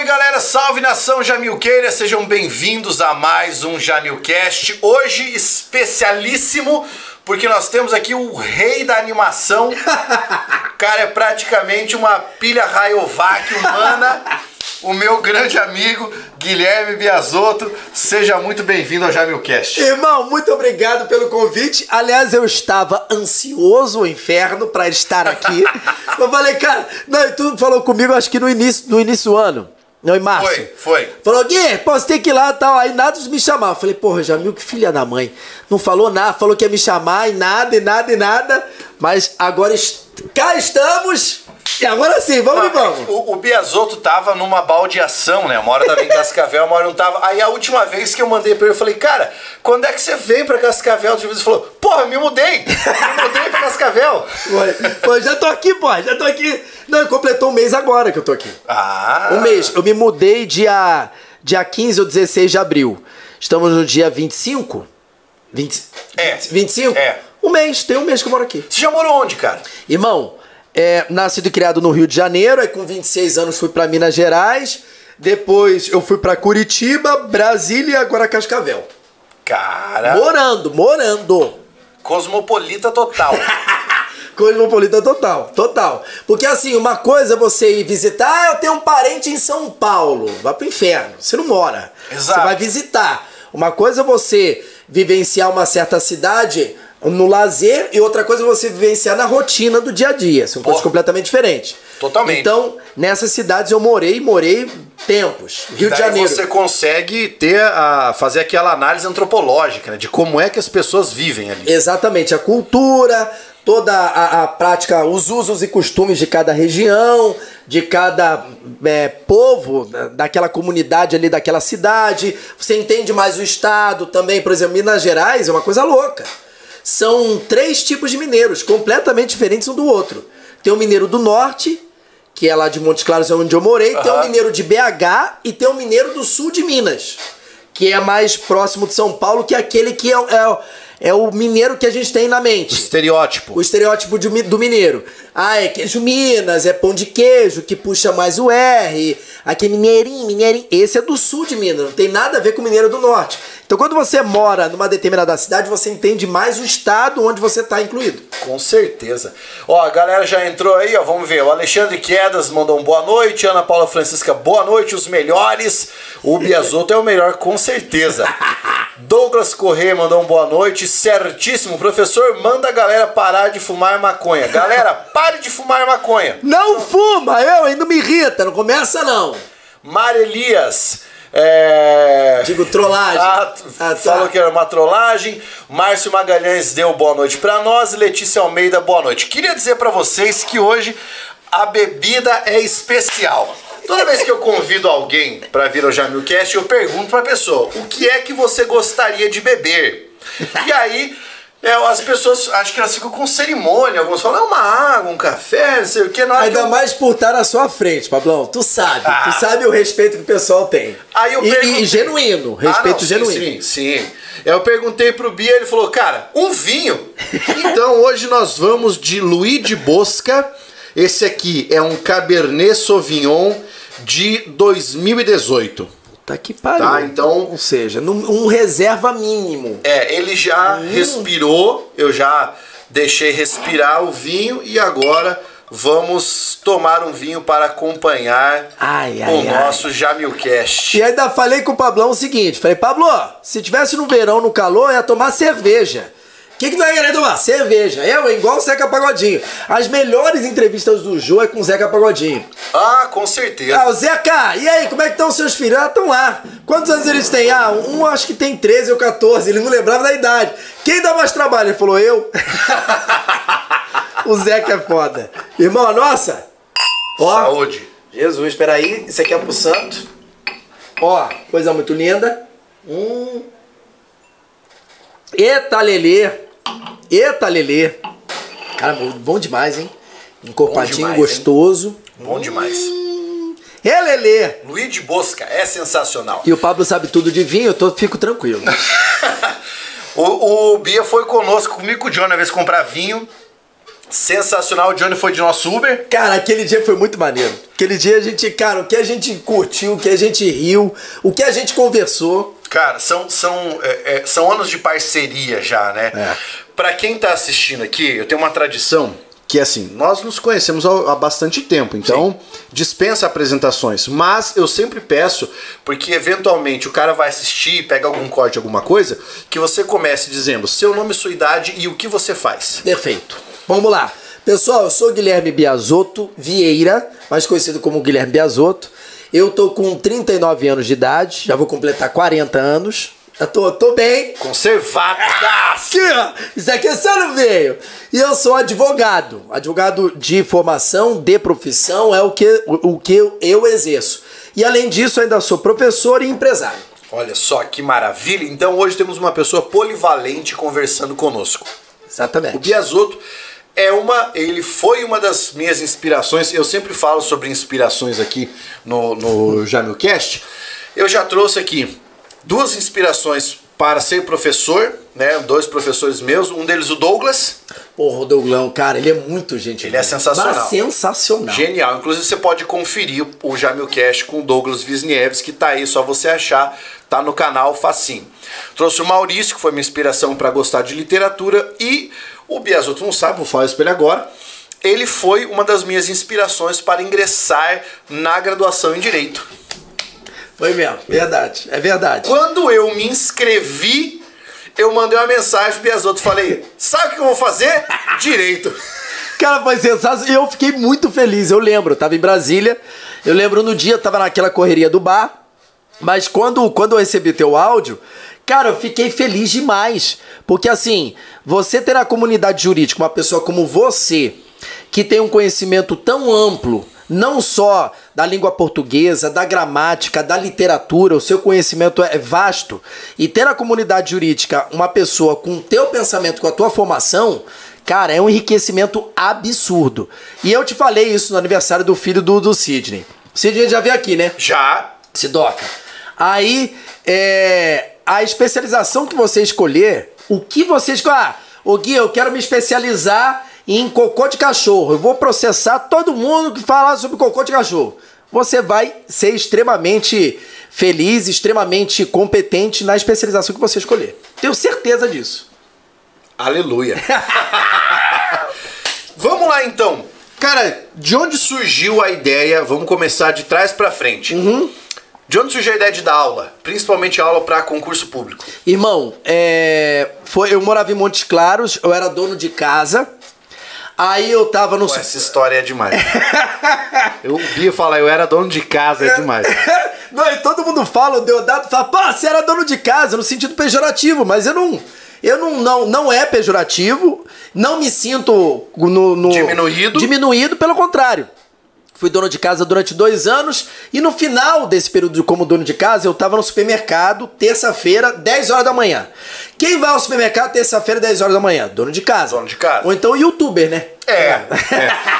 Salve galera, salve nação Jamilqueira, sejam bem-vindos a mais um Jamilcast. Hoje especialíssimo, porque nós temos aqui o rei da animação. O cara é praticamente uma pilha Rayovac humana. O meu grande amigo Guilherme Biasotto, seja muito bem-vindo ao Jamilcast. Irmão, muito obrigado pelo convite. Aliás, eu estava ansioso, o inferno, para estar aqui. eu falei, cara, não, e tu falou comigo, acho que no início, no início do ano. Não, em março. Foi, foi. Falou, Gui, você tem que ir lá e tal. Aí nada de me chamar. Eu falei, porra, Jamil, que filha da mãe. Não falou nada, falou que ia me chamar e nada, e nada, e nada. Mas agora est cá estamos. E agora sim, vamos que vamos. O, o Biasotto tava numa baldeação, né? Uma hora tava em Cascavel, uma hora não tava. Aí a última vez que eu mandei pra ele, eu falei, cara, quando é que você vem pra Cascavel? Ele falou, porra, me mudei! Me mudei pra Cascavel! Foi. Já tô aqui, pô, já tô aqui. Não, completou um mês agora que eu tô aqui. Ah! Um mês. Eu me mudei dia, dia 15 ou 16 de abril. Estamos no dia 25? 20, É. 25? É. Um mês, tem um mês que eu moro aqui. Você já morou onde, cara? Irmão, é, nascido e criado no Rio de Janeiro, aí com 26 anos fui pra Minas Gerais, depois eu fui pra Curitiba, Brasília e agora Cascavel. Cara, Morando, morando. cosmopolita total. Cosmopolita total, total. Porque assim, uma coisa é você ir visitar, ah, eu tenho um parente em São Paulo. Vai pro inferno, você não mora. Exato. Você vai visitar. Uma coisa é você vivenciar uma certa cidade no lazer e outra coisa é você vivenciar na rotina do dia a dia. São coisas completamente diferentes. Totalmente. Então, nessas cidades eu morei, morei tempos. Rio de Daí Janeiro. você consegue ter a, fazer aquela análise antropológica, né? De como é que as pessoas vivem ali. Exatamente, a cultura, toda a, a prática, os usos e costumes de cada região, de cada é, povo, da- daquela comunidade ali, daquela cidade. Você entende mais o estado também. Por exemplo, Minas Gerais é uma coisa louca. São três tipos de mineiros, completamente diferentes um do outro. Tem o mineiro do norte, que é lá de Montes Claros, é onde eu morei. Tem o mineiro de BH e tem o mineiro do sul de Minas que é mais próximo de São Paulo, que é aquele que é, o- é, o- é o mineiro que a gente tem na mente. Estereótipo. O estereótipo de do mineiro. Ah, é queijo Minas, é pão de queijo, que puxa mais o R. Aqui é mineirinho, mineirinho. Esse é do sul de Minas, não tem nada a ver com o mineiro do norte. Então quando você mora numa determinada cidade, você entende mais o estado onde você está incluído. Com certeza. Ó, a galera já entrou aí, ó. Vamos ver. O Alexandre Quedas mandou um boa noite. Ana Paula Francisca, boa noite. Os melhores. O Biasotto é o melhor, com certeza. Douglas Corrêa mandou um boa noite. Certíssimo. Professor, manda a galera parar de fumar maconha. Galera, pare de fumar maconha. Não fuma, eu, não me irrita, não começa não. Mar Elias. É... Digo trollagem. Ah, Ah, tá. Falou que era uma trollagem. Márcio Magalhães deu boa noite pra nós. Letícia Almeida, boa noite. Queria dizer pra vocês que hoje a bebida é especial. Toda vez que eu convido alguém pra vir ao Jamilcast, eu pergunto pra pessoa: o que é que você gostaria de beber? E aí. É, as pessoas, acho que elas ficam com cerimônia. Alguns falam, é uma água, um café, não sei o que. Na hora que Ainda eu- mais por estar na sua frente, Pablão. Tu sabe. Ah. Tu sabe o respeito que o pessoal tem. Aí eu e, perguntei- e genuíno. Respeito Ah, não, sim, genuíno. Sim, sim. Eu perguntei pro Bia, ele falou, cara, um vinho. então hoje nós vamos de Luiz de Bosca. Esse aqui é um Cabernet Sauvignon de 2018. Tá que pariu. Tá, então- Ou seja, num- um reserva mínimo. É, ele já Hum. respirou, eu já deixei respirar o vinho e agora vamos tomar um vinho para acompanhar Ai, ai, o ai. nosso Jamilcast. E ainda falei com o Pablão o seguinte: falei, Pablo, se tivesse no verão, no calor, ia tomar cerveja. O que, que tu vai querer tomar? Cerveja. Eu, igual o Zeca Pagodinho. As melhores entrevistas do Jô é com o Zeca Pagodinho. Ah, com certeza. Ah, o Zeca, e aí, como é que estão os seus filhos? Ah, estão lá. Quantos anos eles têm? Ah, um acho que tem 13 ou 14, ele não lembrava da idade. Quem dá mais trabalho? Ele falou, eu. o Zeca é foda. Irmão, nossa. Ó, Saúde. Jesus, peraí, isso aqui é pro santo. Ó, coisa muito linda. Hum. Eita, Lelê. Eita, Lelê. Cara, bom demais, hein? Encorpadinho, demais, gostoso. Bom demais. É, Lelê. Luiz de Bosca é sensacional. E o Pablo sabe tudo de vinho, eu tô, fico tranquilo. O, o Bia foi conosco, comigo e com o John, uma vez comprar vinho. Sensacional, o Johnny foi de nosso Uber. Cara, aquele dia foi muito maneiro. Aquele dia a gente, cara, o que a gente curtiu, o que a gente riu, o que a gente conversou. Cara, são, são, é, é, são anos de parceria já, né? É. Pra quem tá assistindo aqui, eu tenho uma tradição que assim, nós nos conhecemos há, bastante tempo, então dispensa apresentações. Mas eu sempre peço, porque eventualmente o cara vai assistir, pega algum corte, alguma coisa, que você comece dizendo seu nome, sua idade e o que você faz. Perfeito. Vamos lá. Pessoal, eu sou Guilherme Biasotto Vieira, mais conhecido como Guilherme Biasotto. Eu tô com 39 anos de idade, já vou completar 40 anos. Eu tô, tô bem. Aqui, ó. Isso aqui só não veio. E eu sou advogado. Advogado de formação, de profissão, é o que, o, o que eu, eu exerço. E além disso, ainda sou professor e empresário. Olha só que maravilha. Então hoje temos uma pessoa polivalente conversando conosco. Exatamente. O Biasotto é uma, ele foi uma das minhas inspirações. Eu sempre falo sobre inspirações aqui no, no Jamilcast. Eu já trouxe aqui duas inspirações para ser professor, né? Dois professores meus, um deles o Douglas, Porra, o Douglão, cara, ele é muito gente. Ele é sensacional. Mas sensacional. genial. Inclusive você pode conferir o Jamilcast com o Douglas Wisniewski, que tá aí, só você achar, tá no canal facinho. Trouxe o Maurício, que foi minha inspiração para gostar de literatura, e o Biasotto não sabe, vou falar isso pra ele agora. Ele foi uma das minhas inspirações para ingressar na graduação em Direito. Foi mesmo, verdade. É verdade. Quando eu me inscrevi, eu mandei uma mensagem pro Biasotto, falei, sabe o que eu vou fazer? Direito. Cara, foi sensacional. E eu fiquei muito feliz. Eu lembro, eu tava em Brasília. Eu lembro no dia, eu tava naquela correria do bar. Mas quando, quando eu recebi teu áudio, cara, eu fiquei feliz demais. Porque assim, você ter na comunidade jurídica uma pessoa como você, que tem um conhecimento tão amplo, não só da língua portuguesa, da gramática, da literatura, o seu conhecimento é vasto, e ter na comunidade jurídica uma pessoa com o teu pensamento, com a tua formação, cara, é um enriquecimento absurdo. E eu te falei isso no aniversário do filho do, do Sidney. Sidney já veio aqui, né? Já Sidoca. Aí, é, a especialização que você escolher, o que você escolher. Ah, ô Gui, eu quero me especializar em cocô de cachorro. Eu vou processar todo mundo que falar sobre cocô de cachorro. Você vai ser extremamente feliz, extremamente competente na especialização que você escolher. Tenho certeza disso. Aleluia. Vamos lá então. Cara, de onde surgiu a ideia? Vamos começar de trás pra frente. De onde surgiu a ideia de dar aula? Principalmente aula para concurso público. Irmão, é, foi, eu morava em Montes Claros, eu era dono de casa. Aí eu tava no. Pô, essa história é demais. eu ouvi falar, eu era dono de casa, é demais. Não, e todo mundo fala, o Deodato fala, pô, você era dono de casa, no sentido pejorativo, mas eu não. Eu não, não, não é pejorativo, não me sinto no, no- Diminuído. Diminuído, pelo contrário. Fui dono de casa durante dois anos e no final desse período como dono de casa, eu tava no supermercado, terça-feira, 10 horas da manhã. Quem vai ao supermercado terça-feira, 10 horas da manhã? Dono de casa. Dono de casa. Ou então youtuber, né? É, é,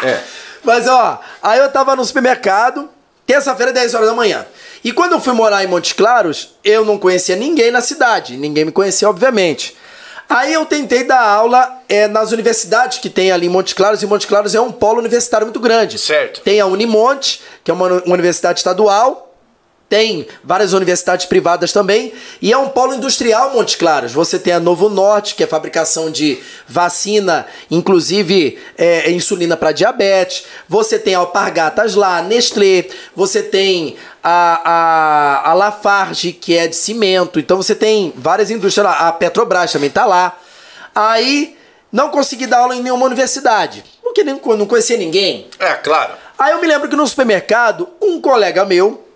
é. Mas ó, aí eu tava no supermercado, terça-feira, 10 horas da manhã. E quando eu fui morar em Montes Claros, eu não conhecia ninguém na cidade. Ninguém me conhecia, obviamente. Aí eu tentei dar aula é, nas universidades que tem ali em Montes Claros, e Montes Claros é um polo universitário muito grande. Certo. Tem a Unimonte, que é uma universidade estadual, tem várias universidades privadas também, e é um polo industrial Montes Claros. Você tem a Novo Norte, que é fabricação de vacina, inclusive é, insulina para diabetes. Você tem a Alpargatas lá, Nestlé. Você tem a, a, a Lafarge, que é de cimento. Então você tem várias indústrias lá. A Petrobras também tá lá. Aí não consegui dar aula em nenhuma universidade, porque nem, não conhecia ninguém. É, claro. Aí eu me lembro que no supermercado, um colega meu,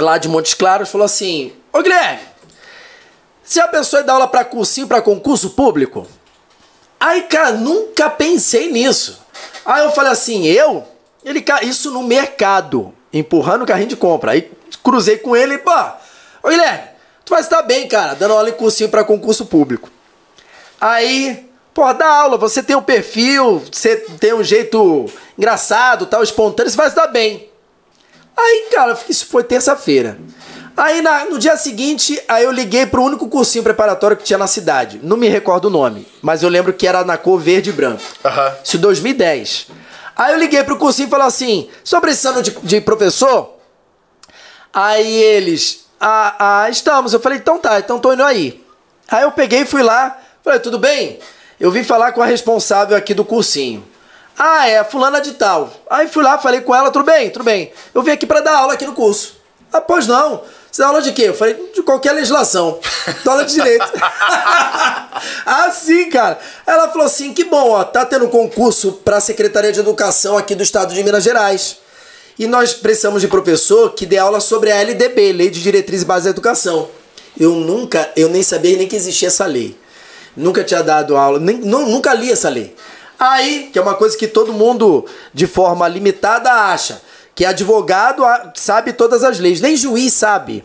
lá de Montes Claros, falou assim: Ô Guilherme, se a pessoa dá aula pra cursinho, pra concurso público? Aí, cara, nunca pensei nisso. Aí eu falei assim: eu? Ele, isso no mercado, empurrando o carrinho de compra. Aí cruzei com ele e, pô, ô Guilherme, tu vai estar bem, cara, dando aula em cursinho pra concurso público. Aí, pô, dá aula, você tem um perfil, você tem um jeito engraçado, tal, espontâneo, você vai dar bem. Aí, cara, isso foi terça-feira. Aí na- no dia seguinte, aí eu liguei pro único cursinho preparatório que tinha na cidade. Não me recordo o nome, mas eu lembro que era na cor verde e branco. Aham. Isso em 2010. Aí eu liguei pro cursinho e falei assim: estou precisando de, de professor? Aí eles, ah, ah, estamos. Eu falei, então tá, então tô indo aí. Aí eu peguei e fui lá, falei, tudo bem? Eu vim falar com a responsável aqui do cursinho. Ah, é, fulana de tal. Aí fui lá, falei com ela, tudo bem, tudo bem. Eu vim aqui pra dar aula aqui no curso. Ah, pois não. Você dá aula de quê? Eu falei, de qualquer legislação. Dou aula de direito. ah, sim, cara. Ela falou assim, que bom, ó, tá tendo concurso pra Secretaria de Educação aqui do Estado de Minas Gerais. E nós precisamos de professor que dê aula sobre a LDB, Lei de Diretriz e Base da Educação. Eu nunca, eu nem sabia nem que existia essa lei. Nunca tinha dado aula, nem, nu- nunca li essa lei. Aí, que é uma coisa que todo mundo, de forma limitada, acha, que advogado ah, sabe todas as leis, nem juiz sabe.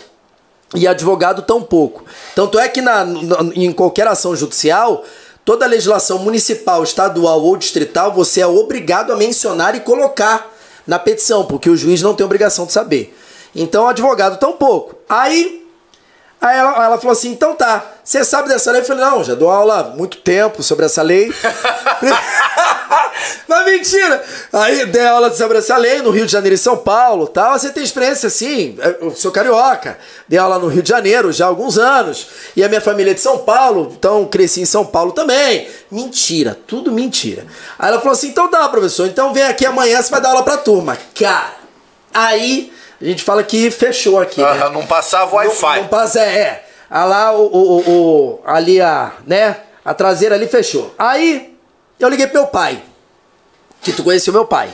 E advogado tão pouco. Tanto é que na, no- em qualquer ação judicial, toda legislação municipal, estadual ou distrital, você é obrigado a mencionar e colocar na petição, porque o juiz não tem obrigação de saber. Então, advogado tão pouco. Aí Aí ela, ela falou assim: então tá, você sabe dessa lei? Eu falei: não, já dou aula há muito tempo sobre essa lei. Mas mentira! Aí dei aula sobre essa lei no Rio de Janeiro e São Paulo tal. Você tem experiência assim? Eu sou carioca. Dei aula no Rio de Janeiro já há alguns anos. E a minha família é de São Paulo, então cresci em São Paulo também. Mentira, tudo mentira. Aí ela falou assim: então tá, professor, então vem aqui amanhã, você vai dar aula pra turma. Cara, aí a gente fala que fechou aqui. né? Não passava Não, Wi-Fi. não passa, é, é. Ah, lá o, o, o- o- ali a, né? A traseira ali fechou. Aí eu liguei pro meu pai. Que tu conheceu meu pai.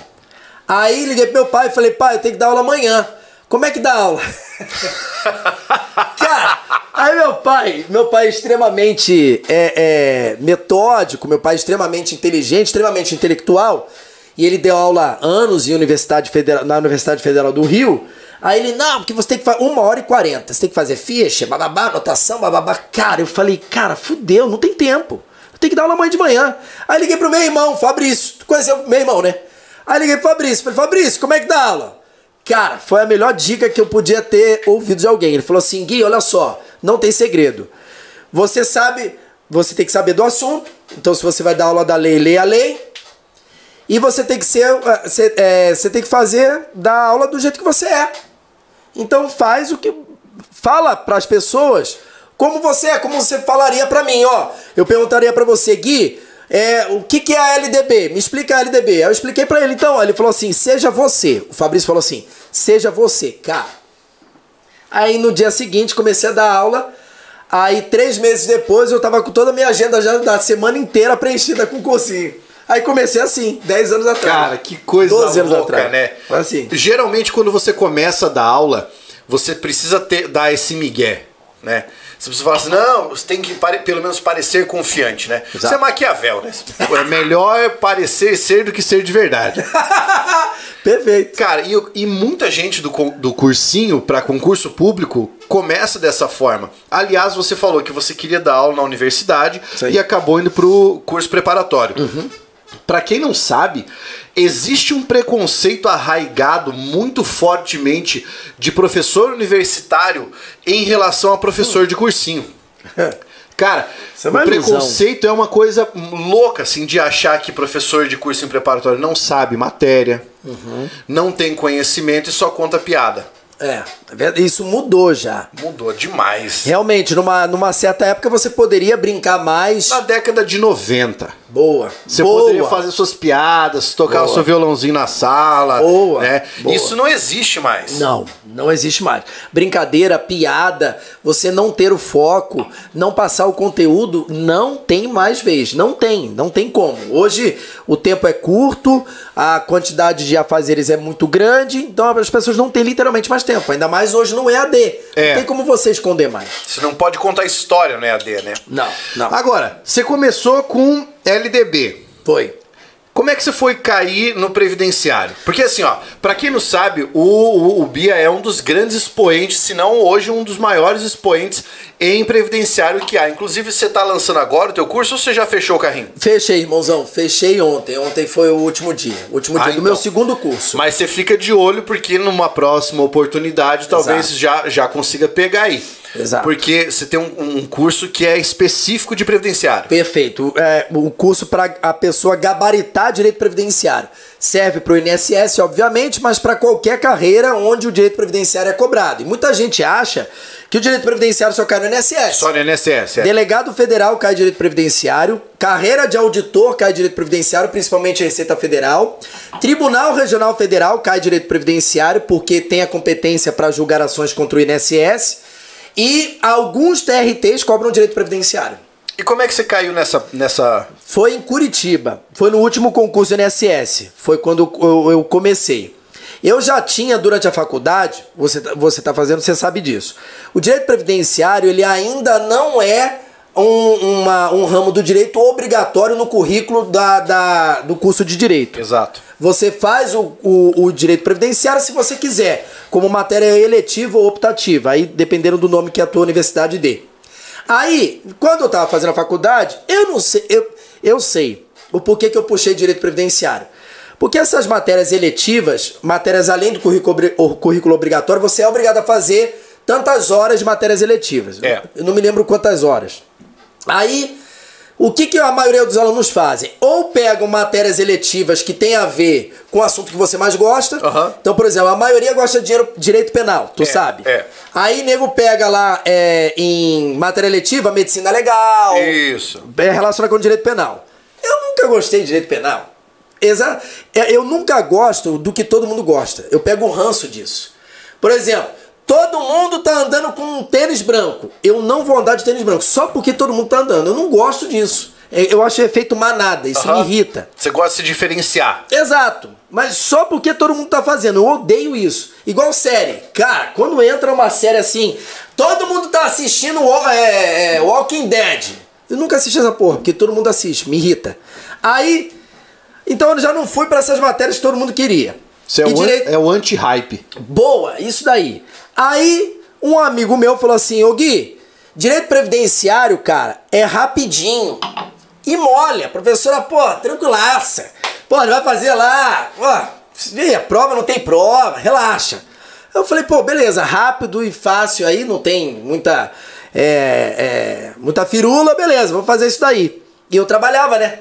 Aí liguei pro meu pai e falei, pai, eu tenho que dar aula amanhã. Como é que dá aula? Cara, aí meu pai, meu pai é extremamente é, é, metódico, meu pai é extremamente inteligente, extremamente intelectual, e ele deu aula anos em Universidade Federal, na Universidade Federal do Rio. Aí ele, não, porque você tem que fazer uma hora e quarenta, você tem que fazer ficha, bababá, anotação, bababá. Cara, eu falei, cara, fudeu, não tem tempo. Tenho que dar aula amanhã de manhã. Aí liguei pro meu irmão, Fabrício. Tu conheceu meu irmão, né? Aí liguei pro Fabrício, falei, Fabrício, como é que dá aula? Cara, foi a melhor dica que eu podia ter ouvido de alguém. Ele falou assim: Gui, olha só, não tem segredo. Você sabe, você tem que saber do assunto. Então, se você vai dar aula da lei, leia a lei. E você tem que ser, você, eh, você tem que fazer da aula do jeito que você é. Então faz o que fala para as pessoas como você é, como você falaria para mim, ó. Eu perguntaria para você, Gui, é, o que, que é a LDB? Me explica a LDB. Aí eu expliquei para ele, então, ele falou assim: seja você. O Fabrício falou assim: seja você, cara. Aí no dia seguinte comecei a dar aula. Aí três meses depois eu tava com toda a minha agenda já da semana inteira preenchida com cursinho. Aí comecei assim, 10 anos atrás. Cara, que coisa 12 anos louca, atrás. né? Assim. Geralmente, quando você começa a dar aula, você precisa ter, dar esse migué, né? Você precisa falar assim, não, você tem que pelo menos parecer confiante, né? Exato. Isso é Maquiavel, né? É melhor parecer ser do que ser de verdade. Perfeito. Cara, e, e muita gente do, do cursinho para concurso público começa dessa forma. Aliás, você falou que você queria dar aula na universidade. Uhum. e acabou indo pro curso preparatório. Pra quem não sabe, existe um preconceito arraigado muito fortemente de professor universitário em relação a professor de cursinho. Cara, é o preconceito é uma coisa louca, assim, de achar que professor de curso em preparatório não sabe matéria, Uhum. não tem conhecimento e só conta piada. É, é isso mudou já. Mudou demais. Realmente, numa, numa certa época você poderia brincar mais. Na década de 90, Boa. você boa. poderia fazer suas piadas, tocar o Boa. seu violãozinho na sala. Boa. Né? Boa. Isso não existe mais. Não, não existe mais. Brincadeira, piada, você não ter o foco, não passar o conteúdo, não tem mais vez. Não tem, não tem como. Hoje o tempo é curto, a quantidade de afazeres é muito grande, então as pessoas não têm literalmente mais tempo. Ainda mais hoje no EAD. É. Não tem como você esconder mais. Você não pode contar história no EAD, né? Não, não. Agora, você começou com LDB. Foi. Como é que você foi cair no previdenciário? Porque assim, ó, para quem não sabe, o, o, o, Bia é um dos grandes expoentes, se não hoje um dos maiores expoentes em previdenciário que há. Inclusive, você tá lançando agora o teu curso ou você já fechou o carrinho? Fechei, irmãozão. Fechei ontem. Ontem foi o último dia. O último ah, dia então. do meu segundo curso. Mas você fica de olho porque numa próxima oportunidade talvez já, já consiga pegar aí. Exato. Porque você tem um, um, curso que é específico de previdenciário. Perfeito. É, o curso para a pessoa gabaritar direito previdenciário. Serve para o INSS, obviamente, mas para qualquer carreira onde o direito previdenciário é cobrado. E muita gente acha que o direito previdenciário só cai no INSS. Só no INSS, é. Delegado federal cai direito previdenciário. Carreira de auditor cai direito previdenciário, principalmente a Receita Federal. Tribunal Regional Federal cai direito previdenciário, porque tem a competência para julgar ações contra o INSS. E alguns TRTs cobram direito previdenciário. E como é que você caiu nessa, nessa. Foi em Curitiba. Foi no último concurso NSS. Foi quando eu, eu comecei. Eu já tinha durante a faculdade, você, você tá fazendo, você sabe disso. O direito previdenciário, ele ainda não é um, uma, um ramo do direito obrigatório no currículo da, da, do curso de direito. Exato. Você faz o, o, o, direito previdenciário se você quiser, como matéria eletiva ou optativa, aí dependendo do nome que a tua universidade dê. Aí, quando eu estava fazendo a faculdade, eu não sei, eu, eu sei o porquê que eu puxei direito previdenciário. Porque essas matérias eletivas, matérias além do currículo, currículo obrigatório, você é obrigado a fazer tantas horas de matérias eletivas. É. Eu não me lembro quantas horas. Aí, o que, que a maioria dos alunos fazem? Ou pegam matérias eletivas que tem a ver com o assunto que você mais gosta. Uhum. Então, por exemplo, a maioria gosta de direito penal, tu é, sabe? É. Aí, nego pega lá é, em matéria eletiva, medicina legal. Isso. É relacionada com direito penal. Eu nunca gostei de direito penal. Exato. É, eu nunca gosto do que todo mundo gosta. Eu pego o ranço disso. Por exemplo, Todo mundo tá andando com um tênis branco. Eu não vou andar de tênis branco só porque todo mundo tá andando. Eu não gosto disso. É, eu acho efeito manada, isso uhum. me irrita. Você gosta de se diferenciar. Exato. Mas só porque todo mundo tá fazendo. Eu odeio isso. Igual série. Cara, quando entra uma série assim, todo mundo tá assistindo é, é, Walking Dead. Eu nunca assisti essa porra, porque todo mundo assiste, me irrita. Aí, então eu já não fui para essas matérias que todo mundo queria. Isso é, o, direito... é o anti-hype. Boa, isso daí. Aí, um amigo meu falou assim: Ô Gui, direito previdenciário, cara, é rapidinho. E molha. A professora, pô, tranquilaça. Pô, vai fazer lá. A prova não tem prova, relaxa. Eu falei, pô, beleza, rápido e fácil aí, não tem muita. É, é, muita firula, beleza, vou fazer isso daí. E eu trabalhava, né?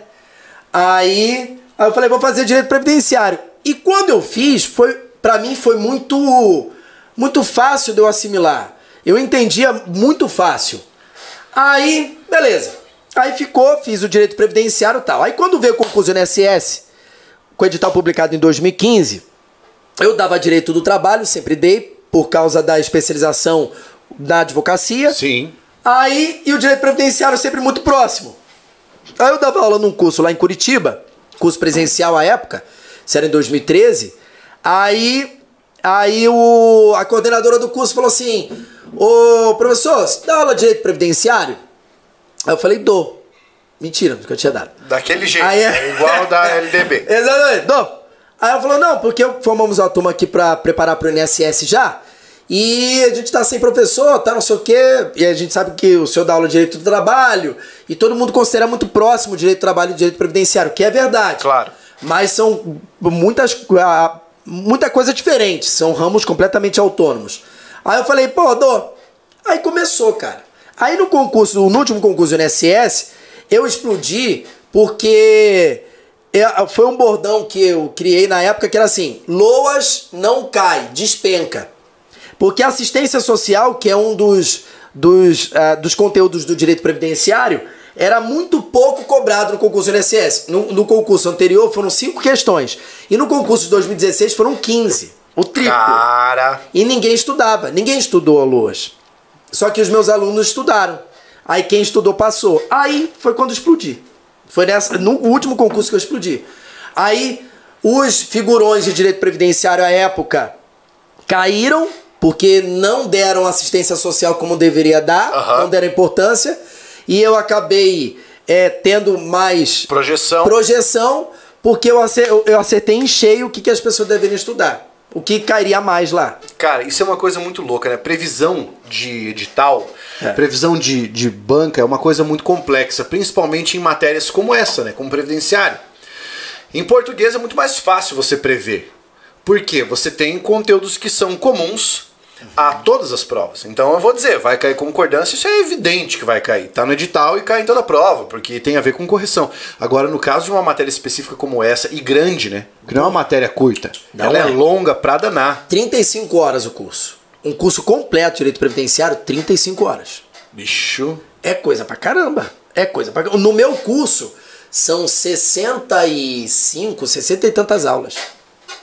Aí, aí eu falei, vou fazer direito previdenciário. E quando eu fiz, foi para mim foi muito muito fácil de eu assimilar. Eu entendia muito fácil. Aí, beleza. Aí ficou, fiz o direito previdenciário e tal. Aí quando veio o concurso INSS, com o edital publicado em 2015, eu dava direito do trabalho, sempre dei, por causa da especialização da advocacia. Sim. Aí, e o direito previdenciário sempre muito próximo. Aí eu dava aula num curso lá em Curitiba, curso presencial à época, isso era em 2013. Aí Aí o, a coordenadora do curso falou assim: Ô professor, você dá aula de direito previdenciário? Aí eu falei: dou. Mentira, nunca tinha dado. Daquele jeito, Aí, é igual da LDB. Exatamente, dou. Aí ela falou: não, porque formamos uma turma aqui pra preparar pro INSS já. E a gente tá sem professor, tá não sei o quê. E a gente sabe que o senhor dá aula de direito do trabalho. E todo mundo considera muito próximo o direito do trabalho e o direito previdenciário, que é verdade. Claro. Mas são muitas muita coisa diferente, são ramos completamente autônomos. Aí eu falei, pô, dou. Aí começou, cara. Aí no concurso, no último concurso do NSS, eu explodi porque é, foi um bordão que eu criei na época que era assim: Loas não cai, despenca. Porque a assistência social, que é um dos, dos, uh, dos conteúdos do direito previdenciário, era muito pouco cobrado no concurso INSS. No, no concurso anterior foram cinco questões. E no concurso de 2016 foram 15. O triplo. Cara. E ninguém estudava. Ninguém estudou a Luas. Só que os meus alunos estudaram. Aí quem estudou passou. Aí foi quando explodi. Foi nessa, no último concurso que eu explodi. Aí os figurões de direito previdenciário à época caíram porque não deram assistência social como deveria dar, uhum. não deram importância e eu acabei é, tendo mais projeção. projeção porque eu acer- eu acertei em cheio o que, que as pessoas deveriam estudar. O que cairia mais lá. Cara, isso é uma coisa muito louca, né? Previsão de edital, É. previsão de, de banca é uma coisa muito complexa, principalmente em matérias como essa, né? Como previdenciário. Em português é muito mais fácil você prever. Por quê? Você tem conteúdos que são comuns a todas as provas. Então eu vou dizer, vai cair concordância, isso é evidente que vai cair. Tá no edital e cai em toda a prova, porque tem a ver com correção. Agora, no caso de uma matéria específica como essa, e grande, né? Que não é uma matéria curta, Não ela é é. longa pra danar. 35 horas o curso. Um curso completo de direito previdenciário, 35 horas. Bicho. É coisa pra caramba. É coisa pra caramba. No meu curso, são 65, 60 e tantas aulas.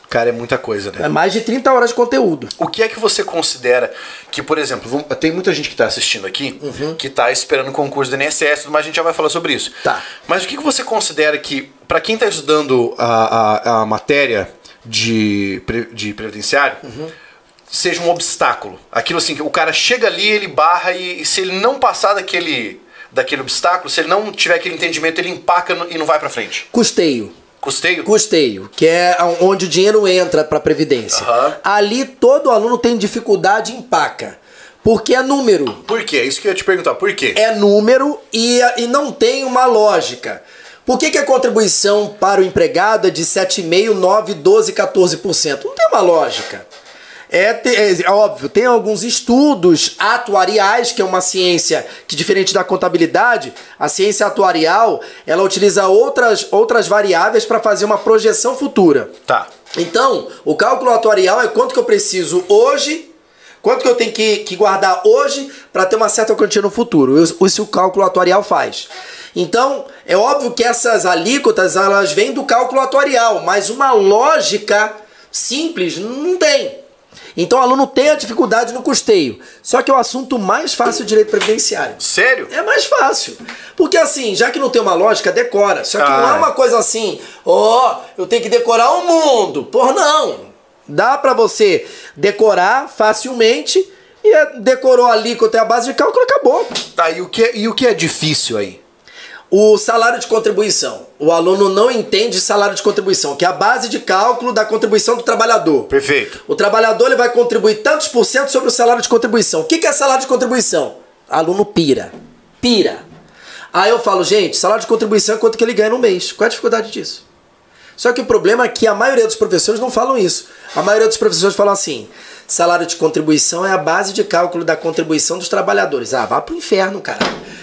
Cara, é muita coisa, né? É mais de 30 horas de conteúdo. O que é que você considera que, por exemplo, tem muita gente que está assistindo aqui que está esperando o concurso do INSS, mas a gente já vai falar sobre isso. Tá. Mas o que, que você considera que, para quem está estudando a, a, a matéria de, de previdenciário, seja um obstáculo? Aquilo assim, que o cara chega ali, ele barra e, e se ele não passar daquele, daquele obstáculo, se ele não tiver aquele entendimento, ele empaca e não vai para frente. Custeio. Custeio? Custeio, que é onde o dinheiro entra para previdência. Aham. Ali todo aluno tem dificuldade em paca. Porque é número. Por quê? Isso que eu ia te perguntar. Por quê? É número e, e não tem uma lógica. Por que, que a contribuição para o empregado é de 7,5%, 9%, 12%, 14%? Não tem uma lógica. É, te- é óbvio, tem alguns estudos atuariais, que é uma ciência que, diferente da contabilidade, a ciência atuarial ela utiliza outras, outras variáveis para fazer uma projeção futura. Tá. Então, o cálculo atuarial é quanto que eu preciso hoje, quanto que eu tenho que, que guardar hoje para ter uma certa quantia no futuro. Isso, isso o cálculo atuarial faz. Então, é óbvio que essas alíquotas elas vêm do cálculo atuarial, mas uma lógica simples não tem. Então, o aluno tem a dificuldade no custeio. Só que é o assunto mais fácil do direito previdenciário. Sério? É mais fácil. Porque assim, já que não tem uma lógica, decora. Só que não Ah. é uma coisa assim, ó, eu tenho que decorar o mundo. Por não. Dá pra você decorar facilmente e é- decorou a alíquota e a base de cálculo acabou. Tá, e o que, é- e o que é difícil aí? O salário de contribuição. O aluno não entende salário de contribuição, que é a base de cálculo da contribuição do trabalhador. Perfeito. O trabalhador ele vai contribuir tantos por cento sobre o salário de contribuição. O que que é salário de contribuição? Aluno pira. Pira. Aí eu falo, gente, salário de contribuição é quanto que ele ganha no mês. Qual é a dificuldade disso? Só que o problema é que a maioria dos professores não falam isso. A maioria dos professores falam assim: salário de contribuição é a base de cálculo da contribuição dos trabalhadores. Ah, vá pro inferno, cara.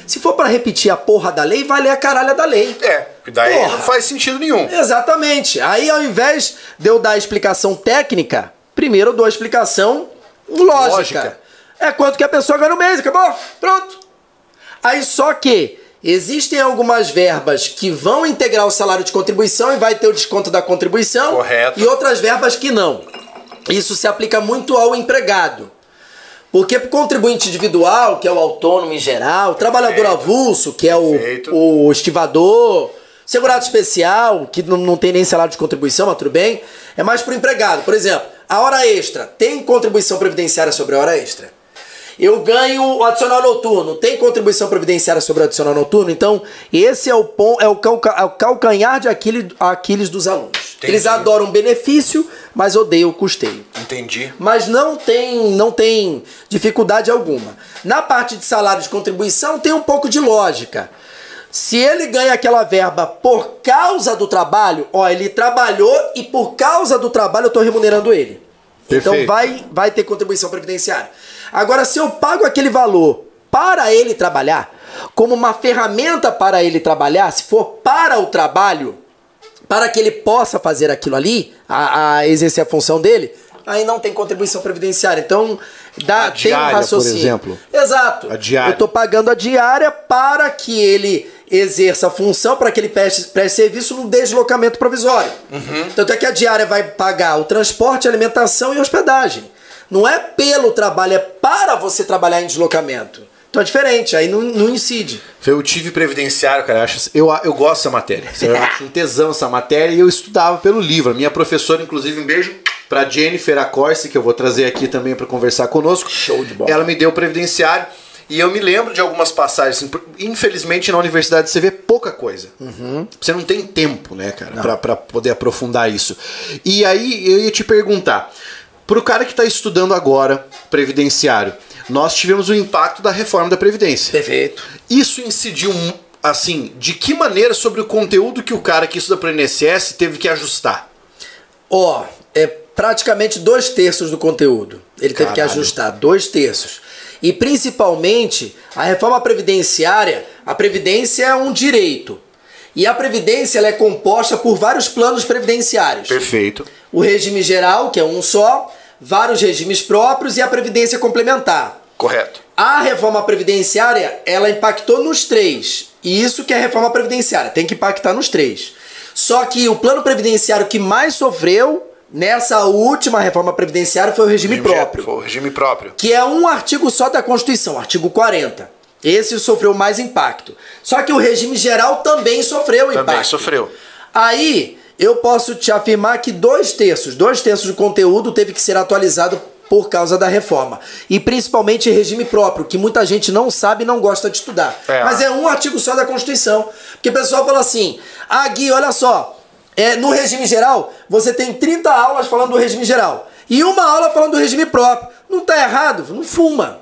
Se for pra repetir a porra da lei, vai ler a caralha da lei. É, daí Porra. não faz sentido nenhum. Exatamente. Aí ao invés de eu dar a explicação técnica, primeiro eu dou a explicação lógica. Lógica. É quanto que a pessoa ganha no mês, acabou? Pronto. Aí só que existem algumas verbas que vão integrar o salário de contribuição e vai ter o desconto da contribuição. Correto. E outras verbas que não. Isso se aplica muito ao empregado. Porque pro contribuinte individual, que é o autônomo em geral, o trabalhador avulso, que é o, Perfeito. o estivador, segurado especial, que não, não tem nem salário de contribuição, mas tudo bem, é mais pro empregado. Por exemplo, a hora extra, tem contribuição previdenciária sobre a hora extra? Eu ganho o adicional noturno, tem contribuição previdenciária sobre o adicional noturno? Então, esse é o, pon, é o, calca, é o calcanhar de Aquiles, Aquiles dos alunos. Entendi. Eles adoram benefício, mas odeiam o custeio Entendi. mas não tem, não tem dificuldade alguma. Na parte de salário de contribuição tem um pouco de lógica. Se ele ganha aquela verba por causa do trabalho, ó, ele trabalhou e por causa do trabalho eu estou remunerando ele. Então Perfeito. vai, vai ter contribuição previdenciária. Agora, se eu pago aquele valor para ele trabalhar, como uma ferramenta para ele trabalhar, se for para o trabalho, para que ele possa fazer aquilo ali, a, a exercer a função dele, aí não tem contribuição previdenciária. Então, dá, A tem um diária, por raciocínio. exemplo. Exato. A diária. Eu tô pagando a diária para que ele exerça a função, para que ele preste, preste serviço no deslocamento provisório. Uhum. Tanto é que a diária vai pagar o transporte, alimentação e hospedagem. Não é pelo trabalho, é para você trabalhar em deslocamento. Então é diferente, aí não, não incide. Eu tive previdenciário, cara. Eu, acho, eu, eu gosto dessa matéria. Eu acho um tesão essa matéria e eu estudava pelo livro. A minha professora, inclusive, um beijo pra Jennifer Acorce, que eu vou trazer aqui também para conversar conosco. Show de bola. Ela me deu o previdenciário. E eu me lembro de algumas passagens, assim, infelizmente na universidade você vê pouca coisa. Você não tem tempo, né, cara, pra poder aprofundar isso. E aí eu ia te perguntar, pro cara que tá estudando agora previdenciário, nós tivemos o impacto da reforma da Previdência. Perfeito. Isso incidiu, assim, de que maneira sobre o conteúdo que o cara que estuda pro INSS teve que ajustar? Ó, é praticamente dois terços do conteúdo. Ele teve que Caralho. ajustar dois terços. E principalmente a reforma previdenciária, a previdência é um direito. E a previdência é composta por vários planos previdenciários. Perfeito. O regime geral, que é um só, vários regimes próprios e a previdência complementar. Correto. A reforma previdenciária, ela impactou nos três. E isso que é a reforma previdenciária, tem que impactar nos três. Só que o plano previdenciário que mais sofreu nessa última reforma previdenciária foi o regime, próprio, Foi o regime próprio. que é um artigo só da Constituição, artigo 40. Esse sofreu mais impacto. Só que o regime geral também sofreu Também impacto. sofreu. Aí eu posso te afirmar que dois terços, dois terços do conteúdo teve que ser atualizado por causa da reforma. E principalmente regime próprio, que muita gente não sabe e não gosta de estudar. É. Mas é um artigo só da Constituição. Porque o pessoal fala assim: ah, Gui, olha só, é, no regime geral, você tem 30 aulas falando do regime geral. E uma aula falando do regime próprio. Não tá errado, não fuma.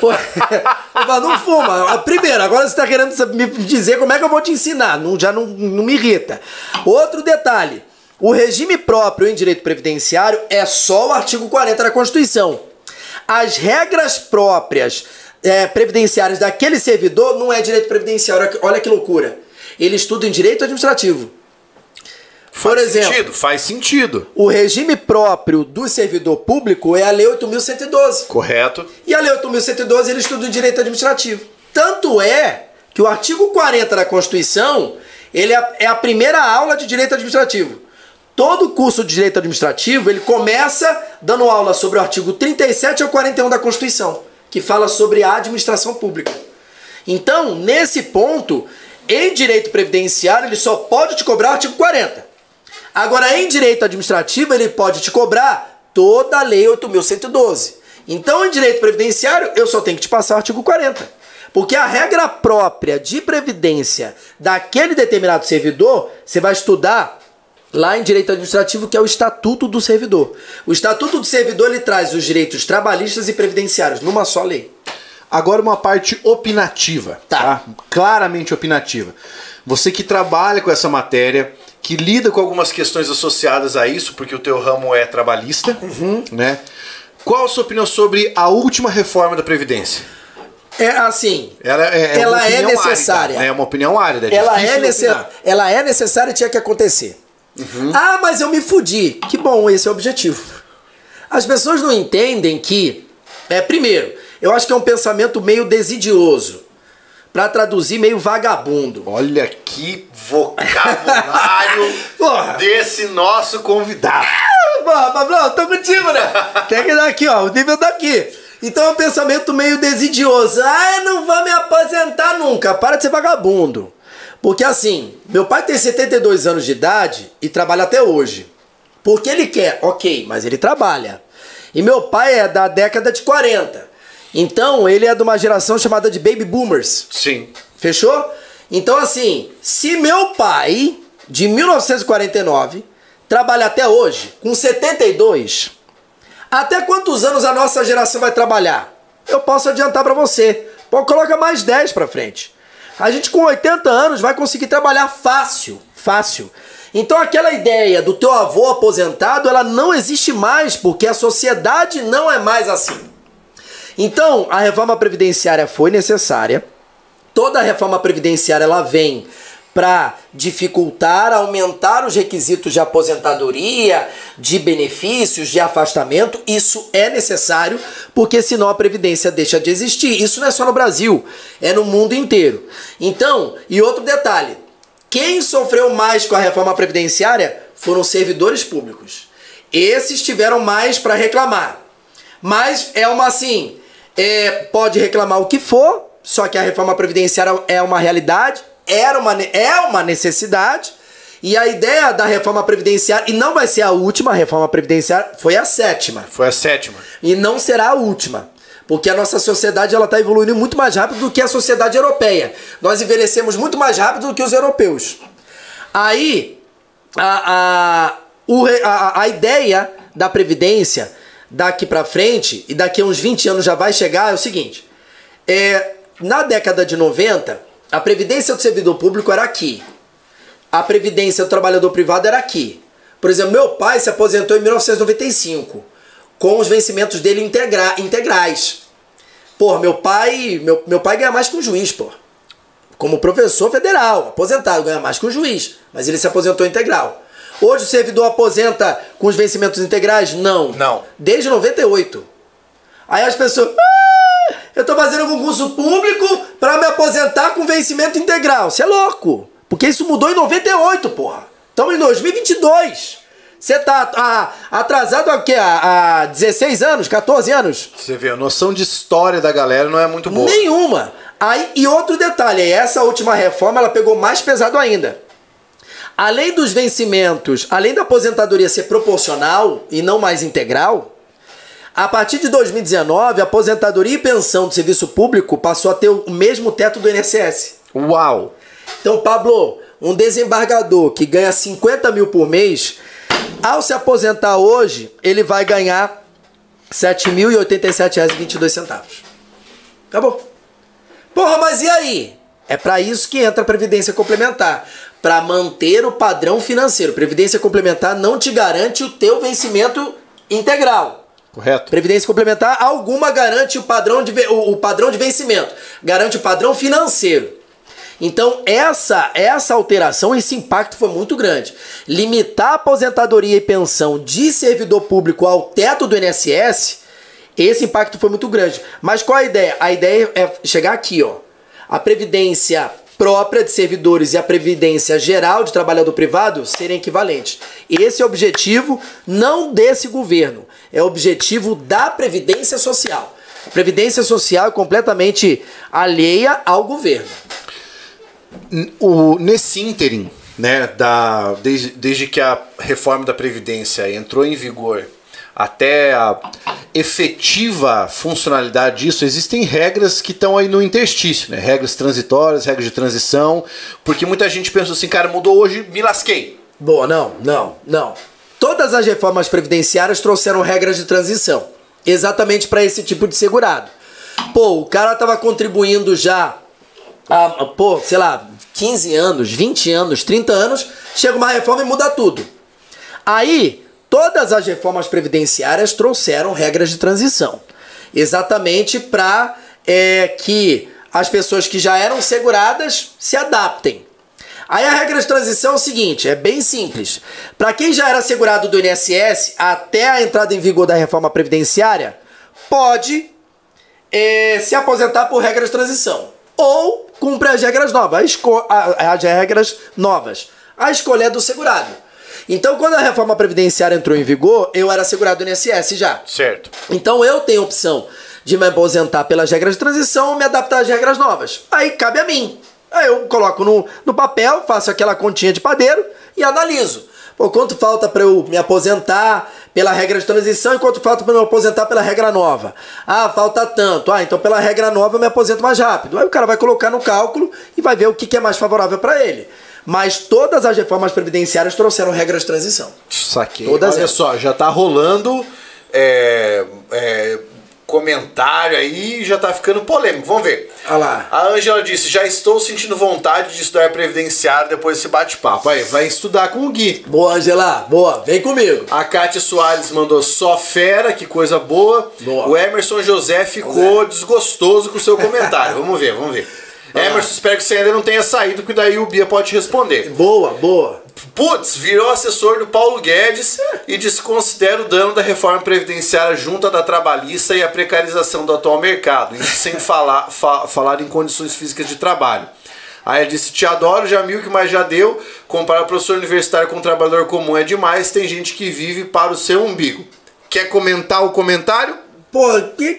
Pô, falo, não fuma. Primeiro, agora você tá querendo me dizer como é que eu vou te ensinar. Não, já não, não me irrita. Outro detalhe: o regime próprio em direito previdenciário é só o artigo 40 da Constituição. As regras próprias é, previdenciárias daquele servidor não é direito previdenciário. Olha que loucura. Ele estuda em direito administrativo. Por Faz exemplo, sentido, faz sentido. o regime próprio do servidor público é a Lei 8.112. Correto. E a Lei 8.112 ele estuda o direito administrativo. Tanto é que o artigo 40 da Constituição ele é a, é a primeira aula de direito administrativo. Todo curso de direito administrativo ele começa dando aula sobre o artigo 37 ao 41 da Constituição, que fala sobre a administração pública. Então, nesse ponto, em direito previdenciário, ele só pode te cobrar o artigo 40. Agora, em direito administrativo, ele pode te cobrar toda a lei 8.112. Então, em direito previdenciário, eu só tenho que te passar o artigo 40. Porque a regra própria de previdência daquele determinado servidor, você vai estudar lá em direito administrativo, que é o Estatuto do Servidor. O Estatuto do Servidor ele traz os direitos trabalhistas e previdenciários numa só lei. Agora uma parte opinativa, Tá. tá? Claramente opinativa. Você que trabalha com essa matéria, que lida com algumas questões associadas a isso, porque o teu ramo é trabalhista, Uhum. né? Qual a sua opinião sobre a última reforma da Previdência? É assim, Ela é, Ela uma é necessária. Árida, né? É uma opinião árida. É ela é, opinar. ela é necessária e tinha que acontecer. Ah, mas eu me fudi. Que bom, esse é o objetivo. As pessoas não entendem que, é, primeiro, eu acho que é um pensamento meio desidioso. Pra traduzir, meio vagabundo. Olha que vocabulário desse nosso convidado. Porra, Pablão, tô contigo, né? Tem que dar aqui, ó, o nível daqui. Então é um pensamento meio desidioso. Ah, não vou me aposentar nunca. Para de ser vagabundo. Porque assim, meu pai tem 72 anos de idade e trabalha até hoje. Porque ele quer, ok, mas ele trabalha. E meu pai é da década de 40. Então ele é de uma geração chamada de Baby Boomers. Sim. Fechou? Então, assim, se meu pai, de 1949, trabalha até hoje, com 72, até quantos anos a nossa geração vai trabalhar? Eu posso adiantar pra você. Pô, coloca mais 10 pra frente. A gente com 80 anos vai conseguir trabalhar fácil, fácil. Então aquela ideia do teu avô aposentado, ela não existe mais, porque a sociedade não é mais assim. Então, a reforma previdenciária foi necessária. Toda reforma previdenciária ela vem para dificultar, aumentar os requisitos de aposentadoria, de benefícios, de afastamento. Isso é necessário, porque senão a previdência deixa de existir. Isso não é só no Brasil, é no mundo inteiro. Então, e outro detalhe, quem sofreu mais com a reforma previdenciária foram servidores públicos. Esses tiveram mais para reclamar. Mas é uma assim, é, pode reclamar o que for, só que a reforma previdenciária é uma realidade, era uma, é uma necessidade, e a ideia da reforma previdenciária, e não vai ser a última reforma previdenciária, foi a sétima. Foi a sétima. E não será a última. Porque a nossa sociedade ela está evoluindo muito mais rápido do que a sociedade europeia. Nós envelhecemos muito mais rápido do que os europeus. Aí, a, a, a, a ideia da Previdência daqui para frente, e daqui a uns 20 anos já vai chegar, é o seguinte. É, na década de 90, a Previdência do servidor público era aqui. A Previdência do trabalhador privado era aqui. Por exemplo, meu pai se aposentou em 1995, com os vencimentos dele integra integrais. Pô, meu pai, meu, meu pai ganha mais que um juiz, pô. Como professor federal, aposentado, ganha mais que um juiz, mas ele se aposentou integral. Hoje o servidor aposenta com os vencimentos integrais? Não. Não. Desde 98. Aí as pessoas, ah, eu tô fazendo concurso público para me aposentar com vencimento integral. Você é louco. Porque isso mudou em 98, porra. Estamos em 2022. Você tá atrasado há, quê? há 16 anos, 14 anos? Você vê, a noção de história da galera não é muito boa. Nenhuma. Aí, e outro detalhe, essa última reforma ela pegou mais pesado ainda. Além dos vencimentos, além da aposentadoria ser proporcional e não mais integral, a partir de 2019, a aposentadoria e pensão do serviço público passou a ter o mesmo teto do INSS. Uau! Então, Pablo, um desembargador que ganha 50 mil por mês, ao se aposentar hoje, ele vai ganhar R$ 7.087,22. Acabou. Porra, mas e aí? É para isso que entra a Previdência Complementar. Para manter o padrão financeiro. Previdência Complementar não te garante o teu vencimento integral. Correto. Previdência complementar, alguma garante o padrão de, o, o padrão de vencimento, garante o padrão financeiro. Então, essa essa alteração, esse impacto foi muito grande. Limitar a aposentadoria e pensão de servidor público ao teto do INSS, esse impacto foi muito grande. Mas qual a ideia? A ideia é chegar aqui, ó. A previdência própria de servidores e a previdência geral de trabalhador privado serem equivalentes. Esse é o objetivo não desse governo, é o objetivo da previdência social. A previdência social é completamente alheia ao governo. O, nesse ínterim, né, da, desde, desde que a reforma da Previdência entrou em vigor até a efetiva funcionalidade disso, existem regras que estão aí no interstício, né? Regras transitórias, regras de transição, porque muita gente pensa assim, cara, mudou hoje, me lasquei. Boa, não, não, não. Todas as reformas previdenciárias trouxeram regras de transição, exatamente para esse tipo de segurado. Pô, o cara tava contribuindo já há, pô, sei lá, 15 anos, 20 anos, 30 anos, chega uma reforma e muda tudo. Aí, Todas as reformas previdenciárias trouxeram regras de transição, exatamente para é, que as pessoas que já eram seguradas se adaptem. Aí a regra de transição é o seguinte, é bem simples. Para quem já era segurado do INSS até a entrada em vigor da reforma previdenciária, pode é, se aposentar por regra de transição ou cumpre as regras novas, as regras novas. A escolha é do segurado. Então, quando a reforma previdenciária entrou em vigor, eu era segurado no INSS já. Certo. Então, eu tenho opção de me aposentar pelas regras de transição ou me adaptar às regras novas. Aí cabe a mim. Aí eu coloco no, no papel, faço aquela continha de padeiro e analiso. Pô, quanto falta para eu me aposentar pela regra de transição e quanto falta para eu me aposentar pela regra nova? Ah, falta tanto. Ah, então pela regra nova eu me aposento mais rápido. Aí o cara vai colocar no cálculo e vai ver o que, que é mais favorável para ele mas todas as reformas previdenciárias trouxeram regras de transição. Saquei. Todas Olha elas. só, já tá rolando é, é, comentário aí já tá ficando polêmico. Vamos ver. Olha lá. A Ângela disse: já estou sentindo vontade de estudar previdenciário depois desse bate-papo. Aí, vai estudar com o Gui. Boa, Angela. Boa, vem comigo. A Kátia Soares mandou só fera, que coisa boa. boa. O Emerson José ficou desgostoso com o seu comentário. vamos ver, vamos ver. Ah. Emerson, espero que você ainda não tenha saído, porque daí o Bia pode responder. Boa, boa. Putz, virou assessor do Paulo Guedes e desconsidera o dano da reforma previdenciária junto da trabalhista e a precarização do atual mercado, isso sem falar, fa falar em condições físicas de trabalho. Aí ele disse: Te adoro, já mil que mais já deu. Comparar professor universitário com um trabalhador comum é demais. Tem gente que vive para o seu umbigo. Quer comentar o comentário? Pô,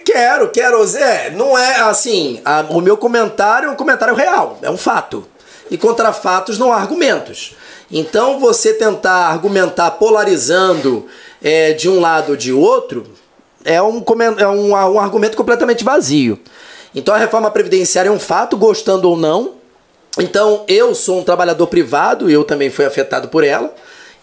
quero, quero. Zé, não é assim. A, o meu comentário é um comentário real, é um fato. E contra fatos não há argumentos. Então você tentar argumentar polarizando é, de um lado ou de outro, é um, é um, um argumento completamente vazio. Então a reforma previdenciária é um fato, gostando ou não. Então eu sou um trabalhador privado, eu também fui afetado por ela.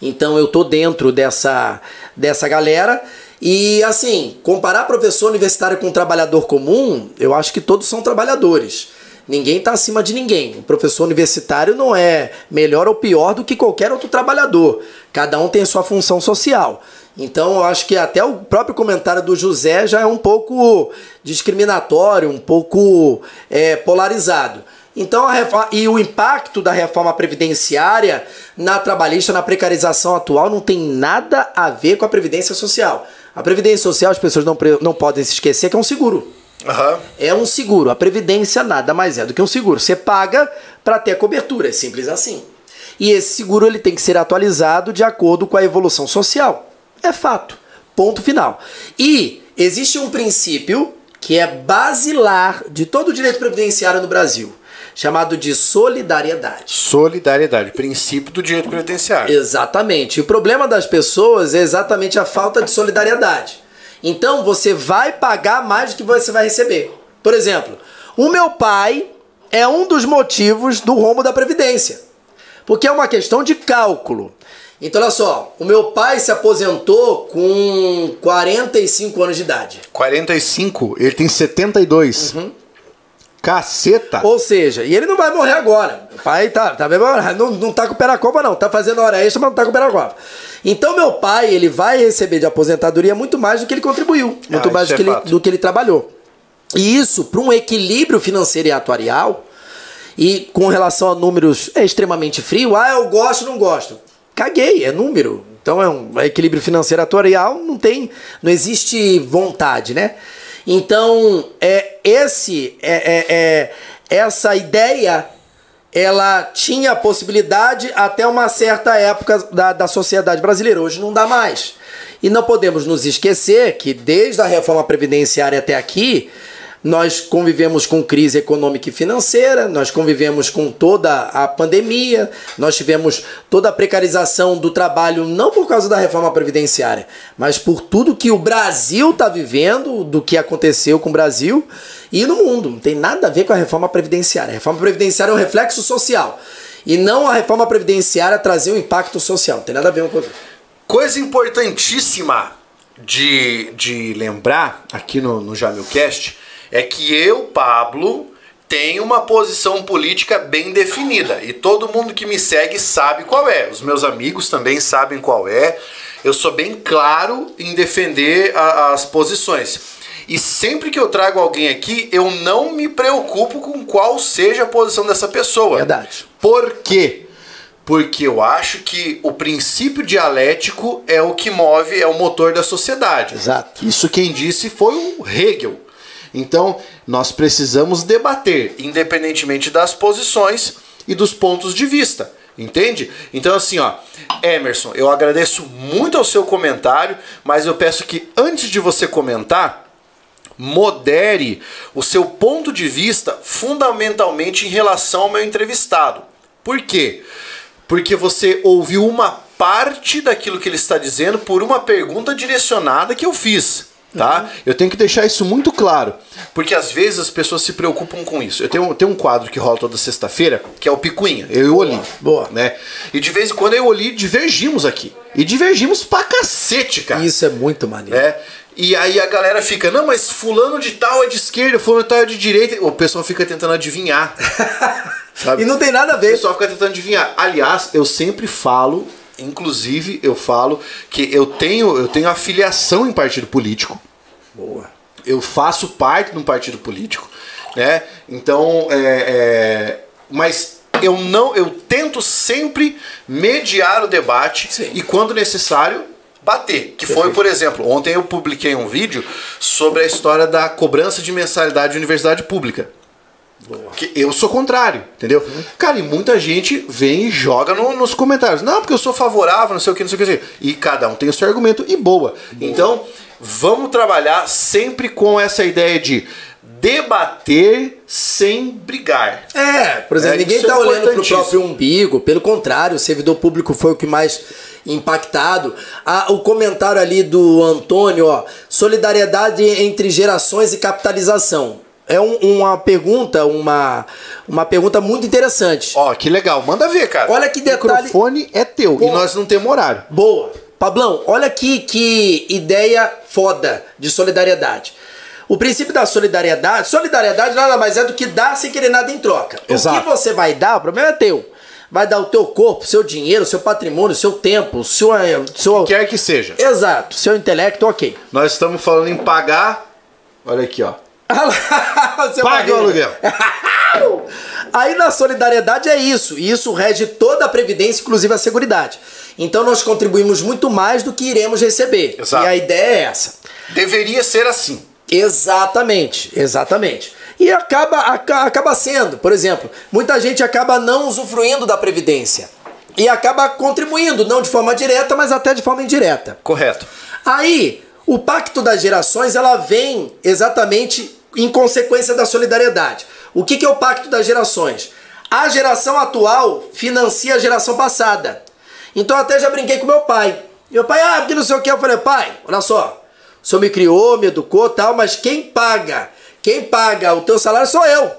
Então eu tô dentro dessa, dessa galera. E assim, comparar professor universitário com um trabalhador comum, eu acho que todos são trabalhadores. Ninguém está acima de ninguém. O professor universitário não é melhor ou pior do que qualquer outro trabalhador. Cada um tem sua função social. Então eu acho que até o próprio comentário do José já é um pouco discriminatório, um pouco é, polarizado. Então a reforma, e o impacto da reforma previdenciária na trabalhista, na precarização atual, não tem nada a ver com a previdência social. A previdência social, as pessoas não, não podem se esquecer que é um seguro. Uhum. É um seguro. A previdência nada mais é do que um seguro. Você paga para ter a cobertura, é simples assim. E esse seguro ele tem que ser atualizado de acordo com a evolução social. É fato. Ponto final. E existe um princípio que é basilar de todo o direito previdenciário no Brasil, chamado de solidariedade. Solidariedade, princípio do direito previdenciário. Exatamente. E o problema das pessoas é exatamente a falta de solidariedade. Então você vai pagar mais do que você vai receber. Por exemplo, o meu pai é um dos motivos do rombo da Previdência. Porque é uma questão de cálculo. Então, olha só, o meu pai se aposentou com 45 anos de idade. 45? Ele tem 72. Uhum. Caceta! Ou seja, e ele não vai morrer agora. O pai tá, tá bem, não, não tá com o pé na copa, não. Tá fazendo hora extra, mas não tá com o pé na copa. Então, meu pai, ele vai receber de aposentadoria muito mais do que ele contribuiu, muito ah, mais do que, é ele, do que ele trabalhou. E isso, para um equilíbrio financeiro e atuarial, e com relação a números, é extremamente frio. Ah, eu gosto, não gosto. Caguei, é número. Então é um é equilíbrio financeiro atuarial, não tem, não existe vontade, né? Então, é esse é, é, é essa ideia ela tinha possibilidade até uma certa época da, da sociedade brasileira. Hoje não dá mais. E não podemos nos esquecer que desde a reforma previdenciária até aqui, nós convivemos com crise econômica e financeira, nós convivemos com toda a pandemia, nós tivemos toda a precarização do trabalho, não por causa da reforma previdenciária, mas por tudo que o Brasil está vivendo, do que aconteceu com o Brasil e no mundo. Não tem nada a ver com a reforma previdenciária. A reforma previdenciária é um reflexo social. E não a reforma previdenciária trazer um impacto social. Não tem nada a ver com outra. Coisa importantíssima de, de lembrar aqui no, no Jamilcast é que eu, Pablo, tenho uma posição política bem definida e todo mundo que me segue sabe qual é. Os meus amigos também sabem qual é. Eu sou bem claro em defender a, as posições. E sempre que eu trago alguém aqui, eu não me preocupo com qual seja a posição dessa pessoa. Verdade. Por quê? Porque eu acho que o princípio dialético é o que move, é o motor da sociedade. Exato. Isso quem disse foi o Hegel. Então, nós precisamos debater, independentemente das posições e dos pontos de vista. Entende? Então, assim, ó, Emerson, eu agradeço muito ao seu comentário, mas eu peço que antes de você comentar, modere o seu ponto de vista fundamentalmente em relação ao meu entrevistado. Por quê? Porque você ouviu uma parte daquilo que ele está dizendo por uma pergunta direcionada que eu fiz tá? Uhum. Eu tenho que deixar isso muito claro, porque às vezes as pessoas se preocupam com isso. Eu tenho, tenho um quadro que rola toda sexta-feira, que é o Picuinha, eu e o Oli. Boa. Né? E de vez em quando eu e o Oli divergimos aqui. E divergimos pra cacete, cara. Isso é muito maneiro. É. E aí a galera fica, não, mas fulano de tal é de esquerda, fulano de tal é de direita. O pessoal fica tentando adivinhar. sabe? E não tem nada a ver. O pessoal fica tentando adivinhar. Aliás, eu sempre falo Inclusive, eu falo que eu tenho, eu tenho afiliação em partido político. Boa. Eu faço parte de um partido político, né? Então, é, é, mas eu não, eu tento sempre mediar o debate Sim. e quando necessário bater. Que foi, por exemplo, ontem eu publiquei um vídeo sobre a história da cobrança de mensalidade de universidade pública. Que eu sou contrário, entendeu? Uhum. Cara, e muita gente vem e joga no, nos comentários. Não, porque eu sou favorável, não sei o que, não sei o que. E cada um tem o seu argumento e boa. boa. Então, vamos trabalhar sempre com essa ideia de debater sem brigar. É, por exemplo, é, ninguém está é olhando para o próprio umbigo. Pelo contrário, o servidor público foi o que mais impactado. Ah, o comentário ali do Antônio, ó, solidariedade entre gerações e capitalização. É um- uma pergunta, uma, uma pergunta muito interessante. Ó, que legal. Manda ver, cara. Olha que O detalhe. microfone é teu e nós não temos horário. Boa. Pablão, olha aqui que ideia foda de solidariedade. O princípio da solidariedade, solidariedade nada mais é do que dar sem querer nada em troca. O Exato. que você vai dar, o problema é teu. Vai dar o teu corpo, seu dinheiro, seu patrimônio, seu tempo, seu, seu Quer que seja. Exato, seu intelecto, ok. Nós estamos falando em pagar. Olha aqui, ó. Pague o aluguel. Aí na solidariedade é isso, e isso rege toda a previdência, inclusive a seguridade. Então nós contribuímos muito mais do que iremos receber. Exato. E a ideia é essa. Deveria ser assim. Exatamente, exatamente. E acaba, aca- acaba sendo, por exemplo, muita gente acaba não usufruindo da previdência. E acaba contribuindo, não de forma direta, mas até de forma indireta. Correto. Aí, o Pacto das Gerações, ela vem exatamente em consequência da solidariedade. O que, que é o Pacto das Gerações? A geração atual financia a geração passada. Então até já brinquei com meu pai. Meu pai, ah, porque não sei o que. Eu falei, pai, olha só, o senhor me criou, me educou tal, mas quem paga, quem paga o teu salário sou eu.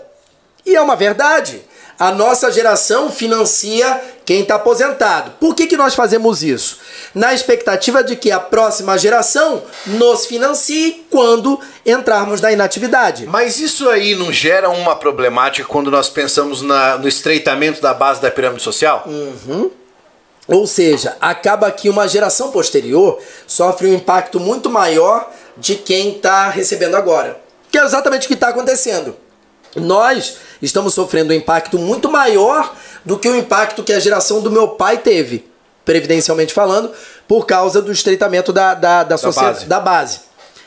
E é uma verdade. A nossa geração financia quem está aposentado. Por que, que nós fazemos isso? Na expectativa de que a próxima geração nos financie quando entrarmos na inatividade. Mas isso aí não gera uma problemática quando nós pensamos na- no estreitamento da base da pirâmide social? Ou seja, acaba que uma geração posterior sofre um impacto muito maior de quem está recebendo agora. Que é exatamente o que está acontecendo. Nós estamos sofrendo um impacto muito maior do que o impacto que a geração do meu pai teve, previdencialmente falando, por causa do estreitamento da, da, da, sociedade, base. da base.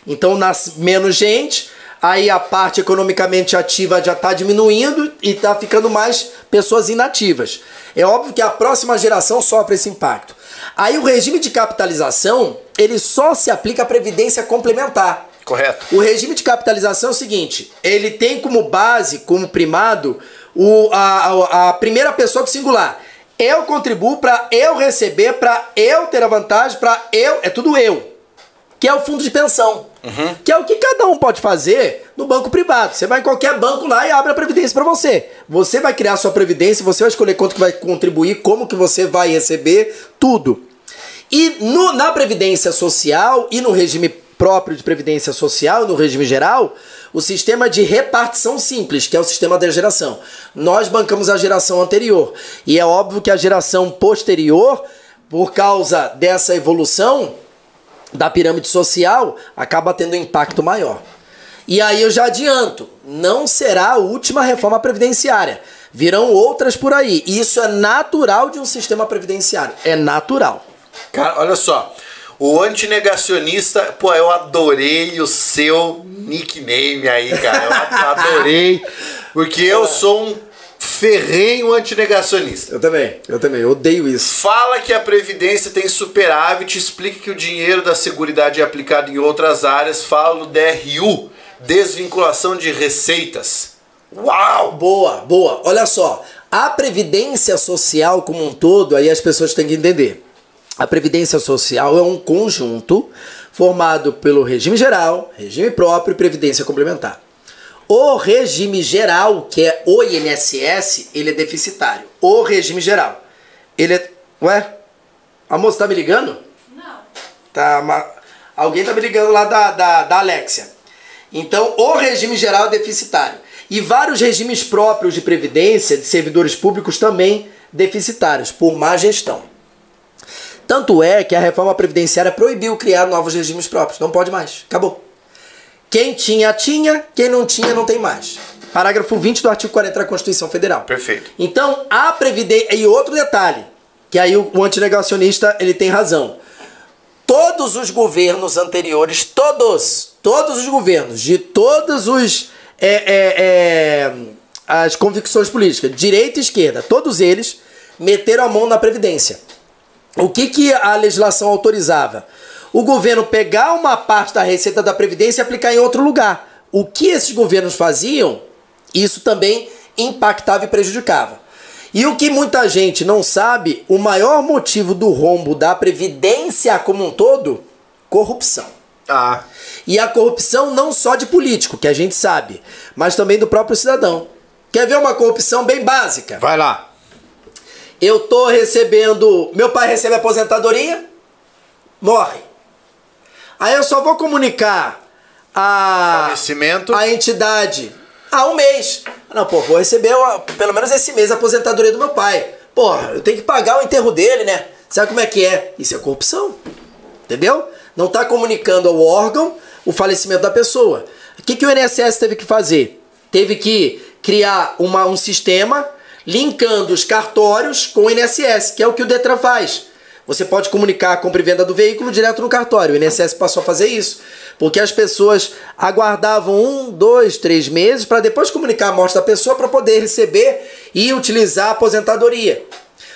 Então nasce menos gente, aí a parte economicamente ativa já está diminuindo e está ficando mais pessoas inativas. É óbvio que a próxima geração sofre esse impacto. Aí o regime de capitalização, ele só se aplica à previdência complementar. Correto. O regime de capitalização é o seguinte: ele tem como base, como primado, o, a, a, primeira pessoa do singular. Eu contribuo para eu receber, para eu ter a vantagem, para eu. É tudo eu. Que é o fundo de pensão. Que é o que cada um pode fazer no banco privado. Você vai em qualquer banco lá e abre a previdência para você. Você vai criar a sua previdência, você vai escolher quanto que vai contribuir, como que você vai receber, tudo. E no- na Previdência Social e no regime próprio de Previdência Social, no regime geral, o sistema de repartição simples, que é o sistema da geração. Nós bancamos a geração anterior. E é óbvio que a geração posterior, por causa dessa evolução da pirâmide social, acaba tendo um impacto maior. E aí eu já adianto, não será a última reforma previdenciária. Virão outras por aí. Isso é natural de um sistema previdenciário. É natural. Cara, olha só. O antinegacionista, pô, eu adorei o seu nickname aí, cara. Eu ad- adorei. Porque eu sou um ferrenho antinegacionista. Eu também, eu também, eu odeio isso. Fala que a Previdência tem superávit, explica que o dinheiro da Seguridade é aplicado em outras áreas, fala do DRU, desvinculação de receitas. Uau! Boa, boa. Olha só, a previdência social como um todo, aí as pessoas têm que entender. A previdência social é um conjunto formado pelo regime geral, regime próprio e previdência complementar. O regime geral, que é o INSS, ele é deficitário. O regime geral. Ele é. Ué? A moça tá me ligando? Não. Tá, alguém tá me ligando lá da, da, da Alexia. Então, o regime geral é deficitário. E vários regimes próprios de previdência de servidores públicos também deficitários, por má gestão. Tanto é que a reforma previdenciária proibiu criar novos regimes próprios. Não pode mais. Acabou. Quem tinha, tinha. Quem não tinha, não tem mais. Parágrafo 20 do artigo 40 da Constituição Federal. Perfeito. Então, a previdência. E outro detalhe, que aí o, o antinegacionista ele tem razão. Todos os governos anteriores, todos, todos os governos, de todos os. é, é, é, as convicções políticas, direita e esquerda, todos eles meteram a mão na Previdência. O que, que a legislação autorizava? O governo pegar uma parte da receita da Previdência e aplicar em outro lugar. O que esses governos faziam, isso também impactava e prejudicava. E o que muita gente não sabe, o maior motivo do rombo da Previdência como um todo, corrupção. Ah. E a corrupção não só de político, que a gente sabe, mas também do próprio cidadão. Quer ver uma corrupção bem básica? Vai lá. Eu tô recebendo. Meu pai recebe aposentadoria, morre. Aí eu só vou comunicar a, Falecimento. a entidade há um mês. Não, pô, vou receber pelo menos esse mês a aposentadoria do meu pai. Porra, eu tenho que pagar o enterro dele, né? Sabe como é que é? Isso é corrupção. Entendeu? Não tá comunicando ao órgão o falecimento da pessoa. O que, que o INSS teve que fazer? Teve que criar uma, um sistema linkando os cartórios com o INSS, que é o que o Detran faz. Você pode comunicar a compra e venda do veículo direto no cartório. O INSS passou a fazer isso. Porque as pessoas aguardavam um, dois, três meses para depois comunicar a morte da pessoa para poder receber e utilizar a aposentadoria.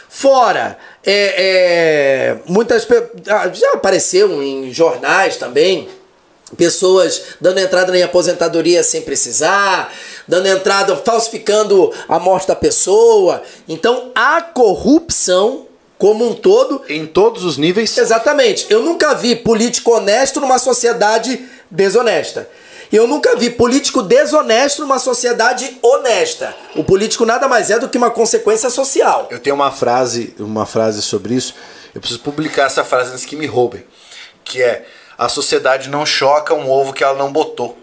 Fora, é, é, muitas ah, já apareceu em jornais também pessoas dando entrada em aposentadoria sem precisar, dando entrada falsificando a morte da pessoa. Então a corrupção como um todo Em todos os níveis. Exatamente. Eu nunca vi político honesto numa sociedade desonesta. Eu nunca vi político desonesto numa sociedade honesta. O político nada mais é do que uma consequência social. Eu tenho uma frase, uma frase sobre isso. Eu preciso publicar essa frase antes que me roubem. Que é: a sociedade não choca um ovo que ela não botou.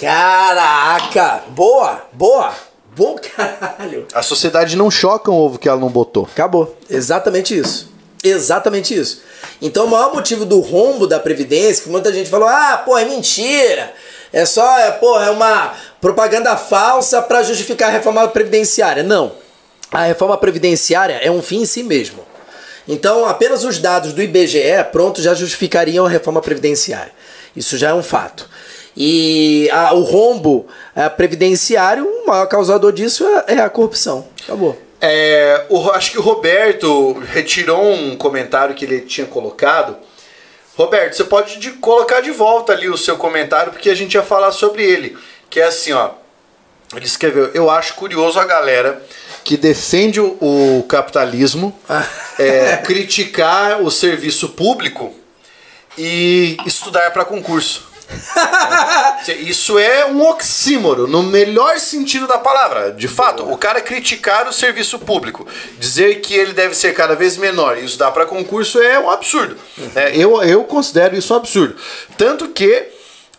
Caraca! Boa! Boa! Bom caralho! A sociedade não choca um ovo que ela não botou. Acabou. Exatamente isso. Exatamente isso. Então o maior motivo do rombo da Previdência, que muita gente falou, ah, pô, é mentira. É só, é, pô, é uma propaganda falsa para justificar a reforma previdenciária. Não. A reforma previdenciária é um fim em si mesmo. Então, apenas os dados do IBGE, pronto, já justificariam a reforma previdenciária. Isso já é um fato. E a- o rombo eh, previdenciário, o maior causador disso é, é a corrupção. Acabou. É, o- acho que o Roberto retirou um comentário que ele tinha colocado. Roberto, você pode de- colocar de volta ali o seu comentário, porque a gente ia falar sobre ele. Que é assim, ó. Ele escreveu: Eu acho curioso a galera Que defende o, o capitalismo. é, criticar o serviço público e estudar para concurso. Isso é um oxímoro, no melhor sentido da palavra. De fato, o cara criticar o serviço público, dizer que ele deve ser cada vez menor e estudar para concurso é um absurdo. né? Eu, eu considero isso um absurdo. Tanto que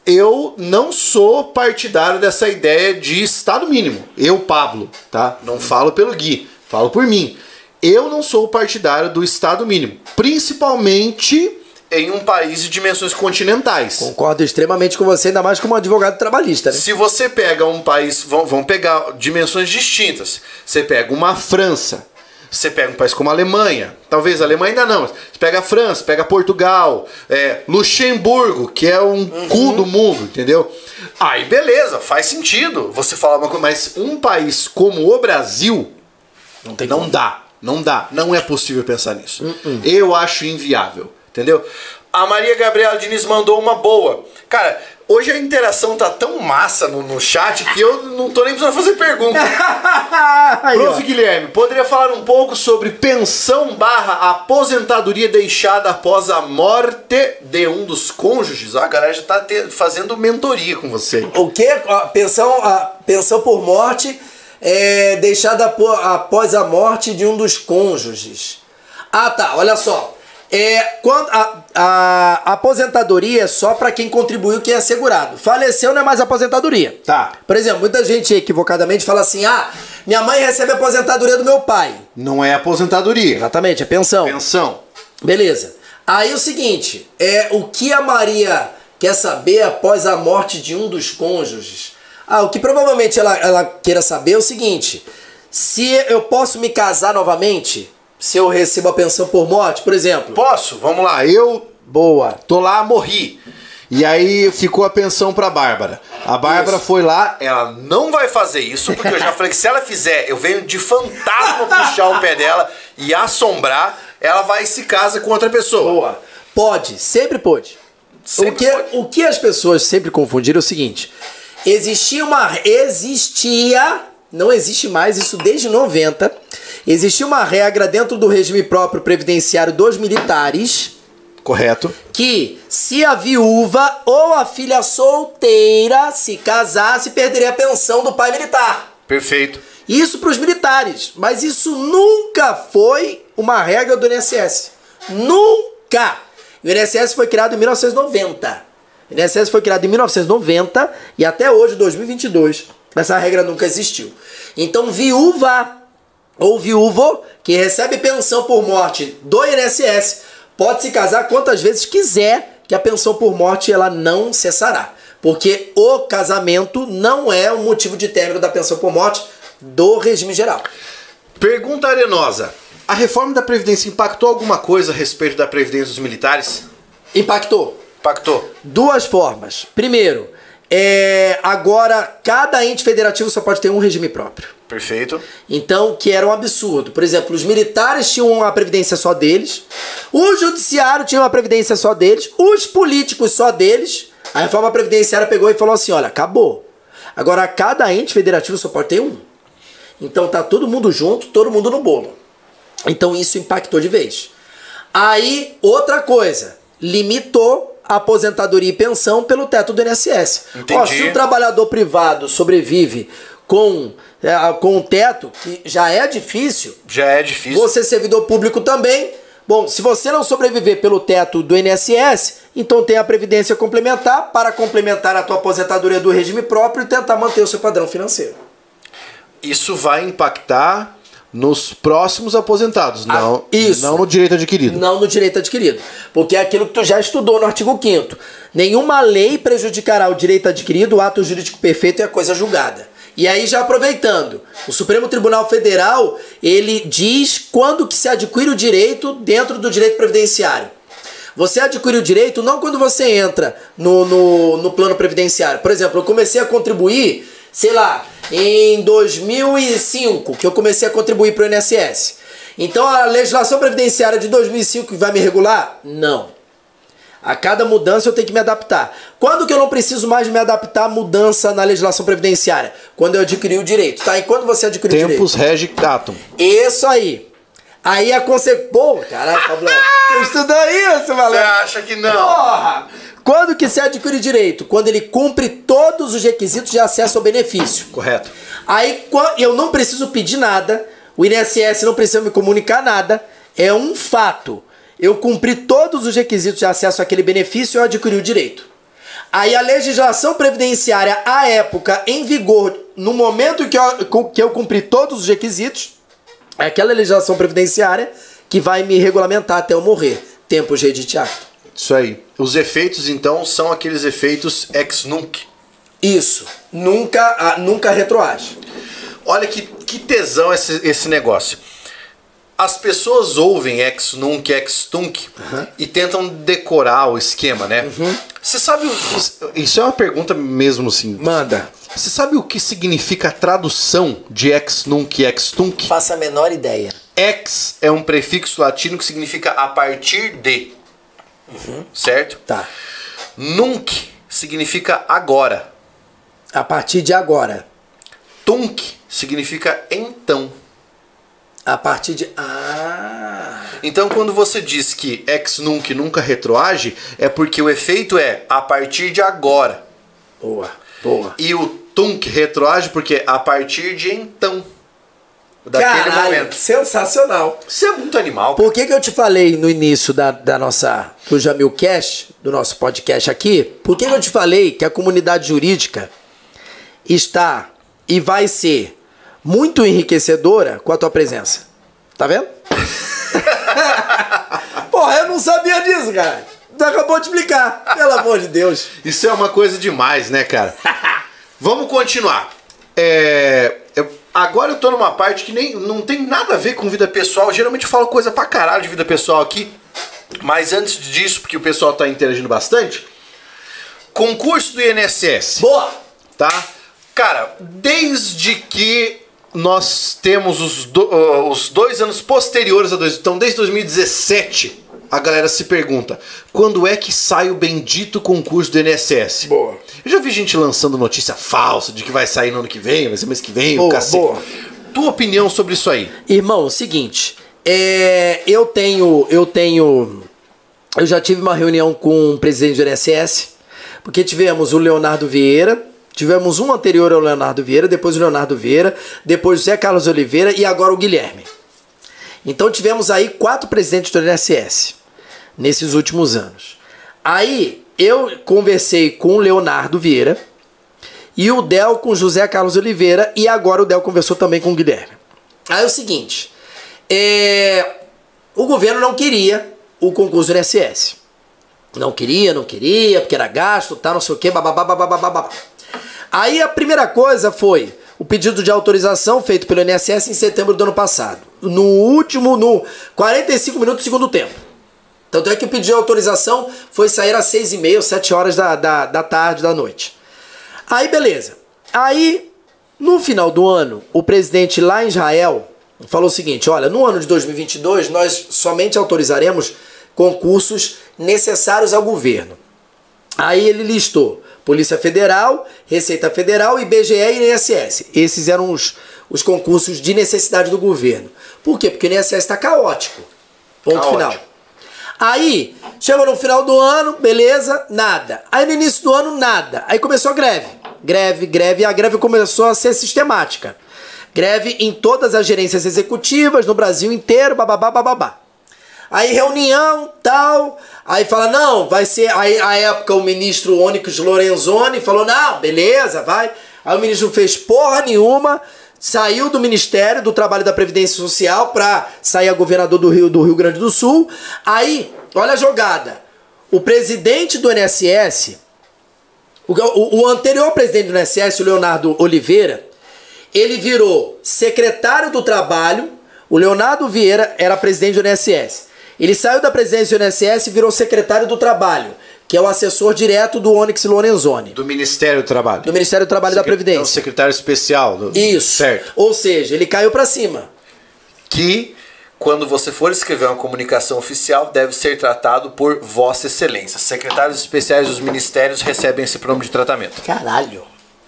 eu não sou partidário dessa ideia de Estado mínimo. Eu, Pablo, tá? Não falo pelo Gui, falo por mim. Eu não sou partidário do Estado mínimo, principalmente em um país de dimensões continentais. Concordo extremamente com você, ainda mais como advogado trabalhista, né? Se você pega um país, vão, vão pegar dimensões distintas. Você pega uma França, você pega um país como a Alemanha, talvez a Alemanha ainda não, mas você pega a França, pega Portugal, é, Luxemburgo, que é um cu do mundo, entendeu? Aí beleza, faz sentido você falar uma coisa, mas um país como o Brasil Não tem não dá, não dá, não é possível pensar nisso. Eu acho inviável, entendeu? A Maria Gabriela Diniz mandou uma boa. Cara, hoje a interação tá tão massa no, no chat que eu não tô nem precisando fazer pergunta. Prof. Guilherme, poderia falar um pouco sobre pensão barra aposentadoria deixada após a morte de um dos cônjuges? Ah, a galera já tá te- fazendo mentoria com você. O que? A pensão, a pensão por morte é deixada após a morte de um dos cônjuges. Ah, tá. Olha só. É, quando a, a aposentadoria é só para quem contribuiu, quem é segurado. Faleceu não é mais aposentadoria. Tá. Por exemplo, muita gente equivocadamente fala assim: ah, minha mãe recebe a aposentadoria do meu pai. Não é aposentadoria. Exatamente, é pensão. Pensão. Beleza. Aí o seguinte, é o que a Maria quer saber após a morte de um dos cônjuges? Ah, o que provavelmente ela, ela queira saber é o seguinte: se eu posso me casar novamente, se eu recebo a pensão por morte, por exemplo. Posso? Vamos lá. Eu Boa. tô lá, morri. E aí ficou a pensão pra Bárbara. A Bárbara Isso. foi lá, Ela não vai fazer isso, porque eu já falei que se ela fizer, eu venho de fantasma puxar o pé dela e assombrar, ela vai e se casa com outra pessoa. Boa. Pode, sempre pode. Sempre o, que, pode. o que as pessoas sempre confundiram é o seguinte: existia uma. Existia. Não existe mais, isso desde 90. Existia uma regra dentro do regime próprio previdenciário dos militares Correto. que se a viúva ou a filha solteira se casasse, perderia a pensão do pai militar. Perfeito. Isso para os militares, mas isso nunca foi uma regra do INSS. Nunca! O INSS foi criado em 1990. O INSS foi criado em 1990 e até hoje, 2022, essa regra nunca existiu. Então, viúva ou viúvo que recebe pensão por morte do INSS pode se casar quantas vezes quiser, que a pensão por morte ela não cessará. Porque o casamento não é o motivo de término da pensão por morte do regime geral. Pergunta arenosa. A reforma da Previdência impactou alguma coisa a respeito da Previdência dos militares? Impactou. Impactou. Duas formas. Primeiro, é, agora cada ente federativo só pode ter um regime próprio. Perfeito. Então, que era um absurdo. Por exemplo, os militares tinham uma previdência só deles, o judiciário tinha uma previdência só deles, os políticos só deles. A reforma previdenciária pegou e falou assim: olha, acabou. Agora cada ente federativo só pode ter um. Então tá todo mundo junto, todo mundo no bolo. Então isso impactou de vez. Aí, outra coisa, limitou a aposentadoria e pensão pelo teto do INSS. Entendi. Ó, se o trabalhador privado sobrevive com, é, com o teto, que já é difícil, Já é difícil. você servidor público também. Bom, se você não sobreviver pelo teto do INSS, então tem a previdência complementar para complementar a tua aposentadoria do regime próprio e tentar manter o seu padrão financeiro. Isso vai impactar nos próximos aposentados, não, isso. não no direito adquirido. Não no direito adquirido. Porque é aquilo que tu já estudou no artigo 5 Nenhuma lei prejudicará o direito adquirido, o ato jurídico perfeito e a coisa julgada. E aí, já aproveitando, o Supremo Tribunal Federal, ele diz quando que se adquire o direito dentro do direito previdenciário. Você adquire o direito não quando você entra no, no, no plano previdenciário. Por exemplo, eu comecei a contribuir, sei lá, em 2005, que eu comecei a contribuir para o INSS. Então a legislação previdenciária de 2005 que vai me regular? Não. A cada mudança eu tenho que me adaptar. Quando que eu não preciso mais me adaptar à mudança na legislação previdenciária? Quando eu adquiri o direito, tá? E quando você adquiriu o direito? Tempus regi datum. Isso aí. Aí a consequência. Pô, caralho, Pablo. Estudou isso, Você malandro? acha que não? Porra! Quando que se adquire direito? Quando ele cumpre todos os requisitos de acesso ao benefício. Correto. Aí eu não preciso pedir nada, o INSS não precisa me comunicar nada, é um fato. Eu cumpri todos os requisitos de acesso àquele benefício e eu adquiri o direito. Aí a legislação previdenciária, à época, em vigor, no momento que eu, que eu cumpri todos os requisitos, é aquela legislação previdenciária que vai me regulamentar até eu morrer. Tempo judiciário. Isso aí. Os efeitos, então, são aqueles efeitos ex nunc. Isso. Nunca, ah, nunca retroage. Olha que, que tesão esse, esse negócio. As pessoas ouvem ex nunc, ex tunc e tentam decorar o esquema, né? Você sabe. o- Isso é uma pergunta mesmo assim. Manda. Você sabe o que significa a tradução de ex nunc e ex tunc? Faça a menor ideia. Ex é um prefixo latino que significa a partir de. Certo? Tá. Nunc significa agora. A partir de agora. Tunc significa então. A partir de. Ah! Então, quando você diz que ex nunc nunca retroage, é porque o efeito é a partir de agora. Boa, boa. E o tunc retroage porque a partir de então. Daquele Caralho, momento. sensacional. Isso é muito animal. cara. Por que, que eu te falei no início da, da nossa. do Jamil Cast, do nosso podcast aqui? Por que, que eu te falei que a comunidade jurídica está e vai ser muito enriquecedora com a tua presença? Tá vendo? Porra, eu não sabia disso, cara. Tu acabou de explicar. Pelo amor de Deus. Isso é uma coisa demais, né, cara? Vamos continuar. É, eu- agora eu tô numa parte que nem não tem nada a ver com vida pessoal. Geralmente eu falo coisa pra caralho de vida pessoal aqui. Mas antes disso, porque o pessoal tá interagindo bastante. Concurso do INSS. Boa! tá? Cara, desde que nós temos os, do- ah, os dois anos posteriores a dois, então desde 2017, a galera se pergunta: quando é que sai o bendito concurso do INSS? Boa. Eu já vi gente lançando notícia falsa de que vai sair no ano que vem, vai ser mês que vem, o Boa, cacete. boa. tua opinião sobre isso aí? Irmão, o seguinte, é, eu tenho, eu tenho, eu já tive uma reunião com o presidente do INSS, porque tivemos o Leonardo Vieira, tivemos um anterior ao Leonardo Vieira, depois o Leonardo Vieira, depois o Zé Carlos Oliveira e agora o Guilherme. Então tivemos aí quatro presidentes do INSS nesses últimos anos. Aí eu conversei com o Leonardo Vieira e o Del com o José Carlos Oliveira e agora o Del conversou também com o Guilherme. Aí é o seguinte, é, o governo não queria o concurso do INSS. Não queria, não queria, porque era gasto, tá, não sei o quê, babá. Aí a primeira coisa foi o pedido de autorização feito pelo INSS em setembro do ano passado. No último, no 45 minutos do segundo tempo. Tanto é que de autorização foi sair às 6 e meia, 7 horas da, da, da tarde, da noite. Aí beleza. Aí, no final do ano, o presidente lá em Israel falou o seguinte: olha, no ano de 2022 nós somente autorizaremos concursos necessários ao governo. Aí ele listou Polícia Federal, Receita Federal, IBGE e INSS. Esses eram os, os concursos de necessidade do governo. Por quê? Porque o INSS está caótico. Ponto Caótico. final. Aí, chegou no final do ano, beleza, nada. Aí no início do ano, nada. Aí começou a greve. Greve, greve, e a greve começou a ser sistemática. Greve em todas as gerências executivas, no Brasil inteiro, bababá, bababá. Aí reunião, tal, aí fala, não, vai ser, aí a época o ministro Onyx Lorenzoni falou, não, beleza, vai. Aí o ministro fez porra nenhuma, saiu do Ministério do Trabalho da Previdência Social pra sair a governador do Rio, do Rio Grande do Sul. Aí, olha a jogada, o presidente do INSS, o, o, o anterior presidente do INSS, o Leonardo Oliveira, ele virou secretário do Trabalho, o Leonardo Vieira era presidente do INSS. Ele saiu da presidência do INSS e virou secretário do Trabalho, que é o assessor direto do Onyx Lorenzoni, Do Ministério do Trabalho. do Ministério do Trabalho e da Secre- Previdência. Então, secretário especial. do- Isso. Certo. Ou seja, ele caiu pra cima. Que quando você for escrever uma comunicação oficial, deve ser tratado por Vossa Excelência. Secretários especiais dos ministérios recebem esse pronome de tratamento. Caralho.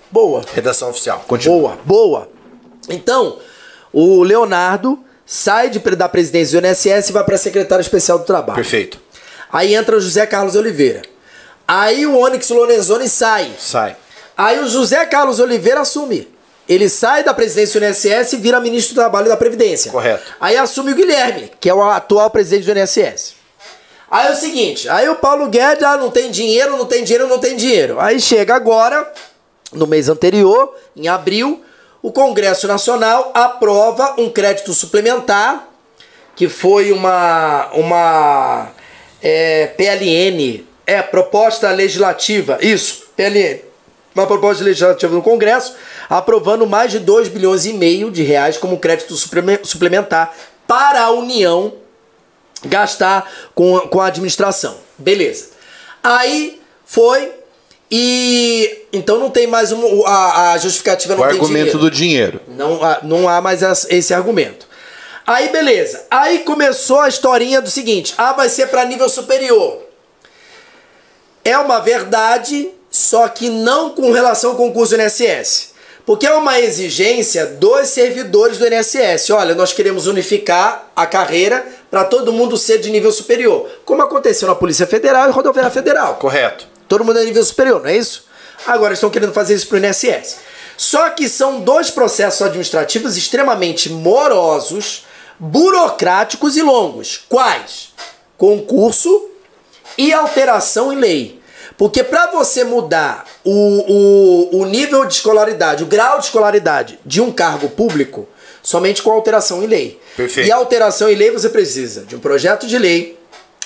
Boa. Redação oficial. Boa, boa. Então, o Leonardo sai de, da presidência do INSS e vai para secretário especial do Trabalho. Perfeito. Aí entra o José Carlos Oliveira. Aí o Onyx Lorenzoni sai. Sai. Aí o José Carlos Oliveira assume. Ele sai da presidência do INSS e vira ministro do Trabalho e da Previdência. Correto. Aí assume o Guilherme, que é o atual presidente do INSS. Aí é o seguinte, aí o Paulo Guedes, ah, não tem dinheiro, não tem dinheiro, não tem dinheiro. Aí chega agora, no mês anterior, em abril, o Congresso Nacional aprova um crédito suplementar, que foi uma, uma é, PLN, é, proposta legislativa, isso, PLN, uma proposta legislativa do Congresso, aprovando mais de 2 bilhões e meio de reais como crédito suplementar para a União gastar com, com a administração. Beleza. Aí foi e então não tem mais um, a, a justificativa não O tem argumento dinheiro. do dinheiro. Não há, não há mais esse argumento. Aí beleza. Aí começou a historinha do seguinte: ah, vai ser para nível superior. É uma verdade, só que não com relação ao concurso do INSS. Porque é uma exigência dos servidores do INSS. Olha, nós queremos unificar a carreira para todo mundo ser de nível superior. Como aconteceu na Polícia Federal e Rodoviária Federal. Correto. Todo mundo é nível superior, não é isso? Agora estão querendo fazer isso para o INSS. Só que são dois processos administrativos extremamente morosos, burocráticos e longos. Quais? Concurso e alteração em lei. Porque para você mudar o, o, o nível de escolaridade, o grau de escolaridade de um cargo público, somente com alteração em lei. Perfeito. E alteração em lei você precisa de um projeto de lei.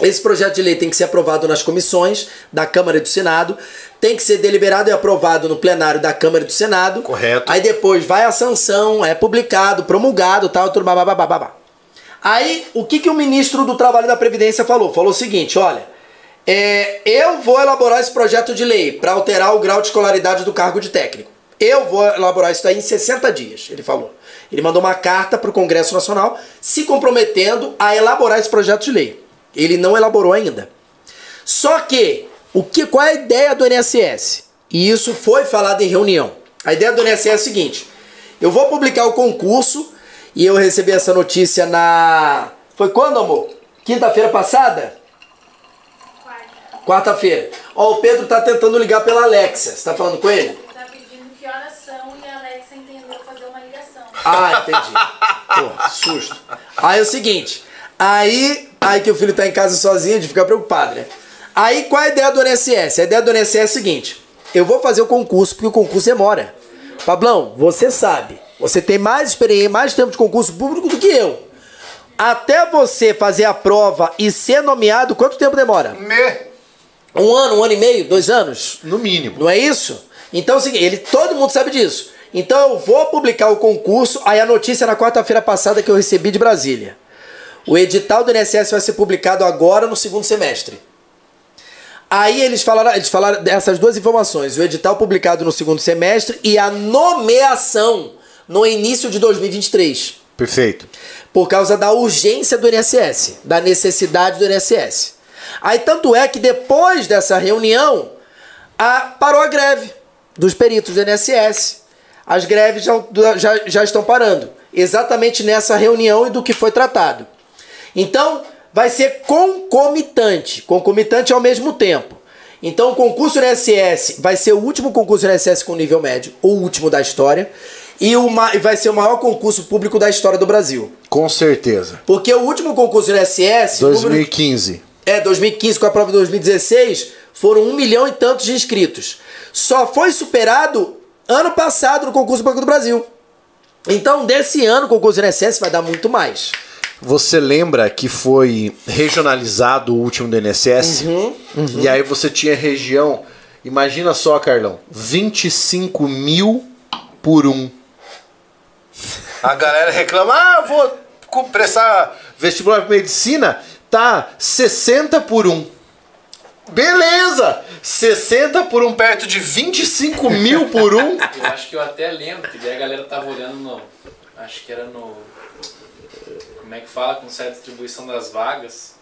Esse projeto de lei tem que ser aprovado nas comissões da Câmara e do Senado, tem que ser deliberado e aprovado no plenário da Câmara e do Senado. Correto. Aí depois vai a sanção, é publicado, promulgado, tal, tudo babá. Aí, o que, que o ministro do Trabalho e da Previdência falou? Falou o seguinte, olha, é, eu vou elaborar esse projeto de lei para alterar o grau de escolaridade do cargo de técnico. Eu vou elaborar isso daí em 60 dias, ele falou. Ele mandou uma carta para o Congresso Nacional se comprometendo a elaborar esse projeto de lei. Ele não elaborou ainda. Só que, o que qual é a ideia do INSS? E isso foi falado em reunião. A ideia do INSS é a seguinte: Eu vou publicar o concurso e eu recebi essa notícia na. Foi quando, amor? Quinta-feira passada? Quarta-feira. Ó, o Pedro tá tentando ligar pela Alexa. Você tá falando com ele? Tá pedindo que horas são e a Alexa entendeu fazer uma ligação. Ah, entendi. Pô, susto. Aí é o seguinte. Aí, aí que o filho tá em casa sozinho, de ficar preocupado, né? Aí qual é a ideia do NSS? A ideia do NSS é a seguinte: eu vou fazer o concurso porque o concurso demora. Pablão, você sabe, você tem mais experiência, mais tempo de concurso público do que eu. Até você fazer a prova e ser nomeado, quanto tempo demora? Me... Um ano, um ano e meio, dois anos? No mínimo. Não é isso? Então é o seguinte, ele, todo mundo sabe disso. Então eu vou publicar o concurso, aí a notícia na quarta-feira passada que eu recebi de Brasília. O edital do INSS vai ser publicado agora no segundo semestre. Aí eles falaram, eles falaram dessas duas informações: o edital publicado no segundo semestre e a nomeação no início de 2023. Perfeito. Por causa da urgência do INSS, da necessidade do INSS. Aí tanto é que depois dessa reunião, a, parou a greve dos peritos do INSS. As greves já, já, já estão parando. Exatamente nessa reunião e do que foi tratado. Então, vai ser concomitante. Concomitante ao mesmo tempo. Então, o concurso do INSS vai ser o último concurso do INSS com nível médio, o último da história. E uma, vai ser o maior concurso público da história do Brasil. Com certeza. Porque o último concurso do INSS. 2015. É, 2015 com a prova de 2016, foram um milhão e tantos de inscritos. Só foi superado ano passado no concurso Banco do Brasil. Então, desse ano, o concurso do INSS vai dar muito mais. Você lembra que foi regionalizado o último do INSS? Uhum, E aí você tinha região, imagina só, Carlão, 25 mil por um. A galera reclama, ah, vou prestar Vestibular de medicina tá 60 por um. Beleza! 60 por um perto de 25 mil por um. Eu acho que eu até lembro, que daí a galera tava olhando no. Acho que era no. Como é que fala? Com certa distribuição das vagas.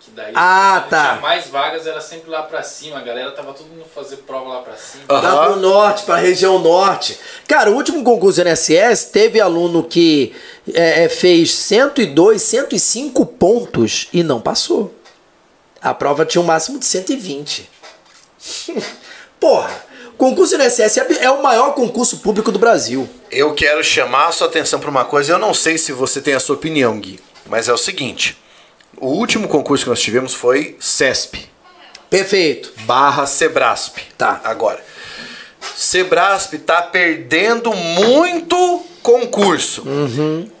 Que daí Ah, tá. tinha mais vagas era sempre lá pra cima. A galera tava todo mundo fazer prova lá pra cima. Lá Aham. pro norte, pra região norte. Cara, o último concurso do INSS teve aluno que é, é, fez 102, 105 pontos e não passou. A prova tinha um máximo de 120. Porra, concurso do INSS é, é o maior concurso público do Brasil. Eu quero chamar a sua atenção para uma coisa. Eu não sei se você tem a sua opinião, Gui, mas é o seguinte: o último concurso que nós tivemos foi CESP Perfeito. barra Sebrasp. Tá. Agora, Sebrasp tá perdendo muito concurso.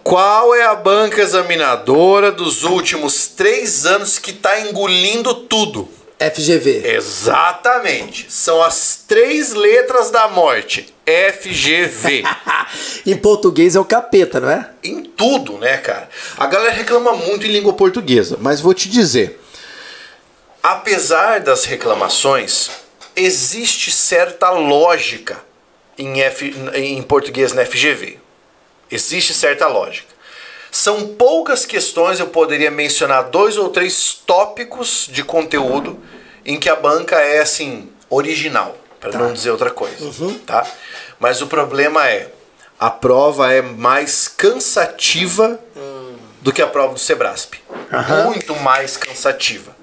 Qual é a banca examinadora dos últimos três anos que tá engolindo tudo? FGV. Exatamente. São as três letras da morte. FGV. em português é o capeta, não é? em tudo, né, cara? A galera reclama muito em língua Portuguesa, mas vou te dizer, Apesar das reclamações, existe certa lógica em, F, em português na FGV. Existe certa lógica. São poucas questões, eu poderia mencionar dois ou três tópicos de conteúdo em que a banca é assim, original, para não dizer outra coisa, tá? Mas o problema é, a prova é mais cansativa do que a prova do Sebrasp. Muito mais cansativa,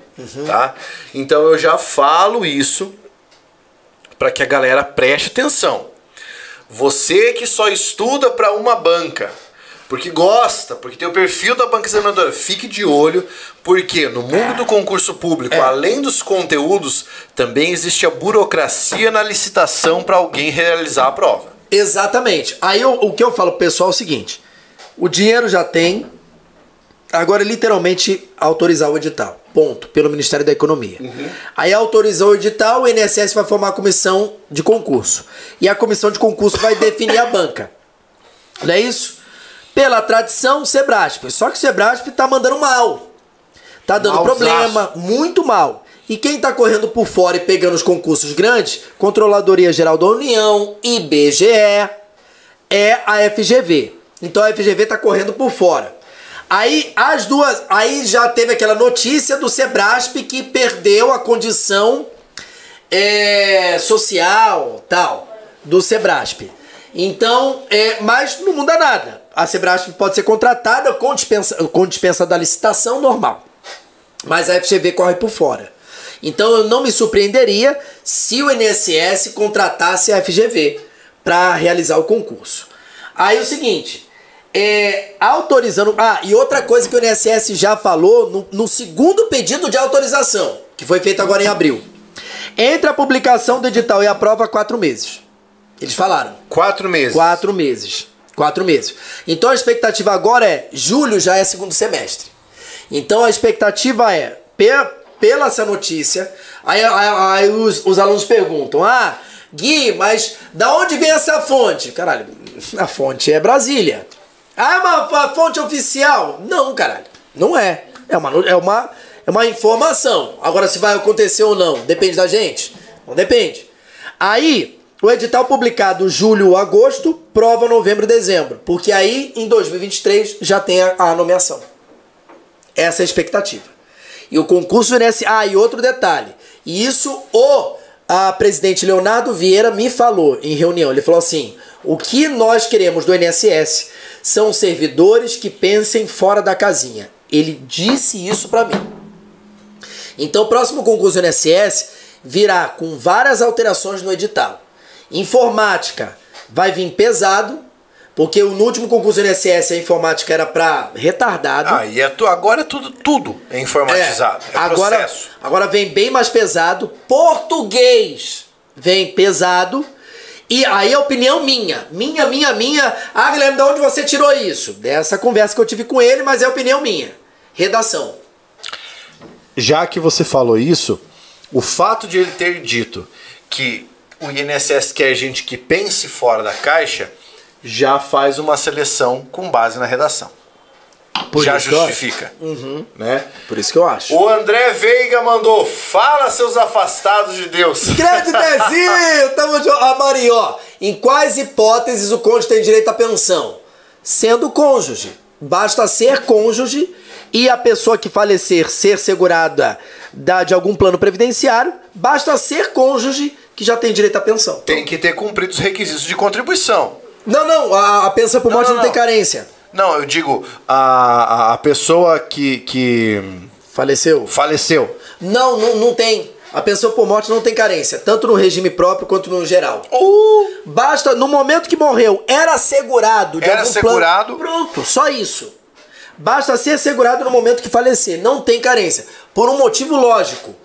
tá? Então eu já falo isso para que a galera preste atenção. Você que só estuda para uma banca, porque gosta, porque tem o perfil da banca examinadora, fique de olho, porque no mundo do concurso público, além dos conteúdos, também existe a burocracia na licitação para alguém realizar a prova. Exatamente. Aí eu- o que eu falo pro pessoal é o seguinte: o dinheiro já tem, agora é literalmente autorizar o edital. Ponto. Pelo Ministério da Economia. Aí autorizou o edital, o INSS vai formar a comissão de concurso. E a comissão de concurso vai definir a banca. Não é isso? Pela tradição, Sebrasp. Só que o Sebrasp tá mandando mal. Tá dando Malzaço. problema, muito mal. E quem tá correndo por fora e pegando os concursos grandes, Controladoria Geral da União, IBGE, é a FGV. Então a FGV tá correndo por fora. Aí as duas, aí já teve aquela notícia do Sebrasp que perdeu a condição é, social, tal, do Sebrasp. Então, é, mas não muda nada. A Sebrasp pode ser contratada com dispensa, com dispensa da licitação normal. Mas a FGV corre por fora. Então eu não me surpreenderia se o INSS contratasse a FGV para realizar o concurso. Aí o seguinte, é, autorizando. Ah, e outra coisa que o INSS já falou no, no segundo pedido de autorização, que foi feito agora em abril. Entre a publicação do edital e a prova, quatro meses. Eles falaram. Quatro meses. Quatro meses. Quatro meses. Então a expectativa agora é julho já é segundo semestre. Então a expectativa é, pe- pela essa notícia, aí, aí- aí os, os alunos perguntam: Ah, Gui, mas da onde vem essa fonte? Caralho, a fonte é Brasília. Ah, é uma, uma fonte oficial? Não, caralho. Não é. É uma, é, uma, é uma informação. Agora, se vai acontecer ou não, depende da gente? Não depende. Aí, o edital publicado julho ou agosto, prova novembro e dezembro. Porque aí, em 2023, já tem a, a nomeação. Essa é a expectativa. E o concurso INSS. Ah, e outro detalhe. E isso o a presidente Leonardo Vieira me falou em reunião. Ele falou assim: o que nós queremos do INSS são servidores que pensem fora da casinha. Ele disse isso pra mim. Então, o próximo concurso do INSS virá com várias alterações no edital. Informática vai vir pesado, porque no último concurso do INSS a informática era para retardado. Ah, e é tu- agora é tudo, tudo é informatizado. É, agora, processo. agora vem bem mais pesado. Português vem pesado. E aí a opinião minha, minha, minha, minha. Ah, Guilherme, de onde você tirou isso? Dessa conversa que eu tive com ele, mas é opinião minha. Redação. Já que você falou isso, O fato de ele ter dito que o INSS quer gente que pense fora da caixa já faz uma seleção com base na redação. Por já justifica. né? Por isso que eu acho. O André Veiga mandou: Fala, seus afastados de Deus. Grande Dezinho! Tamo de... Ah, Maria, ó. Em quais hipóteses o cônjuge tem direito à pensão? Sendo cônjuge. Basta ser cônjuge e a pessoa que falecer ser segurada da, de algum plano previdenciário, basta ser cônjuge que já tem direito à pensão. Tem que ter cumprido os requisitos de contribuição. Não, não, a, a pensão por morte não, não, tem não. carência. Não, eu digo, a, a- pessoa que, que Faleceu? faleceu. Não, não, não tem. A pensão por morte não tem carência, tanto no regime próprio quanto no geral. Basta, no momento que morreu, era segurado. De Era algum segurado. Plano, pronto, só isso. Basta ser segurado no momento que falecer. Não tem carência. Por um motivo lógico.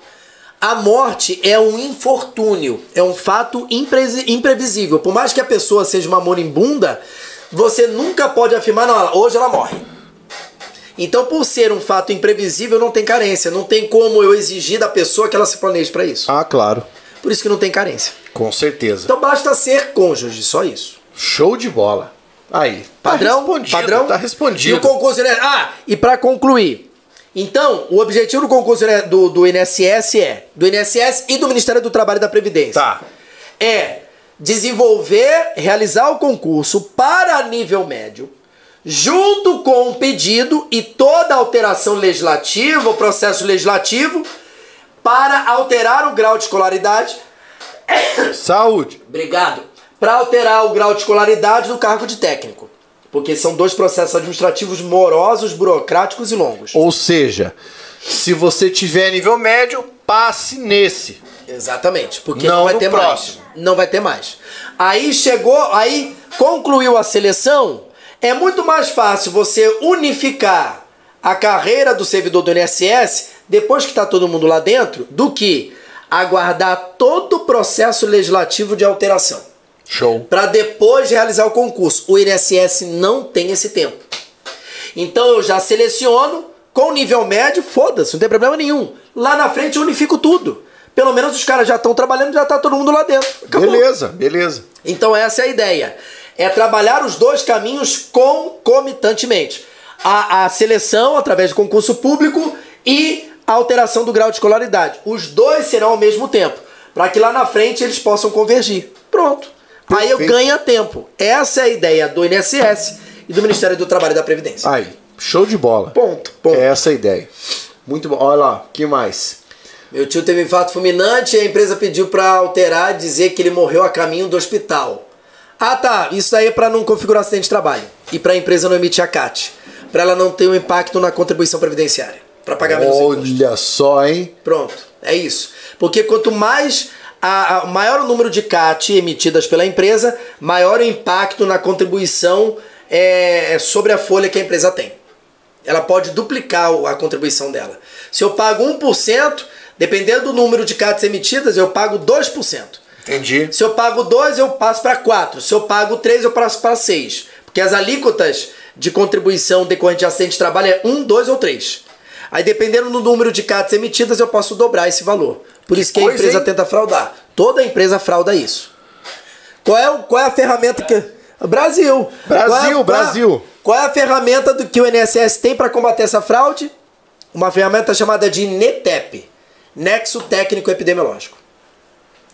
A morte é um infortúnio, é um fato impre- imprevisível. Por mais que a pessoa seja uma moribunda, você nunca pode afirmar, não, hoje ela morre. Então, por ser um fato imprevisível, não tem carência. Não tem como eu exigir da pessoa que ela se planeje para isso. Ah, claro. Por isso que não tem carência. Com certeza. Então basta ser cônjuge, só isso. Show de bola. Aí. Padrão? Tá respondido, padrão? tá E respondido. o concurso né? Ah, e pra concluir. Então, o objetivo do concurso né, do, do INSS é, do INSS e do Ministério do Trabalho e da Previdência. Tá. É desenvolver, realizar o concurso para nível médio, junto com o pedido e toda alteração legislativa, o processo legislativo, para alterar o grau de escolaridade Saúde. Obrigado. Para alterar o grau de escolaridade do cargo de técnico. Porque são dois processos administrativos morosos, burocráticos e longos. Ou seja, se você tiver nível médio, passe nesse. Exatamente. Porque Não não, vai ter próximo. mais. Não vai ter mais. Aí chegou, aí concluiu a seleção. É muito mais fácil você unificar a carreira do servidor do INSS depois que está todo mundo lá dentro do que aguardar todo o processo legislativo de alteração. Show. para depois realizar o concurso. O INSS não tem esse tempo. Então eu já seleciono com nível médio, foda-se, não tem problema nenhum. Lá na frente eu unifico tudo. Pelo menos os caras já estão trabalhando, já tá todo mundo lá dentro. Acabou. Beleza, beleza. Então essa é a ideia. É trabalhar os dois caminhos concomitantemente. A, a seleção através de concurso público e a alteração do grau de escolaridade. Os dois serão ao mesmo tempo, para que lá na frente eles possam convergir. Pronto. Aí eu Perfeito. ganho tempo. Essa é a ideia do INSS e do Ministério do Trabalho e da Previdência. Aí, show de bola. Ponto. Ponto. É essa a ideia. Muito bom. Olha lá, que mais? Meu tio teve infarto fulminante e a empresa pediu para alterar dizer que ele morreu a caminho do hospital. Ah, tá. Isso aí é pra não configurar acidente de trabalho. E pra empresa não emitir a CAT. Pra ela não ter um impacto na contribuição previdenciária. Pra pagar menos imposto. Olha só, hein? Pronto, é isso. Porque quanto mais a, a- maior o número de CAT emitidas pela empresa, maior o impacto na contribuição é, sobre a folha que a empresa tem. Ela pode duplicar a contribuição dela. Se eu pago 1%, dependendo do número de CATs emitidas, eu pago 2%. Entendi. Se eu pago 2, eu passo para 4. Se eu pago 3, eu passo para 6. Porque as alíquotas de contribuição decorrente de acidente de trabalho é 1, 2 ou 3. Aí, dependendo do número de CATs emitidas, eu posso dobrar esse valor. Por isso que a coisa, empresa hein? tenta fraudar. Toda empresa frauda isso. Qual é, o- qual é a ferramenta que. Brasil! Brasil, Qual é a- qual Brasil. Qual é a ferramenta do que o INSS tem para combater essa fraude? Uma ferramenta chamada de NETEP Nexo Técnico Epidemiológico.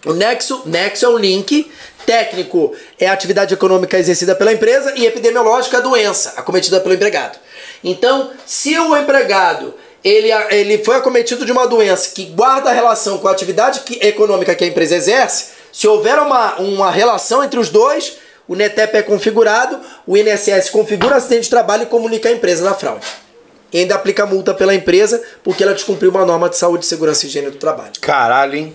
O nexo, nexo é um link, técnico é a atividade econômica exercida pela empresa e epidemiológico é a doença acometida pelo empregado. Então, se o empregado ele, ele foi acometido de uma doença que guarda relação com a atividade que- econômica que a empresa exerce, se houver uma, uma relação entre os dois, o NETEP é configurado, o INSS configura acidente de trabalho e comunica a empresa na fraude. E ainda aplica multa pela empresa porque ela descumpriu uma norma de saúde, segurança e higiene do trabalho. Caralho, hein?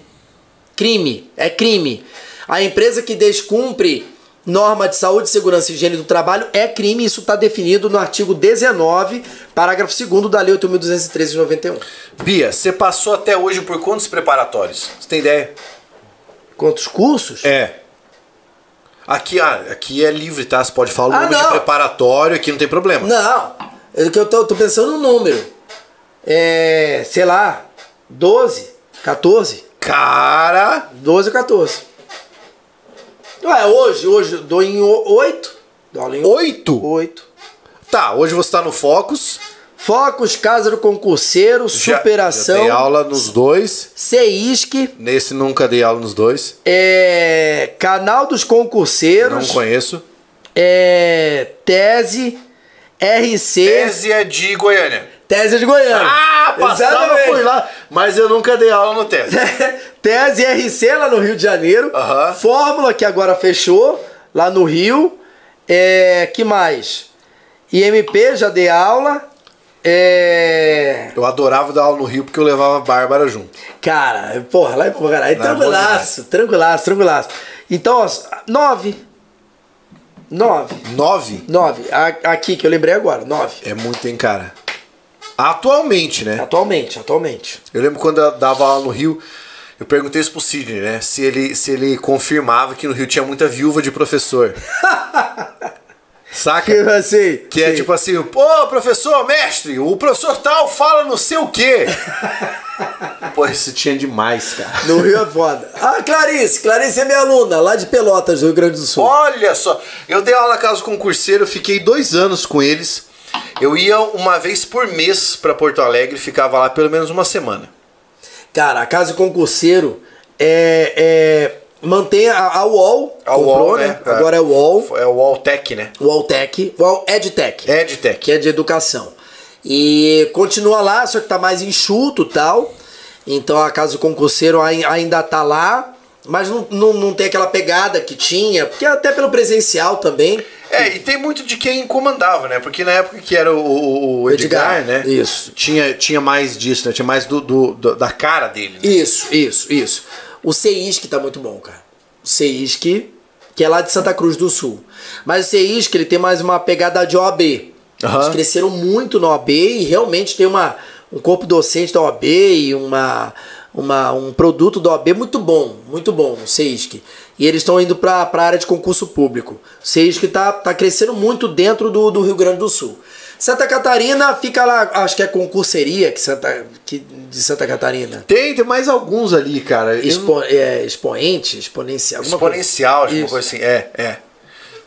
Crime, é crime. A empresa que descumpre norma de saúde, segurança e higiene do trabalho é crime. Isso está definido no artigo 19, parágrafo 2 da Lei 8.213 de 91. Bia, você passou até hoje por quantos preparatórios? Você tem ideia? Quantos cursos? É. Aqui, ah, aqui é livre, tá? Você pode falar o Ah, número de não. preparatório, aqui não tem problema. Não, é que eu tô, tô pensando no número. É, sei lá, 12, 14. Cara, 12 ou 14. Ué, hoje, hoje eu dou em 8. Dou aula em oito? 8. Tá, hoje você tá no Focus. Focus, Casa do Concurseiro, Já- Superação, Já dei aula nos dois. CEISC, Nesse nunca dei aula nos dois. é, Canal dos Concurseiros, Não conheço. é, Tese, RC, Tese é de Goiânia. Tese de Goiânia. Ah, passava Exatamente. por lá. Mas eu nunca dei aula no Tese. Tese RC lá no Rio de Janeiro. Fórmula que agora fechou lá no Rio. É, que mais? IMP já dei aula. É, Eu adorava dar aula no Rio porque eu levava a Bárbara junto. cara, porra, lá é porra, caralho. É Tranquilaço, tranquilaço, tranquilaço. Então, ó, nove. Nove. Nove? Nove. A- Aqui que eu lembrei agora, nove. É muito, hein, cara? Atualmente, né? Atualmente, atualmente. Eu lembro quando eu dava aula no Rio, eu perguntei isso pro Sidney, né? Se ele, se ele confirmava que no Rio tinha muita viúva de professor. Saca? Que assim. Que é sim. tipo assim, pô, professor, mestre, o professor tal fala não sei o quê. pô, isso tinha demais, cara. No Rio é foda. Ah, Clarice. Clarice é minha aluna, lá de Pelotas, do Rio Grande do Sul. Olha só, eu dei aula na casa do concurseiro, fiquei dois anos com eles. Eu ia uma vez por mês pra Porto Alegre, ficava lá pelo menos uma semana. Cara, a Casa Concurseiro é, é, mantém a, a UOL. A comprou, UOL, né? né? Agora é o UOL. É o Alltech, né? UOL Tech. UOL EdTech. EdTech. Que é de educação. E continua lá, só que tá mais enxuto e tal. Então a Casa Concurseiro ai- ainda tá lá. Mas não, não, não tem aquela pegada que tinha. Porque até pelo presencial também. É, e tem muito de quem comandava, né? Porque na época que era o, o- Edgar, Edgar, né? isso. Tinha, tinha mais disso, né? Tinha mais do, do- do- da cara dele. né? Isso, isso, isso. O CEISC tá muito bom, cara. O CEISC, que é lá de Santa Cruz do Sul. Mas o CEISC, ele tem mais uma pegada de OAB. Aham. Eles cresceram muito na OAB e realmente tem uma, um corpo docente da OAB e uma, uma, um produto da OAB muito bom, muito bom, o CEISC. E eles estão indo para a área de concurso público. O CEISC tá, tá crescendo muito dentro do, do Rio Grande do Sul. Santa Catarina fica lá, acho que é concurseria que Santa, que, de Santa Catarina. Tem, tem mais alguns ali, cara. Eu não- Expo, é, expoente, exponencial. alguma coisa. Exponencial, acho que uma Isso. coisa assim. É, é.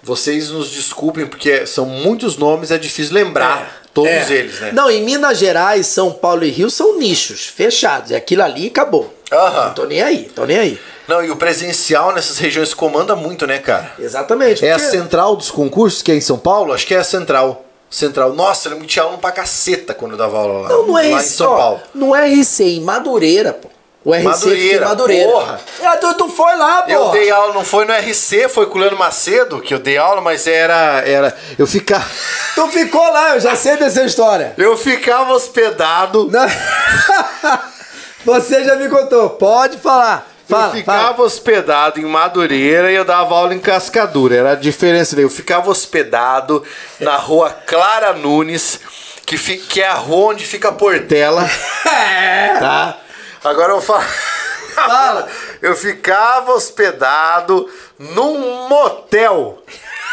Vocês nos desculpem, porque são muitos nomes, é difícil lembrar todos É. eles, né? Não, em Minas Gerais, São Paulo e Rio são nichos fechados. É aquilo ali e acabou. Aham. Não tô nem aí, tô nem aí. Não, e o presencial nessas regiões comanda muito, né, cara? Exatamente. É a porque- central dos concursos que é em São Paulo? Acho que é a central. Central. Nossa, lembro que tinha aluno pra caceta quando eu dava aula lá. Não, não é lá em RC, São ó, Paulo. No RC, em Madureira, pô. O RC fica em Madureira, Madureira. porra. É, tu, tu foi lá, pô. Eu dei aula, não foi no RC, foi com o Leandro Macedo que eu dei aula, mas era. era eu, ficava, Tu ficou lá, eu já sei dessa história. eu ficava hospedado. Não. Você já me contou. Pode falar. Fala, eu ficava fala. hospedado em Madureira e eu dava aula em Cascadura. Era a diferença. Eu ficava hospedado na rua Clara Nunes, que, fi- que é a rua onde fica a Portela. Tá? Agora eu falo. Fala. Eu ficava hospedado num motel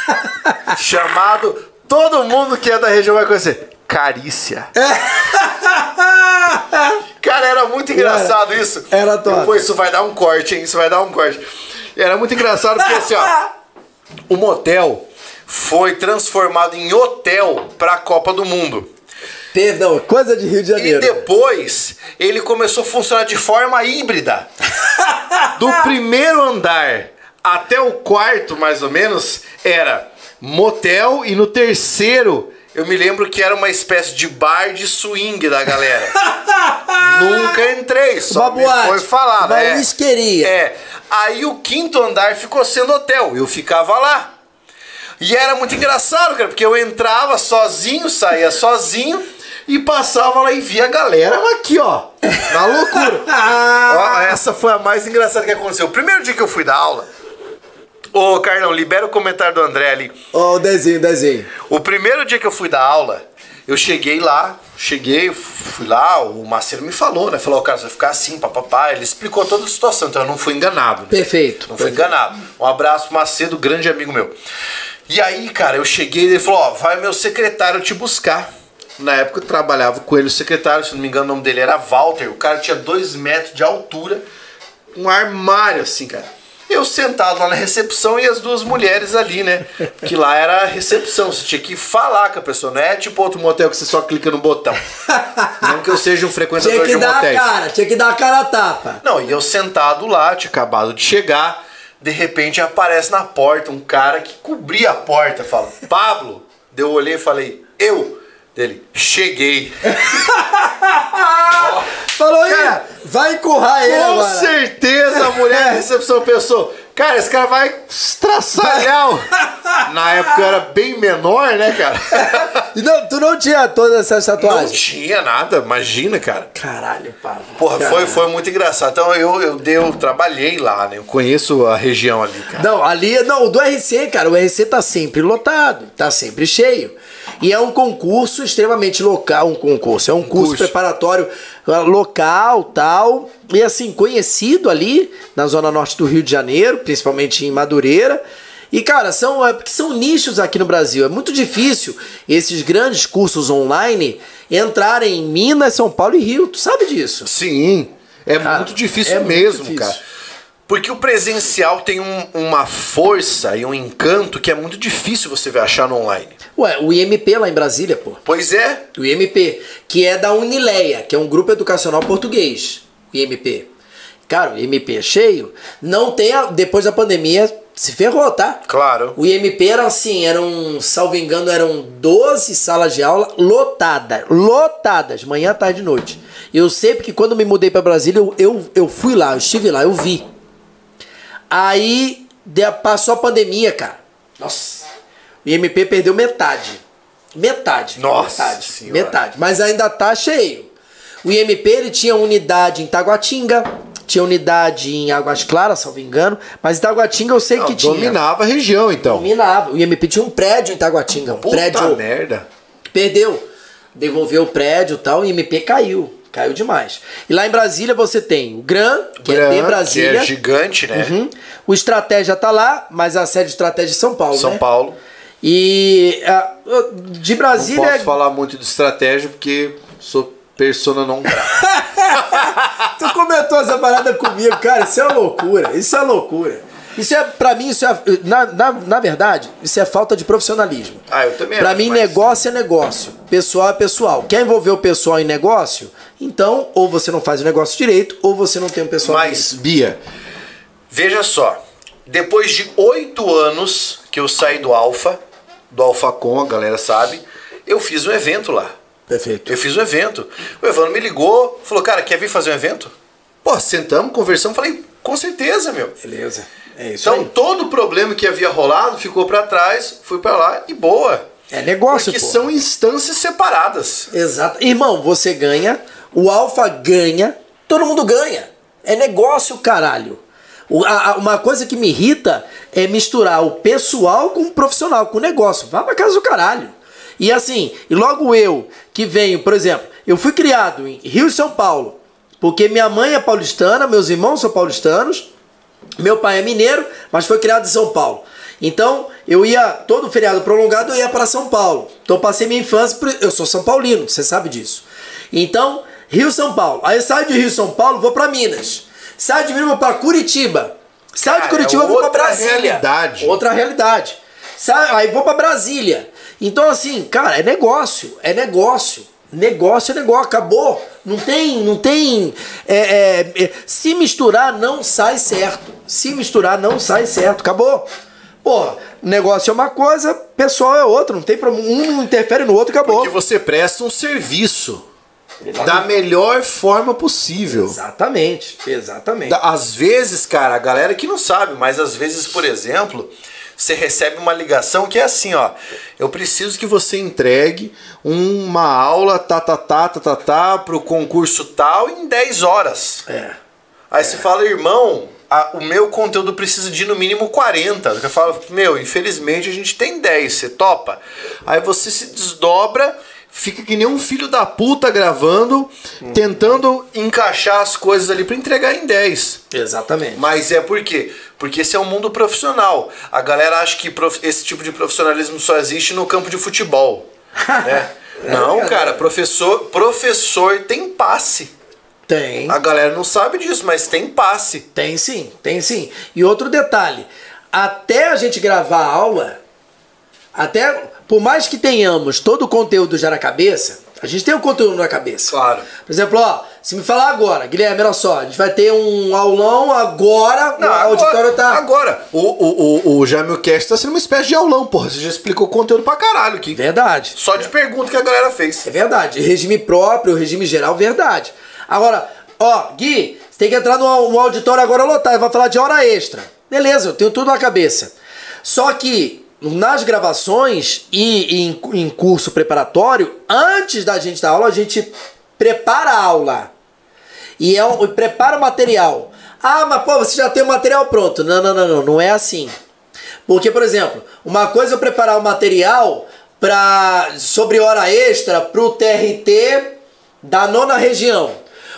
chamado. Todo mundo que é da região vai conhecer. Carícia. Cara, era muito engraçado isso. era top. Pô, isso vai dar um corte, hein? Isso vai dar um corte. Era muito engraçado porque assim, ó. O motel foi transformado em hotel pra Copa do Mundo. Teve, não, coisa de Rio de E Janeiro. depois ele começou a funcionar de forma híbrida. Do primeiro andar até o quarto, mais ou menos, era motel e no terceiro eu me lembro que era uma espécie de bar de swing da galera. Nunca entrei, só me boate, foi falado. uma é. whiskeria. É. Aí o quinto andar ficou sendo hotel. Eu ficava lá. E era muito engraçado, cara, porque eu entrava sozinho, saía sozinho e passava lá e via a galera aqui, ó. Na loucura. Ó, essa foi a mais engraçada que aconteceu. O primeiro dia que eu fui dar aula. Ô, Carlão, libera o comentário do André ali. Ó, o desenho, desenho. O primeiro dia que eu fui dar aula, eu cheguei lá, cheguei, fui lá, o Marcelo me falou, né? Falou, cara, você vai ficar assim, papapá. Ele explicou toda a situação, então eu não fui enganado. Né? Perfeito. Não fui enganado. Um abraço pro Macedo, grande amigo meu. E aí, cara, eu cheguei e ele falou, ó, vai meu secretário te buscar. Na época eu trabalhava com ele, o secretário, se não me engano, o nome dele era Walter. O cara tinha dois metros de altura, um armário assim, cara. Eu sentado lá na recepção e as duas mulheres ali, né? Que lá era a recepção, você tinha que falar com a pessoa, não é tipo outro motel que você só clica no botão. Não que eu seja um frequentador Tinha que de dar a motéis. cara, tinha que dar a cara a tapa. Não, e eu sentado lá, tinha acabado de chegar, de repente aparece na porta um cara que cobria a porta, fala, Pablo, Daí eu olhei e falei, eu? Dele, cheguei. Falou aí, vai encurrar ele Com agora. certeza a mulher da recepção pensou, cara, esse cara vai estraçalhar. o-" Na época eu era bem menor, né, cara? E Não, tu não tinha todas essas Não tatuagens? tinha nada, imagina, cara. Caralho, Pablo. Porra, foi, Caralho. foi muito engraçado. Então eu, eu, eu trabalhei lá, né? Eu conheço a região ali, cara. Não, ali, não, o do RC, cara, o RC tá sempre lotado, tá sempre cheio. E é um concurso extremamente local, um concurso, é um curso, curso. preparatório ah, local, tal, e assim, conhecido ali na zona norte do Rio de Janeiro, principalmente em Madureira. E, cara, são, é, porque são nichos aqui no Brasil. É muito difícil esses grandes cursos online entrarem em Minas, São Paulo e Rio. Tu sabe disso? Sim, é Cara, muito difícil é muito mesmo, difícil. cara. Porque o presencial tem um- uma força e um encanto que é muito difícil você ver achar no online. Ué, o IMP lá em Brasília, pô. Pois é, O IMP, que é da Unileia, que é um grupo educacional português. O IMP. Cara, o IMP é cheio. Não tem a, depois da pandemia se ferrou, tá? claro. O IMP era assim, eram, salvo engano, eram 12 salas de aula lotadas, lotadas, manhã, tarde e noite. Eu sei porque quando me mudei pra Brasília, eu, eu, eu fui lá, eu estive lá, eu vi. Aí de- passou a pandemia, cara. Nossa. O IMP perdeu metade. Metade. Nossa metade, Senhora. Metade. Mas ainda tá cheio. O IMP ele tinha unidade em Taguatinga, tinha unidade em Águas Claras, salvo engano. Mas em Taguatinga eu sei Não, que tinha. dominava a região, então. Dominava. O IMP tinha um prédio em Taguatinga. Um Puta prédio. merda. Perdeu. Devolveu o prédio e tal, o IMP caiu. Caiu demais. E lá em Brasília você tem o GRAN, que é de Gran, Brasília. Que é gigante, né? Uhum. O Estratégia tá lá, mas a sede de Estratégia é São Paulo, São né? Paulo. E ah, de Não Brasília... posso falar muito de estratégia porque sou persona não. Tu comentou essa parada comigo, cara, isso é uma loucura, isso é uma loucura. Isso é, pra mim, isso é, na, na, na verdade, isso é falta de profissionalismo. Ah, eu também Pra acho, mim, mas- negócio é negócio, pessoal é pessoal. Quer envolver o pessoal em negócio? Então, ou você não faz o negócio direito, ou você não tem um pessoal Mas, Bia, veja só. Depois de oito anos que eu saí do Alfa, do Alfa Com, a galera sabe, eu fiz um evento lá. Perfeito. Eu fiz um evento. O Evandro me ligou, falou, cara, quer vir fazer um evento? Pô, sentamos, conversamos, falei, com certeza, meu. Beleza. É isso Então, aí. todo o problema que havia rolado ficou pra trás, fui pra lá e boa. É negócio, Porque pô. são instâncias separadas. Exato. Irmão, você ganha, o Alfa ganha, todo mundo ganha. É negócio, caralho. Uma coisa que me irrita é misturar o pessoal com o profissional, com o negócio. Vá pra casa do caralho. E assim, e logo eu que venho, por exemplo, eu fui criado em Rio e São Paulo, porque minha mãe é paulistana, meus irmãos são paulistanos, meu pai é mineiro, mas foi criado em São Paulo. Então, eu ia, todo feriado prolongado, eu ia para São Paulo. Então, passei minha infância, eu sou São Paulino, você sabe disso. Então, Rio São Paulo. Aí eu saio de Rio São Paulo, vou para Minas. Saio de vou para Curitiba. Saio de Curitiba, é vou para Brasília. realidade. Outra realidade. Saio, aí vou para Brasília. Então, assim, cara, é negócio. É negócio. Negócio é negócio, acabou. Não tem, não tem. é, é, é, se misturar, não sai certo. Se misturar, não sai certo. Acabou. Porra, negócio é uma coisa, pessoal é outra. Não tem problema. Um não interfere no outro, acabou. Porque você presta um serviço da melhor forma possível. Exatamente, exatamente. Da- Às vezes, cara, a galera que não sabe, mas às vezes, por exemplo, você recebe uma ligação que é assim, ó. Eu preciso que você entregue uma aula tá, tá, tá, tá, tá, tá, pro concurso tal em 10 horas. É. Aí você fala, irmão, a- o meu conteúdo precisa de no mínimo 40. Eu falo, meu, infelizmente a gente tem 10, você topa? Aí você se desdobra, fica que nem um filho da puta gravando, tentando encaixar as coisas ali pra entregar em 10. Exatamente. Mas é por quê? Porque esse é um mundo profissional. A galera acha que esse tipo de profissionalismo só existe no campo de futebol. né? Não, cara, professor, professor tem passe. Tem. A galera não sabe disso, mas tem passe. Tem sim, tem sim. E outro detalhe, até a gente gravar a aula, até por mais que tenhamos todo o conteúdo já na cabeça, a gente tem o conteúdo na cabeça. Claro. Por exemplo, ó, se me falar agora, Guilherme, olha só, a gente vai ter um aulão agora, o auditório tá. Agora, o, o, o, o Jamil Cast tá sendo uma espécie de aulão, porra. Você já explicou conteúdo pra caralho aqui. Verdade. Só de pergunta que a galera fez. É verdade. Regime próprio, regime geral, verdade. Agora, ó, Gui, você tem que entrar no, no auditório agora lotar e vai falar de hora extra. Beleza, eu tenho tudo na cabeça. Só que nas gravações e, em, em curso preparatório, antes da gente dar aula, a gente prepara a aula. E é um, prepara o material. Ah, mas pô, você já tem o material pronto. Não, não, não, não, não é assim. Porque, por exemplo, uma coisa é eu preparar o material pra, sobre hora extra para o TRT da nona região.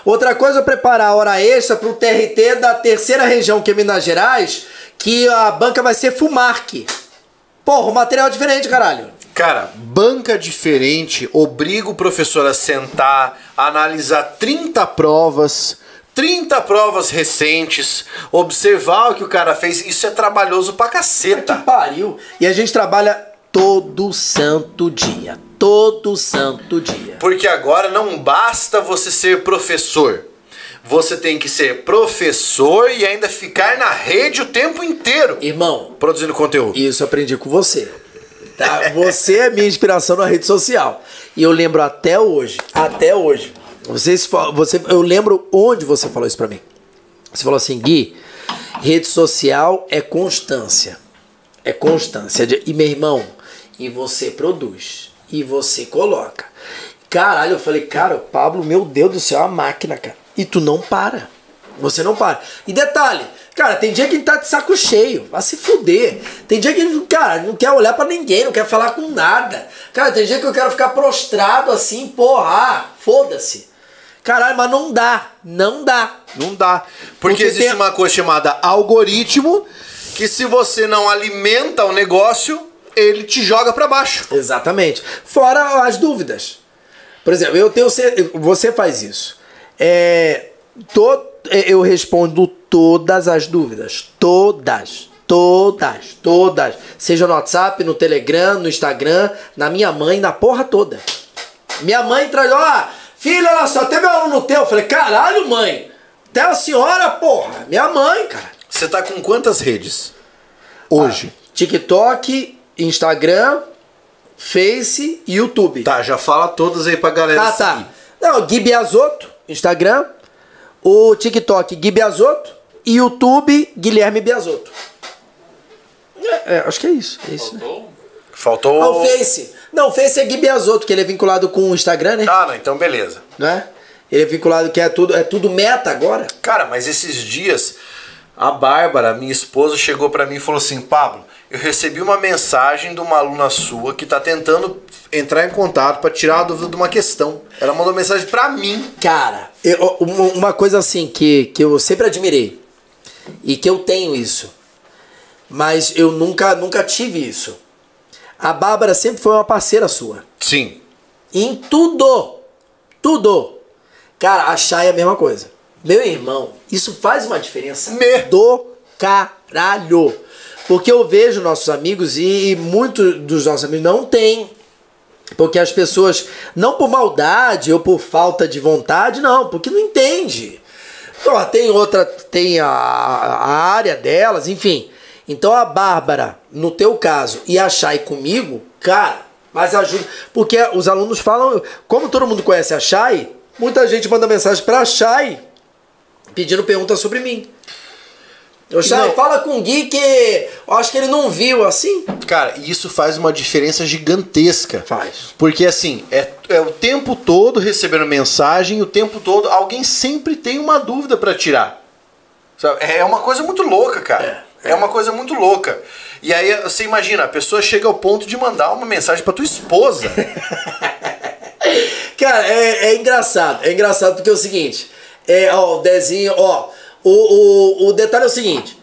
Outra coisa é eu preparar hora extra para o TRT da terceira região, que é Minas Gerais, que a banca vai ser Fumarc. Porra, o material é diferente, caralho. Cara, banca diferente obriga o professor a sentar, analisar 30 provas, 30 provas recentes, observar o que o cara fez. Isso é trabalhoso pra Que caceta. pariu. E a gente trabalha todo santo dia. Todo santo dia. Porque agora não basta você ser professor. Você tem que ser professor e ainda ficar na rede o tempo inteiro Irmão, produzindo conteúdo. Isso eu aprendi com você. Tá? Você é minha inspiração na rede social. E eu lembro até hoje, até hoje. Vocês, fa- você, eu lembro onde você falou isso pra mim. Você falou assim, Gui, rede social é constância. É constância. E meu irmão, e você produz. E você coloca. Caralho, eu falei, cara, o Pablo, meu Deus do céu, é uma máquina, cara. E tu não para. Você não para. E detalhe, cara, tem dia que ele tá de saco cheio, vai se fuder. Tem dia que ele, cara, não quer olhar pra ninguém, não quer falar com nada. Cara, tem dia que eu quero ficar prostrado assim, porra, ah, foda-se. Caralho, mas não dá, não dá. Não dá. Porque, Porque existe tem- uma coisa chamada algoritmo que se você não alimenta o negócio, ele te joga pra baixo. Exatamente. Fora as dúvidas. Por exemplo, eu tenho você faz isso. É, to- é, eu respondo todas as dúvidas, todas, todas, todas. Seja no WhatsApp, no Telegram, no Instagram, na minha mãe, na porra toda. Minha mãe traz, ó, filha, olha só, teve um aluno teu. Eu falei, caralho, mãe. Até a senhora, porra. Minha mãe, cara. Você tá com quantas redes? Hoje. TikTok, Instagram, Face e YouTube. Tá, já fala todas aí pra galera Ah, seguir. tá. Não, Gui Biasotto, Instagram. o TikTok Gui Biasotto e YouTube Guilherme Biasotto. É, é, acho que é isso. É isso né? Faltou? Faltou. Ah, o Face. Não, o Face é Gui Biasotto, que ele é vinculado com o Instagram, né? Ah, não, então beleza. Não é? Ele é vinculado que é tudo, é tudo meta agora. Cara, mas esses dias a Bárbara, minha esposa, chegou pra mim e falou assim: Pablo, eu recebi uma mensagem de uma aluna sua que tá tentando entrar em contato pra tirar a dúvida de uma questão. Ela mandou mensagem pra mim. Cara, eu- uma uma coisa assim que, que eu sempre admirei e que eu tenho isso, mas eu nunca, nunca tive isso. A Bárbara sempre foi uma parceira sua. Sim. Em tudo. Tudo. Cara, a Chay é a mesma coisa. Meu irmão, isso faz uma diferença Me. do caralho. Porque eu vejo nossos amigos e, e muitos dos nossos amigos não têm. Porque as pessoas, não por maldade ou por falta de vontade, não, porque não entende. Pô, tem outra, tem a, a área delas, enfim. Então a Bárbara, no teu caso, e a Chay comigo, cara, mas ajuda. Porque os alunos falam, como todo mundo conhece a Chay, muita gente manda mensagem pra Chay pedindo perguntas sobre mim. Chay, Não. fala com o Gui que eu acho que ele não viu assim. Cara, e isso faz uma diferença gigantesca. Faz. Porque assim, é, é o tempo todo recebendo mensagem, o tempo todo alguém sempre tem uma dúvida pra tirar. Sabe? É uma coisa muito louca, cara. É, uma coisa muito louca. E aí você imagina, a pessoa chega ao ponto de mandar uma mensagem pra tua esposa. Cara, é, é engraçado. É engraçado porque é o seguinte. É, ó, o Dezinho, ó. O, o, o detalhe é o seguinte.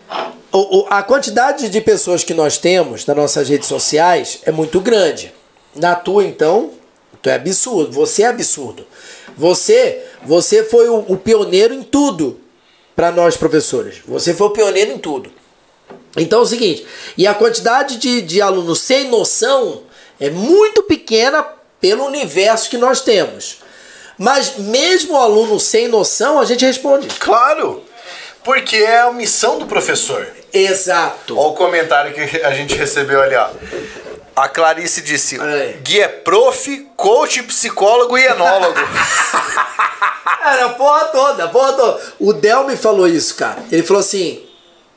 O, o- a quantidade de pessoas que nós temos nas nossas redes sociais é muito grande. Na tua, então, tu é absurdo. Você é absurdo. Você, você foi o, o pioneiro em tudo para nós professores. Você foi o pioneiro em tudo. Então é o seguinte, e a quantidade de, de alunos sem noção é muito pequena pelo universo que nós temos. Mas mesmo o aluno sem noção, a gente responde. claro! Porque é a missão do professor. Exato. Olha o comentário que a gente recebeu ali, ó. A Clarice disse. Gui é prof, coach, psicólogo e enólogo. Era a porra toda, a porra toda. O Del me falou isso, cara. Ele falou assim: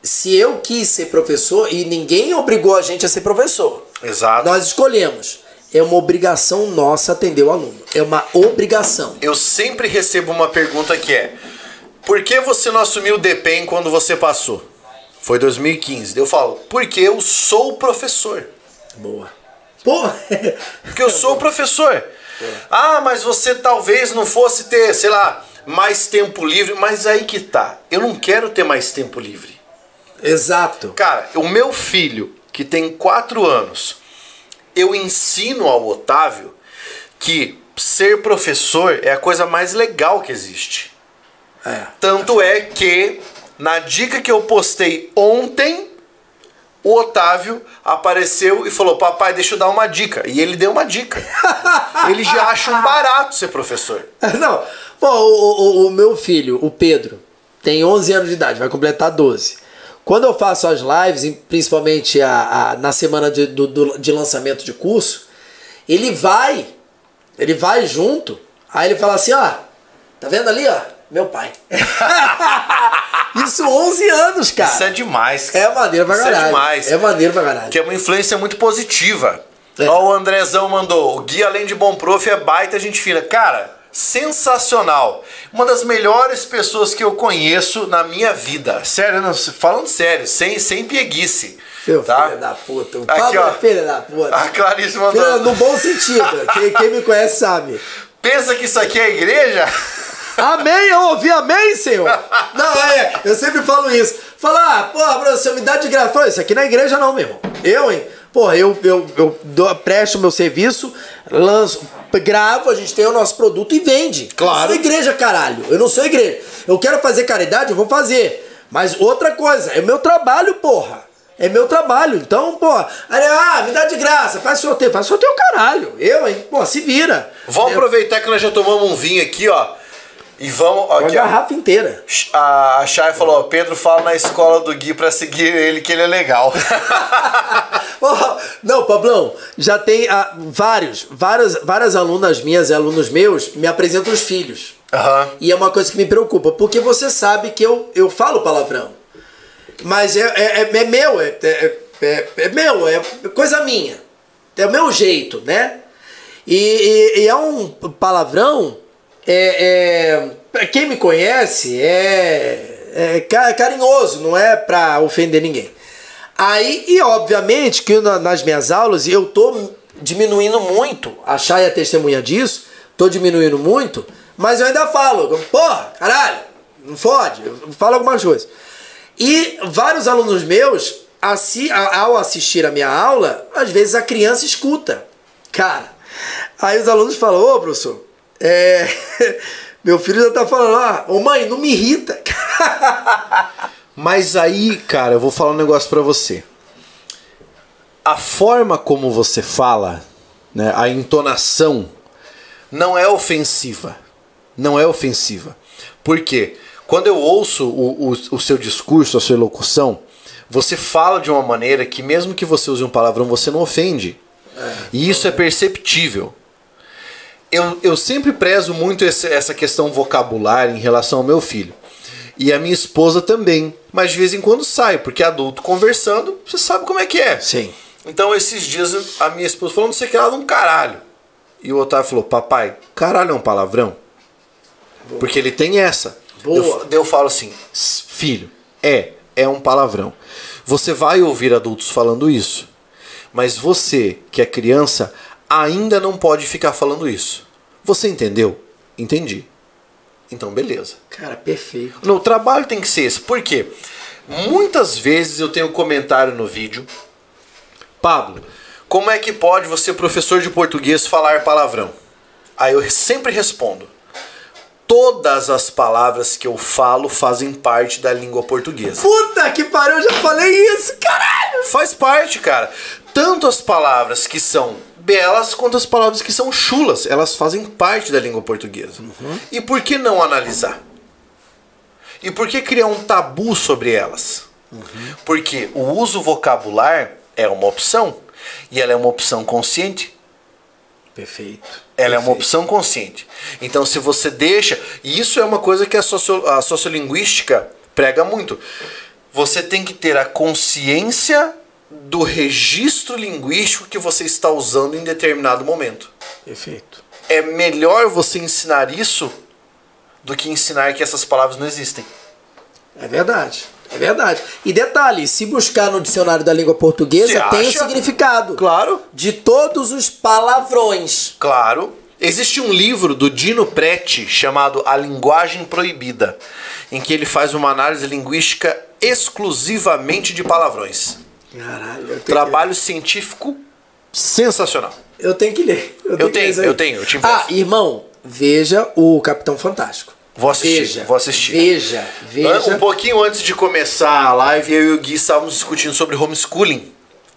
se eu quis ser professor, e ninguém obrigou a gente a ser professor. Exato. Nós escolhemos. É uma obrigação nossa atender o aluno. É uma obrigação. Eu sempre recebo uma pergunta que é: Por que você não assumiu o DPEM quando você passou? Foi 2015. Eu falo: Porque eu sou professor. Boa. Pô, Porque eu sou professor. Ah, mas você talvez não fosse ter, sei lá, mais tempo livre. Mas aí que tá. Eu não quero ter mais tempo livre. exato. Cara, o meu filho, que tem 4 anos, eu ensino ao Otávio que ser professor é a coisa mais legal que existe. É. Tanto é que, na dica que eu postei ontem, o Otávio apareceu e falou: Papai, deixa eu dar uma dica. E ele deu uma dica. ele já acha um barato ser professor. Não, pô, o, o, o meu filho, o Pedro, tem 11 anos de idade, vai completar 12. Quando eu faço as lives, principalmente a, a- na semana de, do- do- de lançamento de curso, ele vai, ele vai junto, aí ele fala assim, ó, tá vendo ali, ó, meu pai. Isso 11 anos, cara. Isso é demais. cara. É maneiro pra Isso caralho. é demais. É maneiro pra caralho. Que é uma influência muito positiva. É. Ó, o Andrezão mandou. O Gui, além de bom prof, é baita gente fina. Cara, sensacional. Uma das melhores pessoas que eu conheço na minha vida. Sério, não, falando sério, sem, sem pieguice. Seu tá? filho da puta. O Aqui, Pablo ó. é filho da puta. A Clarice mandou. Filho, no bom sentido. quem, quem me conhece sabe. Pensa que isso aqui é igreja? Amém, eu ouvi amém, senhor. Não, é, eu sempre falo isso. Fala, ah, porra, professor, me dá de graça. Fala, isso aqui não é igreja não, meu irmão. Eu, hein? Porra, eu, eu, eu dou, presto o meu serviço, lanço, gravo, a gente tem o nosso produto e vende. Claro. Eu não sou igreja, caralho. Eu não sou igreja. Eu quero fazer caridade, eu vou fazer. Mas outra coisa, é meu trabalho, porra. É meu trabalho. Então, porra, aí, ah, me dá de graça, faz sorteio. Faz sorteio, caralho. Eu, hein? Pô, se vira. Vamos Eu- aproveitar que nós já tomamos um vinho aqui, ó. E vamos. ó, Uma Aqui, ó. garrafa inteira. A, a Chay falou, ó, Pedro fala na escola do Gui pra seguir ele que ele é legal. Oh, não, Pablão, já tem ah, vários, várias, várias alunas minhas e alunos meus me apresentam os filhos. Aham. E é uma coisa que me preocupa, porque você sabe que eu, eu falo palavrão. Mas é, é, é- é meu, é, é, é- é meu, é coisa minha. É o meu jeito, né? E, e- e é um palavrão. É, é, pra quem me conhece, é, é ca- carinhoso, não é pra ofender ninguém. Aí, e obviamente que na- nas minhas aulas eu tô diminuindo muito, a Chay é testemunha disso, tô diminuindo muito, mas eu ainda falo, porra, caralho, não fode, eu falo algumas coisas. E vários alunos meus, assi- ao assistir a minha aula, às vezes a criança escuta. Cara, aí os alunos falam, ô professor, é, meu filho já tá falando, ah, ô mãe, não me irrita. Mas aí, cara, eu vou falar um negócio pra você. A forma como você fala, né, a entonação, não é ofensiva. Não é ofensiva. Por quê? Quando eu ouço o, o, o seu discurso, a sua locução, você fala de uma maneira que, mesmo que você use um palavrão, você não ofende. E isso é perceptível. Eu, eu sempre prezo muito esse- essa questão vocabular em relação ao meu filho. E a minha esposa também. Mas de vez em quando sai, porque adulto conversando, você sabe como é que é. Sim. Então esses dias a minha esposa falou, não sei o que lá, um caralho. E o Otávio falou, papai, caralho é um palavrão? Porque ele tem essa. Boa. Eu, eu falo assim, "S- filho, é, é um palavrão. Você vai ouvir adultos falando isso. Mas você, que é criança, ainda não pode ficar falando isso. Você entendeu? Entendi. Então, beleza. Cara, perfeito. No trabalho tem que ser esse. Por quê? Muitas vezes eu tenho um comentário no vídeo. Pablo, como é que pode você, professor de português, falar palavrão? Aí eu sempre respondo. Todas as palavras que eu falo fazem parte da língua portuguesa. Puta que pariu, eu já falei isso, caralho! Faz parte, cara. Tanto as palavras que são belas quanto as palavras que são chulas, elas fazem parte da língua portuguesa. E por que não analisar? E por que criar um tabu sobre elas? Porque o uso vocabular é uma opção e ela é uma opção consciente. Perfeito. Ela é uma opção consciente. Então, se você deixa. E isso é uma coisa que a, socio, a sociolinguística prega muito. Você tem que ter a consciência do registro linguístico que você está usando em determinado momento. Perfeito. É melhor você ensinar isso do que ensinar que essas palavras não existem. É verdade. É verdade. E detalhe, se buscar no dicionário da língua portuguesa, Você tem o acha? significado Claro. de todos os palavrões. Claro. Existe um livro do Dino Preti chamado A Linguagem Proibida, em que ele faz uma análise linguística exclusivamente de palavrões. Caralho, eu tenho, Trabalho científico sensacional. que, eu tenho que ler. Eu que ler tenho, aí. eu tenho, eu te empresto. Ah, irmão, veja o Capitão Fantástico. Vou assistir, Veja, vou assistir. Veja, veja. Um pouquinho antes de começar a live, eu e o Gui estávamos discutindo sobre homeschooling.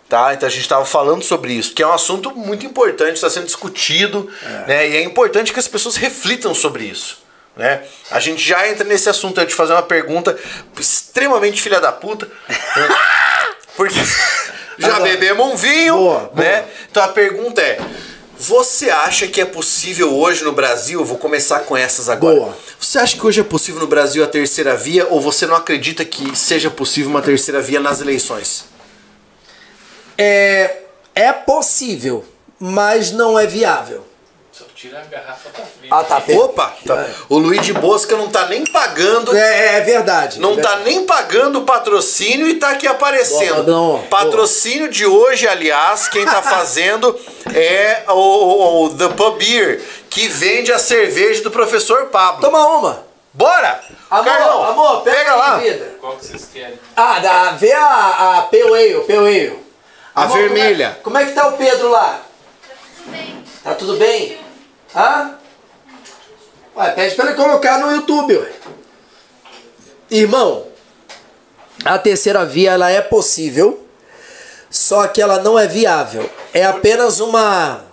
Tá? Então a gente estava falando sobre isso, que é um assunto muito importante, está sendo discutido, né? E é importante que as pessoas reflitam sobre isso. Né? A gente já entra nesse assunto antes de fazer uma pergunta extremamente filha da puta. né? Porque já Agora- bebemos um vinho, Boa, né? Então a pergunta é: você acha que é possível hoje no Brasil? Vou começar com essas agora. Boa. Você acha que hoje é possível no Brasil a terceira via ou você não acredita que seja possível uma terceira via nas eleições? É, é possível, mas não é viável. Tira a garrafa da frente. Ah, tá. Opa! tá. O Luiz de Bosca não tá nem pagando. É, é verdade. Não é tá nem pagando o patrocínio e tá aqui aparecendo. Boa, não, patrocínio de hoje, aliás, quem tá fazendo é o, o- o The Pub Beer, que vende a cerveja do professor Pablo. Toma uma. Bora! Amor, Carlão, amor, pega, pega a lá. bebida. Qual que vocês querem? Ah, dá, vê a, a Pale Ale, Pale Ale. A Amor, vermelha. Como é, como é que tá o Pedro lá? Tudo bem. Tá tudo bem? Hã? Ué, pede pra ele colocar no YouTube, ué. Irmão, a terceira via ela é possível, só que ela não é viável. É apenas uma.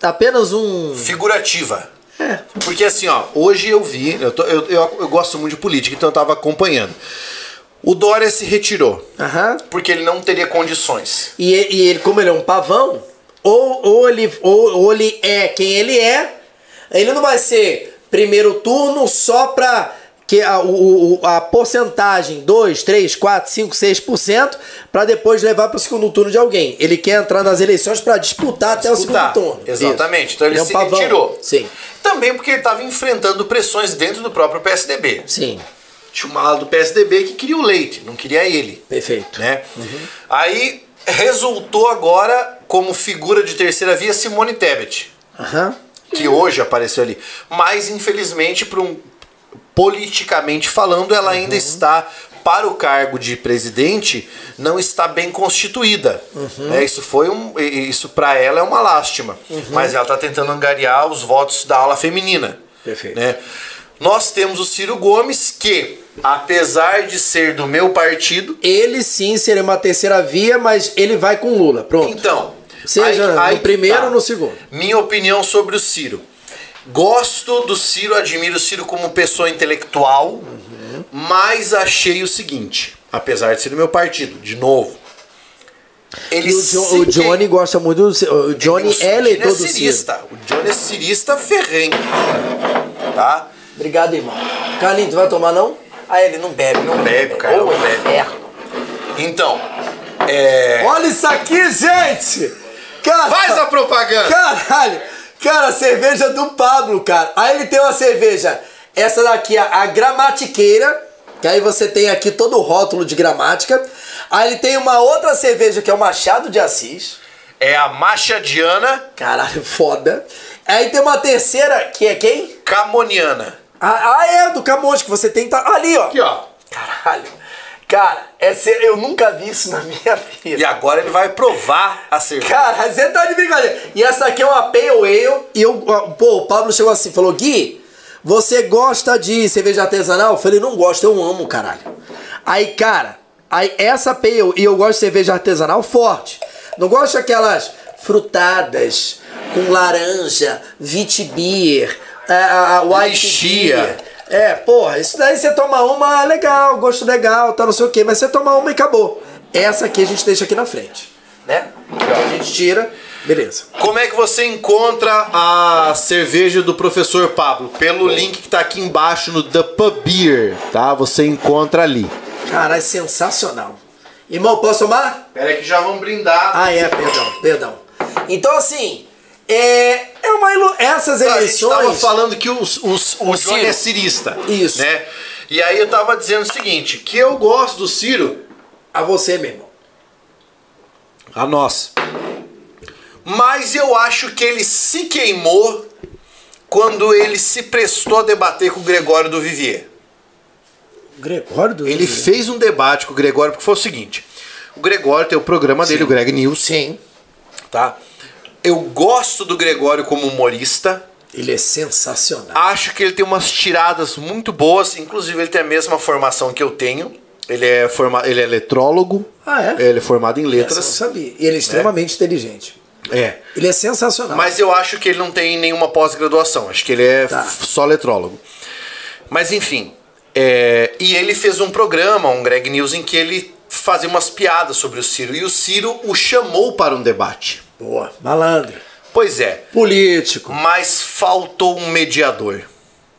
Apenas um. Figurativa. Porque assim, ó, hoje eu vi, eu, tô- eu, eu, eu gosto muito de política, então eu tava acompanhando. O Dória se retirou, Aham. porque ele não teria condições. E- e ele, como ele é um pavão, ou, ou, ele, ou, ou ele é quem ele é, ele não vai ser primeiro turno só pra que a, o, o- a porcentagem 2, 3, 4, 5, 6% para depois levar pro segundo turno de alguém. Ele quer entrar nas eleições pra disputar até Disputar. o segundo turno. Exatamente. Isso. Então ele é um se pavão. retirou. Sim, Também porque ele estava enfrentando pressões dentro do próprio PSDB. sim, Tinha uma ala do PSDB que queria o Leite, não queria ele. perfeito. né? Aí resultou agora como figura de terceira via Simone Tebet, Aham. que hoje apareceu ali. Mas infelizmente, por um, politicamente falando, ela ainda está para o cargo de presidente não está bem constituída. né? Isso foi um, isso para ela é uma lástima. Mas ela está tentando angariar os votos da ala feminina. Perfeito. né? Nós temos o Ciro Gomes que, apesar de ser do meu partido, Ele sim seria uma terceira via, mas ele vai com Lula. Pronto. Então, Seja no que primeiro ou no segundo. Minha opinião sobre o Ciro. Gosto do Ciro, admiro o Ciro como pessoa intelectual, Uhum. mas achei o seguinte, apesar de ser do meu partido, de novo. Ele E o, o Johnny gosta muito do Ciro. O Johnny que- é eleitor o do Johnny é Ciro. cirista. O Johnny é cirista ferrenho. Tá? Obrigado, irmão. Carlinhos, tu vai tomar não? Ah, ele não bebe, não bebe, cara, Ô, não bebe. inferno. Então, é... Olha isso aqui, gente! Cara, Faz a propaganda! Caralho! Cara, cerveja do Pablo, cara. Aí ele tem uma cerveja, essa daqui, a, a gramatiqueira, que aí você tem aqui todo o rótulo de gramática. Aí ele tem uma outra cerveja que é o Machado de Assis. É a Machadiana Caralho, foda. Aí tem uma terceira, que é quem? Camoniana. Ah, ah, é, do Camões, que você tem. Tá, ali, ó. Aqui, ó. Caralho. Cara, essa, eu nunca vi isso na minha vida. E agora ele vai provar a cerveja. Cara, você tá de brincadeira. E essa aqui é uma Pale Ale. E eu, pô, o Pablo chegou assim, falou: Gui, você gosta de cerveja artesanal? Eu falei: não gosto, eu amo, caralho. Aí, cara, aí essa Pale, e eu gosto de cerveja artesanal forte. Não gosto daquelas frutadas com laranja, vitibir, a, a, a white Lixia. beer. É, porra, isso daí você toma uma, legal, gosto legal, tá não sei o quê, mas você toma uma e acabou. Essa aqui a gente deixa aqui na frente, né? A gente tira, beleza. Como é que você encontra a cerveja do professor Pablo? Pelo link que tá aqui embaixo no The Pub Beer, tá? Você encontra ali. Caralho, sensacional. Irmão, posso tomar? Pera aí que já vamos brindar. Ah, é, perdão, perdão. Então, assim, é, é uma ilu... Essas a gente tava eleições... falando que os, os, o Johnny Ciro. é cirista. Isso. Né? E aí eu tava dizendo o seguinte, que eu gosto do Ciro, A você, meu irmão. a nós. Mas eu acho que ele se queimou quando ele se prestou a debater com o Gregório do Vivier. Gregório do Ele fez um debate com o Gregório porque foi o seguinte: o Gregório tem o programa dele, o Greg News, Sim. tá? Eu gosto do Gregório como humorista. Ele é sensacional. Acho que ele tem umas tiradas muito boas, inclusive ele tem a mesma formação que eu tenho. Ele é, forma... ele é letrólogo. Ah, é? Ele é formado em Essa eu não letras. sabia. E ele é extremamente inteligente. É. Ele é sensacional. Mas eu acho que ele não tem nenhuma pós-graduação. Acho que ele é Tá. só letrólogo. Mas enfim. é, E ele fez um programa, um Greg News, em que ele fazia umas piadas sobre o Ciro. E o Ciro o chamou para um debate. Boa. Malandro. Pois é. Político. Mas faltou um mediador.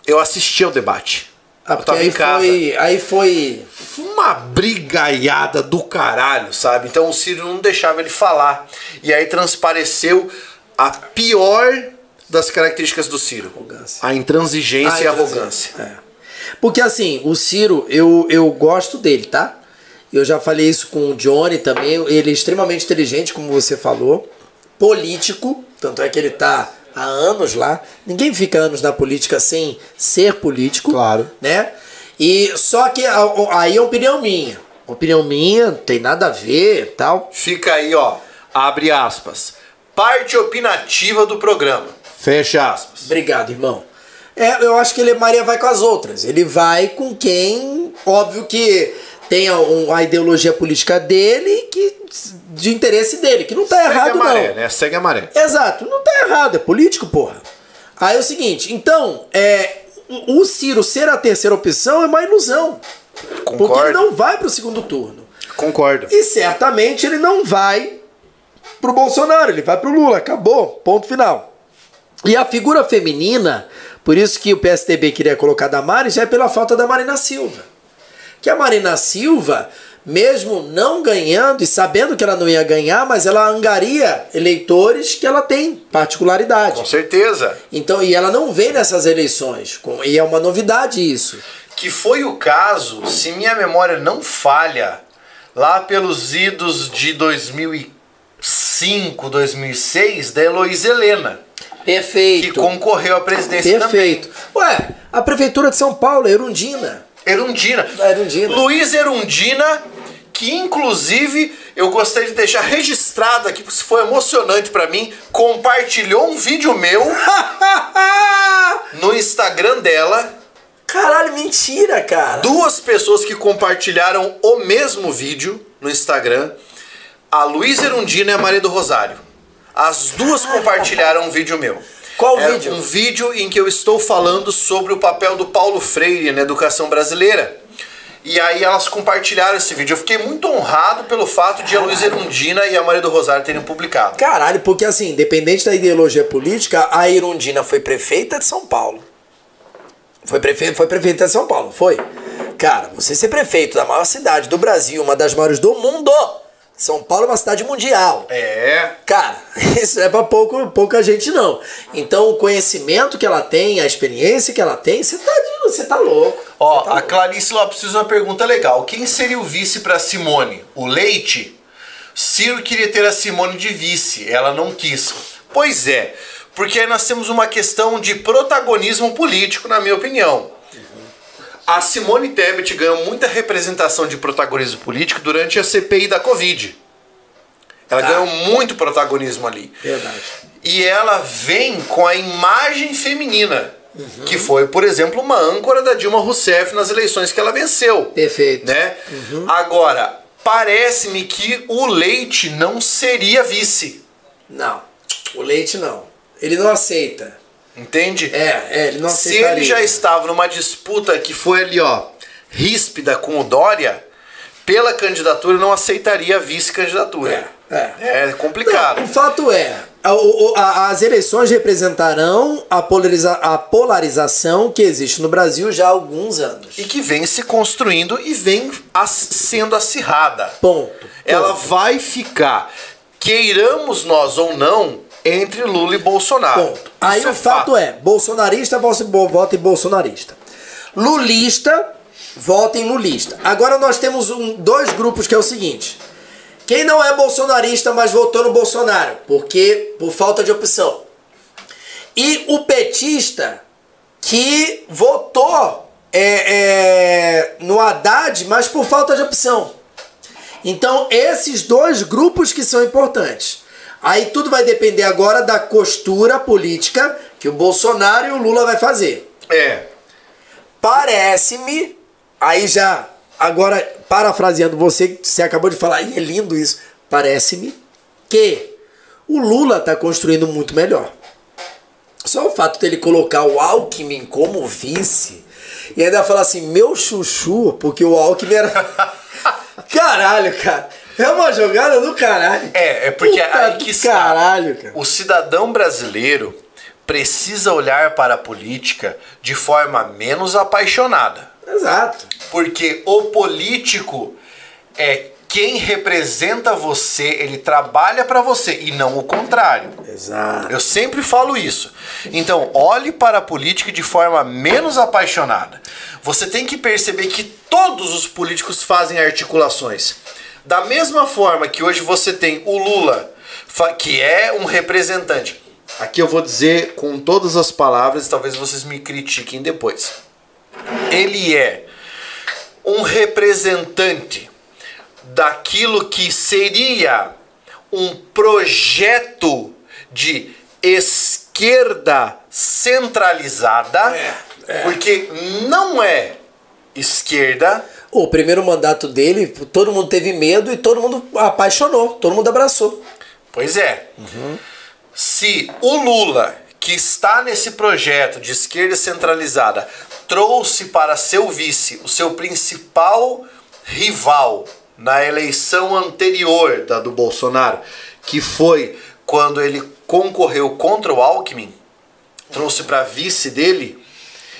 Eu assisti ao debate. Ah, eu tava aí em casa. foi, aí foi. Uma brigaiada do caralho, sabe? Então o Ciro não deixava ele falar. E aí transpareceu a pior das características do Ciro: Arrogância. a intransigência e a Ah, arrogância. É. Porque assim, o Ciro, eu, eu gosto dele, tá? Eu já falei isso com o Johnny também. Ele é extremamente inteligente, como você falou. Político, tanto é que ele tá há anos lá. Ninguém fica anos na política sem ser político. Claro. Né? E só que aí é opinião minha. Opinião minha, não tem nada a ver tal. Fica aí, ó. Abre aspas. Parte opinativa do programa. Fecha aspas. Obrigado, irmão. É, eu acho que ele Maria vai com as outras. Ele vai com quem, óbvio que tenha um- a ideologia política dele que de interesse dele, que não tá Segue errado a maré, não. né? Segue a maré. Exato, não tá errado, é político, porra. Aí é o seguinte, então, é, o Ciro ser a terceira opção é uma ilusão. Porque ele Concordo. não vai pro segundo turno. Concordo. E certamente ele não vai pro Bolsonaro, ele vai pro Lula, acabou, ponto final. E a figura feminina Por isso que o PSDB queria colocar Damares já é pela falta da Marina Silva. Que a Marina Silva, mesmo não ganhando e sabendo que ela não ia ganhar, mas ela angaria eleitores que ela tem particularidade. Com certeza. Então, e ela não vem nessas eleições. E é uma novidade isso. Que foi o caso, se minha memória não falha, lá pelos idos de 2005, 2006, da Heloísa Helena, que Perfeito. concorreu à presidência Perfeito. Ué, a Prefeitura de São Paulo, Erundina. Erundina. Erundina. Luiz Erundina, que inclusive eu gostaria de deixar registrado aqui, porque isso foi emocionante pra mim, compartilhou um vídeo meu no Instagram dela. Caralho, mentira, cara. Duas pessoas que compartilharam o mesmo vídeo no Instagram, a Luísa Erundina e a Maria do Rosário. As duas compartilharam um vídeo meu. Qual É vídeo? Um vídeo em que eu estou falando sobre o papel do Paulo Freire na educação brasileira. E aí elas compartilharam esse vídeo. Eu fiquei muito honrado pelo fato de a Luísa Erundina e a Maria do Rosário terem publicado. Caralho, porque assim, independente da ideologia política, a Irundina foi prefeita de São Paulo. Foi, prefe... foi prefeita de São Paulo, foi? Cara, você ser prefeito da maior cidade do Brasil, uma das maiores do mundo. São Paulo é uma cidade mundial. É. Cara, isso é pra pouco, pouca gente não. Então o conhecimento que ela tem, a experiência que ela tem, você tá, você tá louco. Ó, tá a louco. Clarice Lopes fez uma pergunta legal. Quem seria o vice pra Simone? O Leite? Ciro queria ter a Simone de vice, ela não quis. Pois é, porque aí nós temos uma questão de protagonismo político, na minha opinião. A Simone Tebet ganhou muita representação de protagonismo político durante a CPI da Covid. Ela Tá. ganhou muito protagonismo ali. Verdade. E ela vem com a imagem feminina, que foi, por exemplo, uma âncora da Dilma Rousseff nas eleições que ela venceu. Perfeito. Né? Agora, parece-me que o Leite não seria vice. Não, o Leite não. Ele não aceita. Entende? É, é, ele não Se ele já estava numa disputa que foi ali, ó, ríspida com o Dória, pela candidatura não aceitaria a vice-candidatura. É, é. É complicado. Não, o fato é, a- a- as eleições representarão a, polariza- a polarização que existe no Brasil já há alguns anos. E que vem se construindo e vem as- sendo acirrada. Ponto. Ela Ponto. vai ficar, queiramos nós ou não, entre Lula e Bolsonaro. Ponto. Aí Isso o fato é, bolsonarista vota em bo- vota em bolsonarista. Lulista vota em lulista. Agora nós temos um- dois grupos que é o seguinte. Quem não é bolsonarista, mas votou no Bolsonaro, porque por falta de opção. E o petista que votou é, é, no Haddad, mas por falta de opção. Então, esses dois grupos que são importantes. Aí tudo vai depender agora da costura política que o Bolsonaro e o Lula vai fazer. É. Parece-me, aí já, agora parafraseando você, você acabou de falar, e é lindo isso, parece-me que o Lula está construindo muito melhor. Só o fato dele colocar o Alckmin como vice e ainda falar assim, meu chuchu, porque o Alckmin era. Caralho, cara. É uma jogada do caralho. É, é porque Puta aí que está. caralho, cara. O cidadão brasileiro precisa olhar para a política de forma menos apaixonada. Exato. Porque o político é quem representa você, ele trabalha para você e não o contrário. Exato. Eu sempre falo isso. Então, olhe para a política de forma menos apaixonada. Você tem que perceber que todos os políticos fazem articulações. Da mesma forma que hoje você tem o Lula, que é um representante. Aqui eu vou dizer com todas as palavras, talvez vocês me critiquem depois. Ele é um representante daquilo que seria um projeto de esquerda centralizada, porque não é esquerda, O primeiro mandato dele, todo mundo teve medo e todo mundo apaixonou, todo mundo abraçou. Pois é. Se o Lula, que está nesse projeto de esquerda centralizada, trouxe para seu vice o seu principal rival na eleição anterior da do Bolsonaro, que foi quando ele concorreu contra o Alckmin, trouxe para vice dele,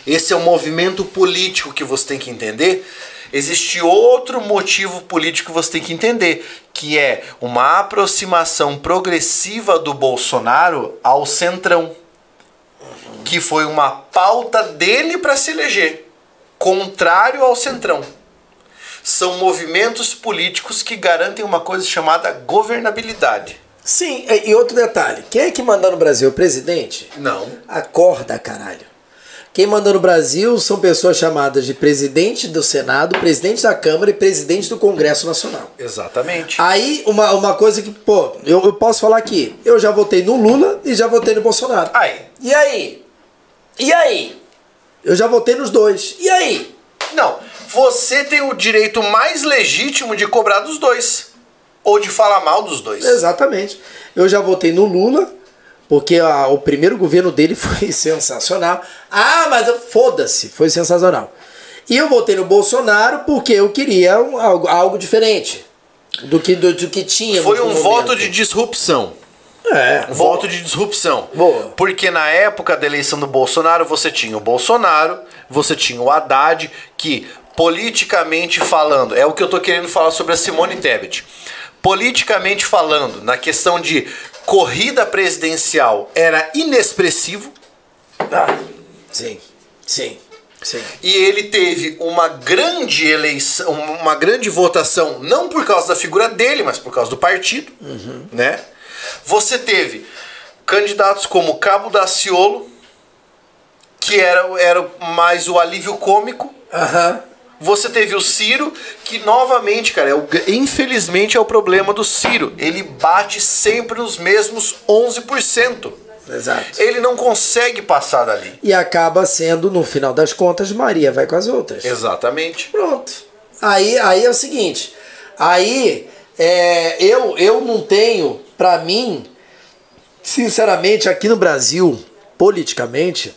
esse é um movimento político que você tem que entender. Existe outro motivo político que você tem que entender, que é uma aproximação progressiva do Bolsonaro ao centrão, que foi uma pauta dele para se eleger, contrário ao centrão. São movimentos políticos que garantem uma coisa chamada governabilidade. Sim, e outro detalhe: quem é que manda no Brasil? O presidente? Não. Acorda, caralho. Quem manda no Brasil são pessoas chamadas de presidente do Senado, presidente da Câmara e presidente do Congresso Nacional. Exatamente. Aí, uma, uma coisa que, pô, eu, eu posso falar aqui: eu já votei no Lula e já votei no Bolsonaro. Aí. E aí? E aí? Eu já votei nos dois. E aí? Não. Você tem o direito mais legítimo de cobrar dos dois. Ou de falar mal dos dois. Exatamente. Eu já votei no Lula, porque a- o primeiro governo dele foi sensacional. Ah, mas foda-se, foi sensacional. E eu votei no Bolsonaro porque eu queria um- algo, algo diferente do que, do, do que tinha. Foi um voto de disrupção. É, Um voto de disrupção. Boa. Porque na época da eleição do Bolsonaro, você tinha o Bolsonaro, você tinha o Haddad, que politicamente falando, é o que eu tô querendo falar sobre a Simone Tebet. Politicamente falando, na questão de corrida presidencial, era inexpressivo. Ah, sim, sim, sim. E ele teve uma grande eleição, uma grande votação, não por causa da figura dele, mas por causa do partido, né? Você teve candidatos como Cabo Daciolo, que era, era mais o alívio cômico. Aham. Você teve o Ciro, que novamente, cara, é o- infelizmente é o problema do Ciro. Ele bate sempre nos mesmos 11%. Exato. Ele não consegue passar dali. E acaba sendo, no final das contas, Maria vai com as outras. Exatamente. Pronto. Aí, aí é o seguinte. Aí é, eu, eu não tenho, pra mim, sinceramente, aqui no Brasil, politicamente,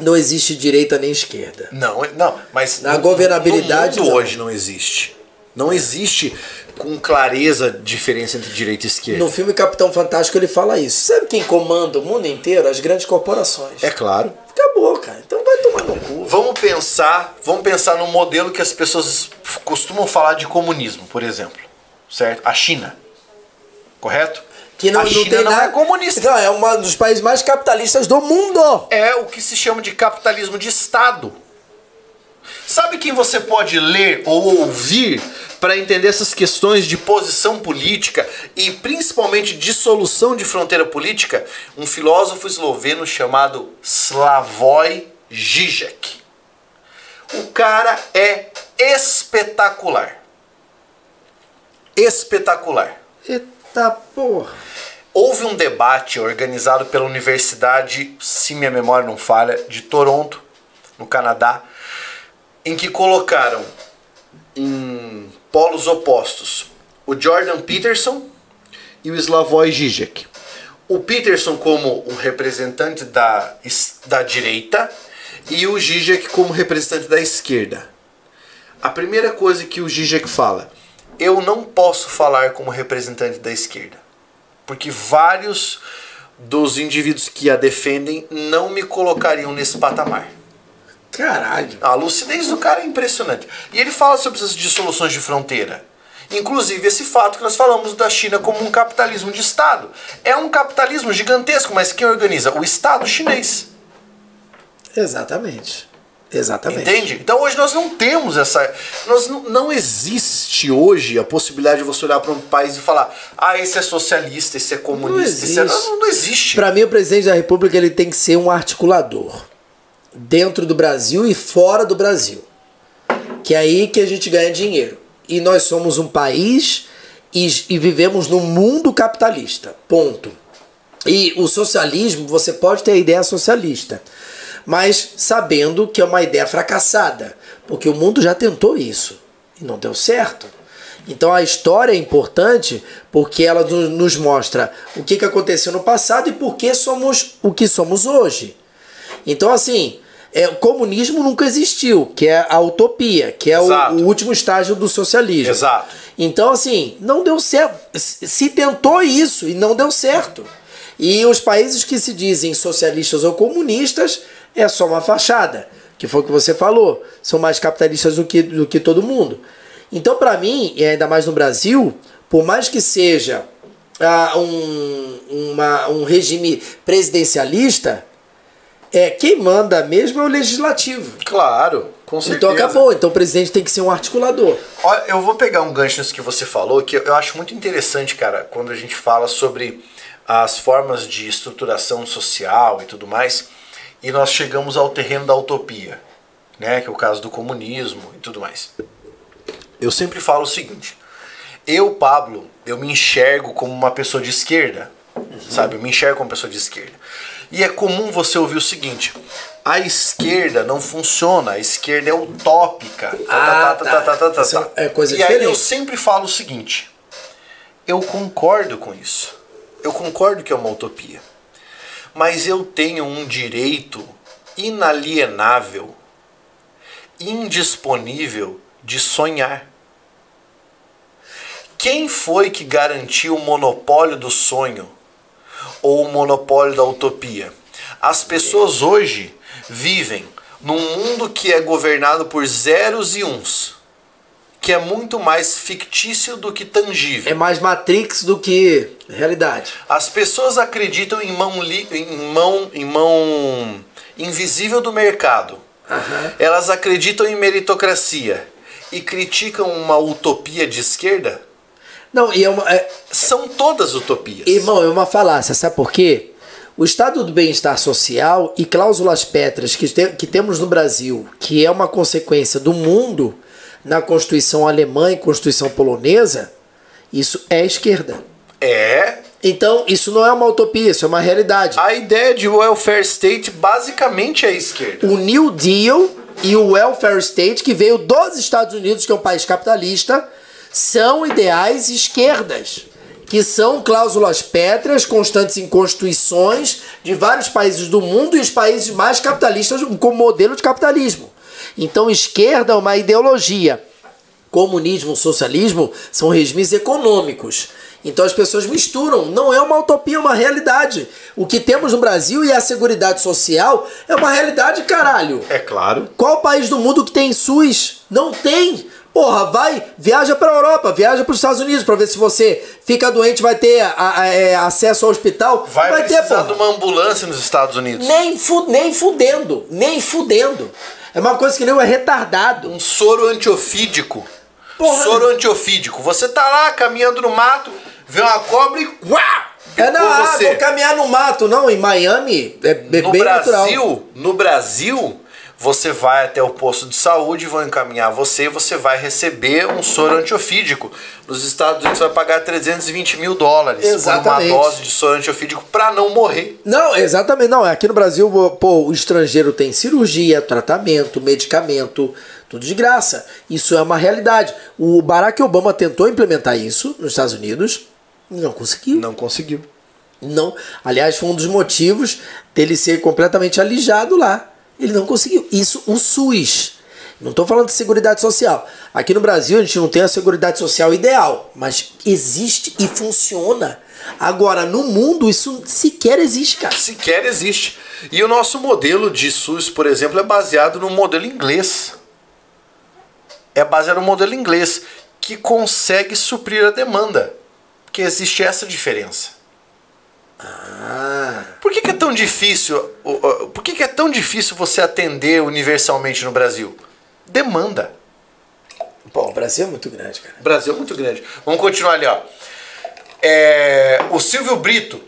não existe direita nem esquerda. Não, não, mas Na governabilidade, no mundo não. hoje não existe. Não existe com clareza diferença entre direita e esquerda. No filme Capitão Fantástico ele fala isso. Sabe quem comanda o mundo inteiro? As grandes corporações. É claro. Acabou, cara. Então vai tomar no cu. Vamos pensar, vamos pensar no modelo que as pessoas costumam falar de comunismo, por exemplo, certo? A China, correto? Que não, a não China tem não nada. é comunista. Não, é um dos países mais capitalistas do mundo. É o que se chama de capitalismo de Estado. Sabe quem você pode ler ou ouvir para entender essas questões de posição política e principalmente dissolução de fronteira política? Um filósofo esloveno chamado Slavoj Žižek. O cara é espetacular. Espetacular. Eita porra. Houve um debate organizado pela Universidade, se minha memória não falha, de Toronto, no Canadá, em que colocaram em polos opostos o Jordan Peterson e o Slavoj Žižek. O Peterson como um representante da, da direita e o Žižek como representante da esquerda. A primeira coisa que o Žižek fala, eu não posso falar como representante da esquerda porque vários dos indivíduos que a defendem não me colocariam nesse patamar. Caralho. A lucidez do cara é impressionante. E ele fala sobre essas dissoluções de fronteira. Inclusive esse fato que nós falamos da China como um capitalismo de Estado. É um capitalismo gigantesco, mas quem organiza? O Estado chinês. Exatamente. Exatamente. Entende? Então hoje nós não temos essa. Nós não, não existe hoje a possibilidade de você olhar para um país e falar: ah, esse é socialista, esse é comunista, esse é. existe. Não, não existe. Para mim, o presidente da República ele tem que ser um articulador dentro do Brasil e fora do Brasil. Que é aí que a gente ganha dinheiro. E nós somos um país e, e vivemos num mundo capitalista. Ponto. E o socialismo, você pode ter a ideia socialista, mas sabendo que é uma ideia fracassada, porque o mundo já tentou isso e não deu certo. Então a história é importante porque ela no- nos mostra o que aconteceu no passado e por que somos o que somos hoje. Então, assim, é, o comunismo nunca existiu, que é a utopia, que é o, o último estágio do socialismo. Exato. Então, assim, não deu certo. Se tentou isso e não deu certo. E os países que se dizem socialistas ou comunistas é só uma fachada, que foi o que você falou, são mais capitalistas do que, do que todo mundo. Então, para mim, e ainda mais no Brasil, por mais que seja ah, um, uma, um regime presidencialista, é quem manda mesmo é o legislativo. Claro, com certeza. Então acabou. Então o presidente tem que ser um articulador. Olha, eu vou pegar um gancho nisso que você falou, que eu acho muito interessante, cara, quando a gente fala sobre as formas de estruturação social e tudo mais, e nós chegamos ao terreno da utopia, né, que é o caso do comunismo e tudo mais. Eu sempre falo o seguinte: eu, Pablo, eu me enxergo como uma pessoa de esquerda, sabe? Eu me enxergo como uma pessoa de esquerda. E é comum você ouvir o seguinte: a esquerda não funciona, a esquerda é utópica. Ah, tá, tá, tá. tá, tá, tá, tá, tá. é coisa e aí eu diferente. sempre falo o seguinte: eu concordo com isso. Eu concordo que é uma utopia. Mas eu tenho um direito inalienável, indisponível de sonhar. Quem foi que garantiu o monopólio do sonho ou o monopólio da utopia? As pessoas hoje vivem num mundo que é governado por zeros e uns, que é muito mais fictício do que tangível. É mais Matrix do que realidade. As pessoas acreditam em mão, li- em mão, em mão invisível do mercado. Elas acreditam em meritocracia e criticam uma utopia de esquerda. Não, e é uma. é- São todas utopias. irmão, é uma falácia, sabe por quê? O estado do bem-estar social e cláusulas pétreas que, te- que temos no Brasil, que é uma consequência do mundo na Constituição alemã e Constituição polonesa, isso é esquerda. É. Então, isso não é uma utopia, isso é uma realidade. A ideia de welfare state basicamente é esquerda. o New Deal e o Welfare State, que veio dos Estados Unidos, que é um país capitalista, são ideais esquerdas, que são cláusulas pétreas constantes em constituições de vários países do mundo e os países mais capitalistas como modelo de capitalismo. Então, esquerda é uma ideologia. Comunismo, socialismo são regimes econômicos. Então as pessoas misturam. Não é uma utopia, é uma realidade. O que temos no Brasil e a Seguridade Social é uma realidade, caralho. É claro. Qual país do mundo que tem SUS? Não tem. Porra, vai, viaja pra Europa, viaja pros Estados Unidos pra ver se você fica doente, vai ter a- a- é, acesso ao hospital. Vai, ter, precisar porra. de uma ambulância nos Estados Unidos. Nem, fu nem fudendo, nem fudendo. É uma coisa que nem é retardado. Um soro antiofídico. Porra. Soro antiofídico. Você tá lá caminhando no mato, vê uma cobra e. Uá! É ah, você. vou caminhar no mato, não. Em Miami é be- No bem natural. Brasil, no Brasil, você vai até o posto de saúde, vão encaminhar você e você vai receber um soro antiofídico. Nos Estados Unidos você vai pagar 320 mil dólares Exatamente. por uma dose de soro antiofídico para não morrer. Não, exatamente não. Aqui no Brasil, pô, o estrangeiro tem cirurgia, tratamento, medicamento, tudo de graça. Isso é uma realidade. O Barack Obama tentou implementar isso nos Estados Unidos não conseguiu. Não conseguiu. Não. Aliás, foi um dos motivos dele ser completamente alijado lá. Ele não conseguiu. Isso, o SUS. Não estou falando de Seguridade Social. Aqui no Brasil a gente não tem a Seguridade Social ideal, mas existe e funciona. Agora, no mundo, isso sequer existe, cara. Sequer existe. E o nosso modelo de SUS, por exemplo, é baseado no modelo inglês. É baseado no modelo inglês, que consegue suprir a demanda. Porque existe essa diferença. Ah. Por que, que é tão difícil? Por que, que é tão difícil você atender universalmente no Brasil? Demanda. Pô, o Brasil é muito grande, cara. O Brasil é muito grande. Vamos continuar ali, ó. É, o Silvio Brito.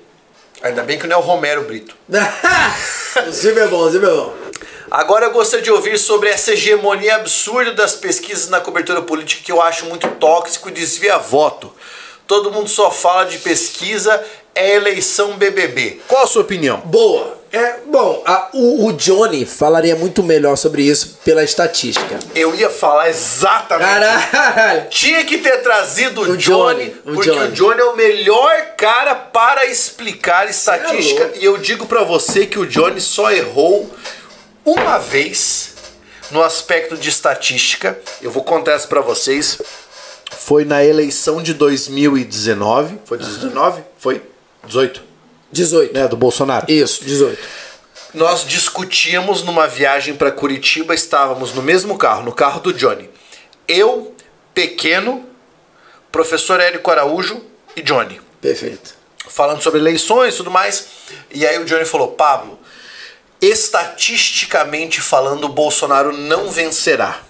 Ainda bem que não é o Romero Brito. o Silvio é bom, o Silvio é bom. Agora eu gostaria de ouvir sobre essa hegemonia absurda das pesquisas na cobertura política que eu acho muito tóxico e desvia voto. Todo mundo só fala de pesquisa, é eleição BBB. Qual a sua opinião? Boa. É, bom, a- o, o Johnny falaria muito melhor sobre isso pela estatística. Eu ia falar exatamente. Caralho! Tinha que ter trazido o O Johnny, Johnny, o porque Johnny. o Johnny é o melhor cara para explicar estatística. louco. e eu digo pra você que o Johnny só errou uma vez no aspecto de estatística. Eu vou contar isso pra vocês. Foi na eleição de 2019. Foi 2019? Foi? 18. 18. né, do Bolsonaro. Isso, 18. Nós discutíamos numa viagem para Curitiba, estávamos no mesmo carro, no carro do Johnny. Eu, pequeno, professor Érico Araújo e Johnny. Perfeito. falando sobre eleições e tudo mais. E aí o Johnny falou: Pablo, estatisticamente falando, o Bolsonaro não vencerá.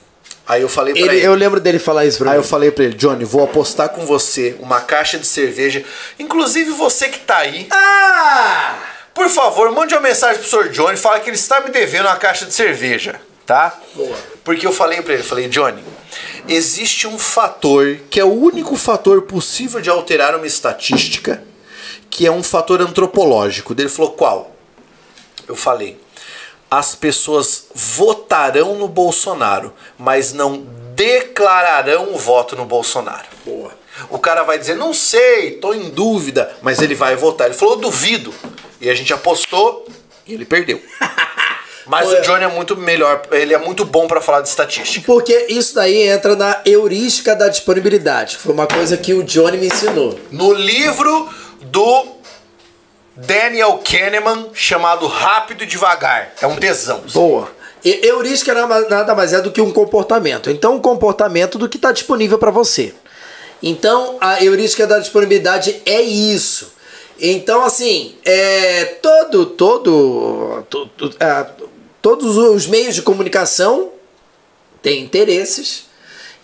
Aí eu falei pra Ele, ele. eu lembro dele falar isso pra Aí mim. eu falei pra ele, Johnny, vou apostar com você uma caixa de cerveja. Inclusive você que tá aí. Ah! Por favor, mande uma mensagem pro Sr. Johnny, fala que ele está me devendo uma caixa de cerveja, tá? Boa. Porque eu falei pra ele, falei, Johnny, existe um fator que é o único fator possível de alterar uma estatística, que é um fator antropológico. Ele falou, qual? Eu falei, as pessoas votarão no Bolsonaro, mas não declararão o voto no Bolsonaro. Boa. O cara vai dizer, não sei, tô em dúvida, mas ele vai votar. Ele falou, duvido. E a gente apostou e ele perdeu. Mas o Johnny é muito melhor, ele é muito bom pra falar de estatística. Porque isso daí entra na heurística da disponibilidade. que Foi uma coisa que o Johnny me ensinou. No livro do Daniel Kahneman, chamado Rápido e Devagar. É um tesão. Boa. Heurística nada mais é do que um comportamento. Então, um comportamento do que está disponível para você. Então, a heurística da disponibilidade é isso. Então, assim, é, todo, todo, to- to- ah, todos os meios de comunicação têm interesses.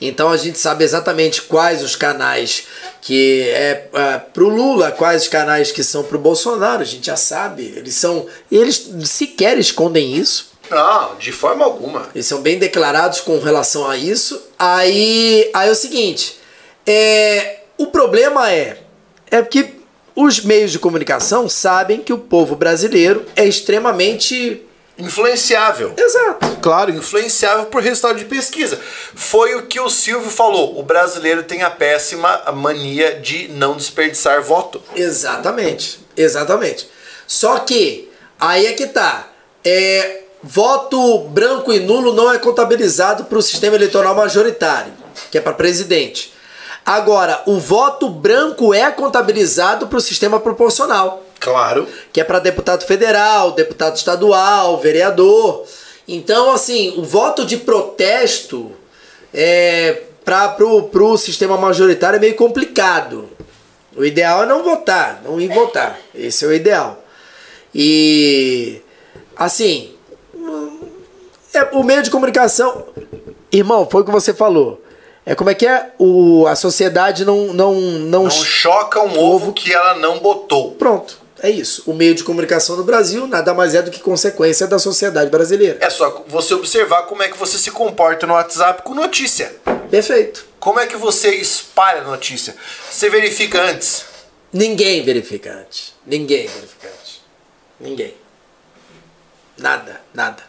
Então a gente sabe exatamente quais os canais que é, é pro Lula, quais os canais que são pro Bolsonaro, a gente já sabe. Eles são. Eles sequer escondem isso. Não, de forma alguma. Eles são bem declarados com relação a isso. Aí, aí é o seguinte: é, o problema é, é que os meios de comunicação sabem que o povo brasileiro é extremamente. Influenciável. Exato. Claro, influenciável por resultado de pesquisa. Foi o que o Silvio falou. O brasileiro tem a péssima mania de não desperdiçar voto. Exatamente. Exatamente. Só que, aí é que tá. É, voto branco e nulo não é contabilizado para o sistema eleitoral majoritário, que é para presidente. Agora, o voto branco é contabilizado para o sistema proporcional. Claro. que é para deputado federal, deputado estadual, vereador. Então, assim, o voto de protesto é, para pro, pro sistema majoritário é meio complicado. O ideal é não votar, não ir votar. Esse é o ideal. E assim, é, o meio de comunicação, irmão, foi o que você falou. É como é que é o a sociedade não não não, Não choca um ovo que ela não botou. Pronto, é isso. O meio de comunicação no Brasil nada mais é do que consequência da sociedade brasileira. É só você observar como é que você se comporta no WhatsApp com notícia. Perfeito. Como é que você espalha notícia? Você verifica antes? Ninguém verifica antes. Ninguém verifica antes. Ninguém. Nada, nada.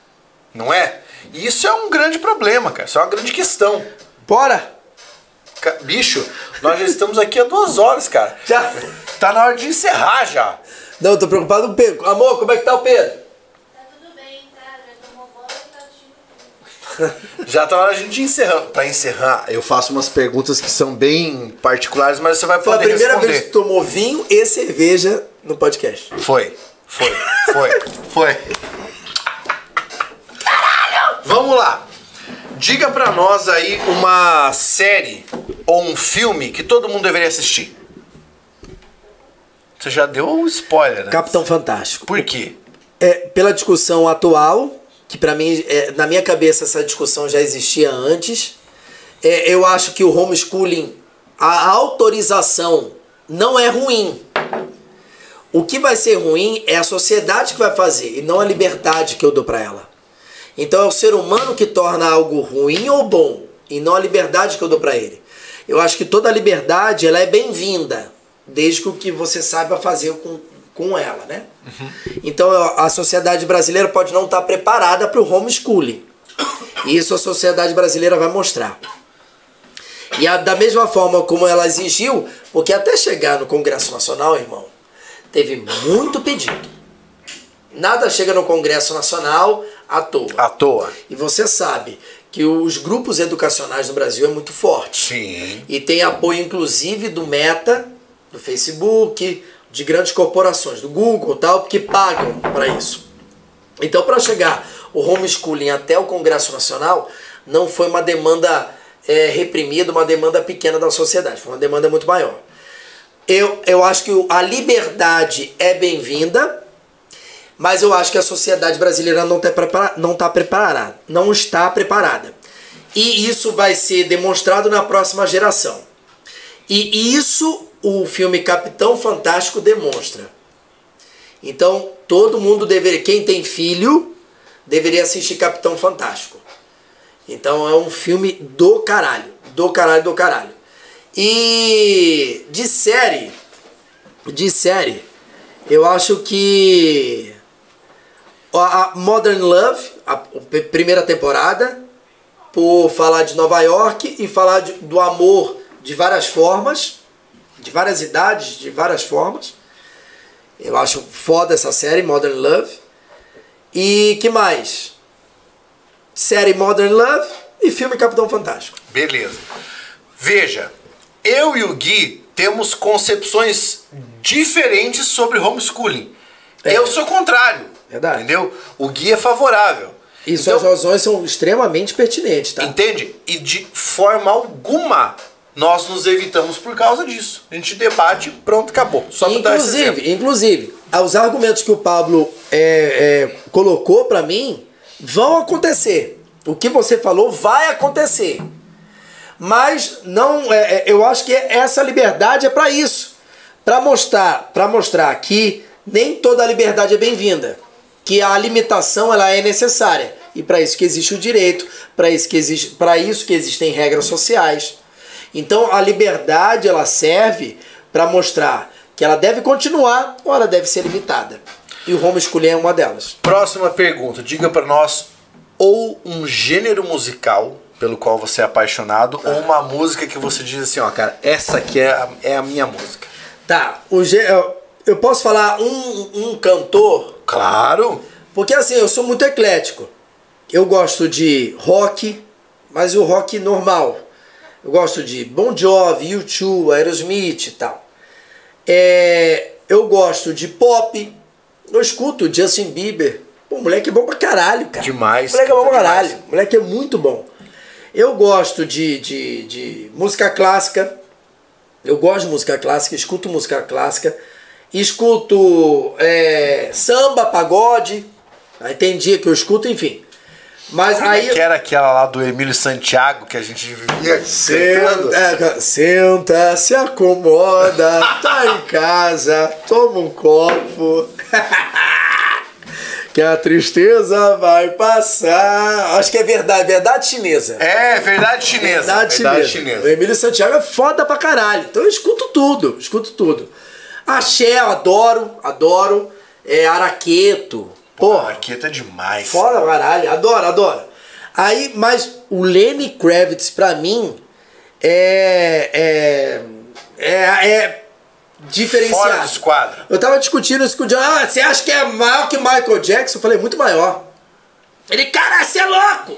Não é? E isso é um grande problema, cara. Isso é uma grande questão. Bora! Bicho, nós já estamos aqui há duas horas, cara. Já. Tá na hora de encerrar já. Não, eu tô preocupado com o Pedro. Amor, como é que tá o Pedro? Tá tudo bem, tá? Já tomou banho e tá Já tá na hora de a gente encerrar. Pra encerrar, eu faço umas perguntas que são bem particulares, mas você vai Foi a poder primeira responder. vez que tomou vinho e cerveja no podcast. Foi, foi, foi, foi. Vamos lá. Diga pra nós aí uma série ou um filme que todo mundo deveria assistir. Você já deu um spoiler, né? Capitão Fantástico. Por quê? É, pela discussão atual, que pra mim, é, na minha cabeça, essa discussão já existia antes. É, eu acho que o homeschooling, a autorização não é ruim. O que vai ser ruim é a sociedade que vai fazer e não a liberdade que eu dou pra ela. Então é o ser humano que torna algo ruim ou bom e não a liberdade que eu dou pra ele. Eu acho que toda liberdade ela é bem-vinda, desde que você saiba fazer com, com ela, né? Então a sociedade brasileira pode não estar preparada para o homeschooling. E isso a sociedade brasileira vai mostrar. E a- da mesma forma como ela exigiu, porque até chegar no Congresso Nacional, irmão, teve muito pedido. Nada chega no Congresso Nacional à toa. À toa. E você sabe que os grupos educacionais no Brasil é muito forte. Sim. E tem apoio inclusive do Meta, do Facebook, de grandes corporações, do Google tal, que pagam para isso. Então, para chegar o homeschooling até o Congresso Nacional, não foi uma demanda é, reprimida, uma demanda pequena da sociedade, foi uma demanda muito maior. Eu, eu acho que a liberdade é bem-vinda, mas eu acho que a sociedade brasileira não está não tá preparada, não está preparada. E isso vai ser demonstrado na próxima geração. E isso o filme Capitão Fantástico demonstra. Então, todo mundo deveria, quem tem filho, deveria assistir Capitão Fantástico. Então, é um filme do caralho, do caralho, do caralho. E de série, de série, eu acho que a Modern Love, a primeira temporada, por falar de Nova York e falar de, do amor de várias formas, de várias idades, de várias formas. Eu acho foda essa série, Modern Love. E que mais? Série Modern Love e filme Capitão Fantástico. Beleza. Veja, eu e o Gui temos concepções diferentes sobre homeschooling. É. Eu sou contrário. Verdade. Entendeu? O Gui é favorável. E Então- suas razões são extremamente pertinentes, tá? Entende? E de forma alguma nós nos evitamos por causa disso. A gente debate, pronto, acabou. Só pra dar esse exemplo. Inclusive, inclusive, os argumentos que o Pablo é, é, colocou pra mim vão acontecer. O que você falou vai acontecer. Mas não, é, é, eu acho que essa liberdade é pra isso, Pra mostrar, para mostrar que nem toda liberdade é bem-vinda, que a limitação ela é necessária e para isso que existe o direito, para isso que existe, para isso que existem regras sociais. Então a liberdade ela serve para mostrar que ela deve continuar ou ela deve ser limitada. E o homeschooling é uma delas. Próxima pergunta. Diga pra nós ou um gênero musical pelo qual você é apaixonado ou uma música que você diz assim, ó, cara, essa aqui é a, é a minha música. Tá, o gê- eu- eu posso falar um, um cantor, Claro. porque assim, eu sou muito eclético. Eu gosto de rock, mas o rock normal. Eu gosto de Bon Jovi, U2, Aerosmith e tal. É, eu gosto de pop. Eu escuto Justin Bieber. Pô, moleque é bom pra caralho, cara. Demais, Moleque é bom pra caralho. demais. Moleque é muito bom. Eu gosto de, de, de música clássica. Eu gosto de música clássica, escuto música clássica. Escuto é, samba, pagode. Aí tem dia que eu escuto, enfim. Mas Como aí. é que era aquela lá do Emílio Santiago que a gente vivia? Senta, é, senta, se acomoda, tá em casa, toma um copo. que a tristeza vai passar. Acho que é verdade, verdade chinesa. É, verdade chinesa. Verdade, chinesa. O Emílio Santiago é foda pra caralho. Então eu escuto tudo, escuto tudo. Axé, eu adoro, adoro. É, Araqueto. Porra, Arqueta é demais. Foda pra caralho, adoro, adoro. Aí, mas o Lenny Kravitz, pra mim, é. É. É. é diferenciado. Fora do esquadro. Eu tava discutindo isso com o John. Ah, você acha que é maior que Michael Jackson? Eu falei, muito maior. Ele, cara, você é louco!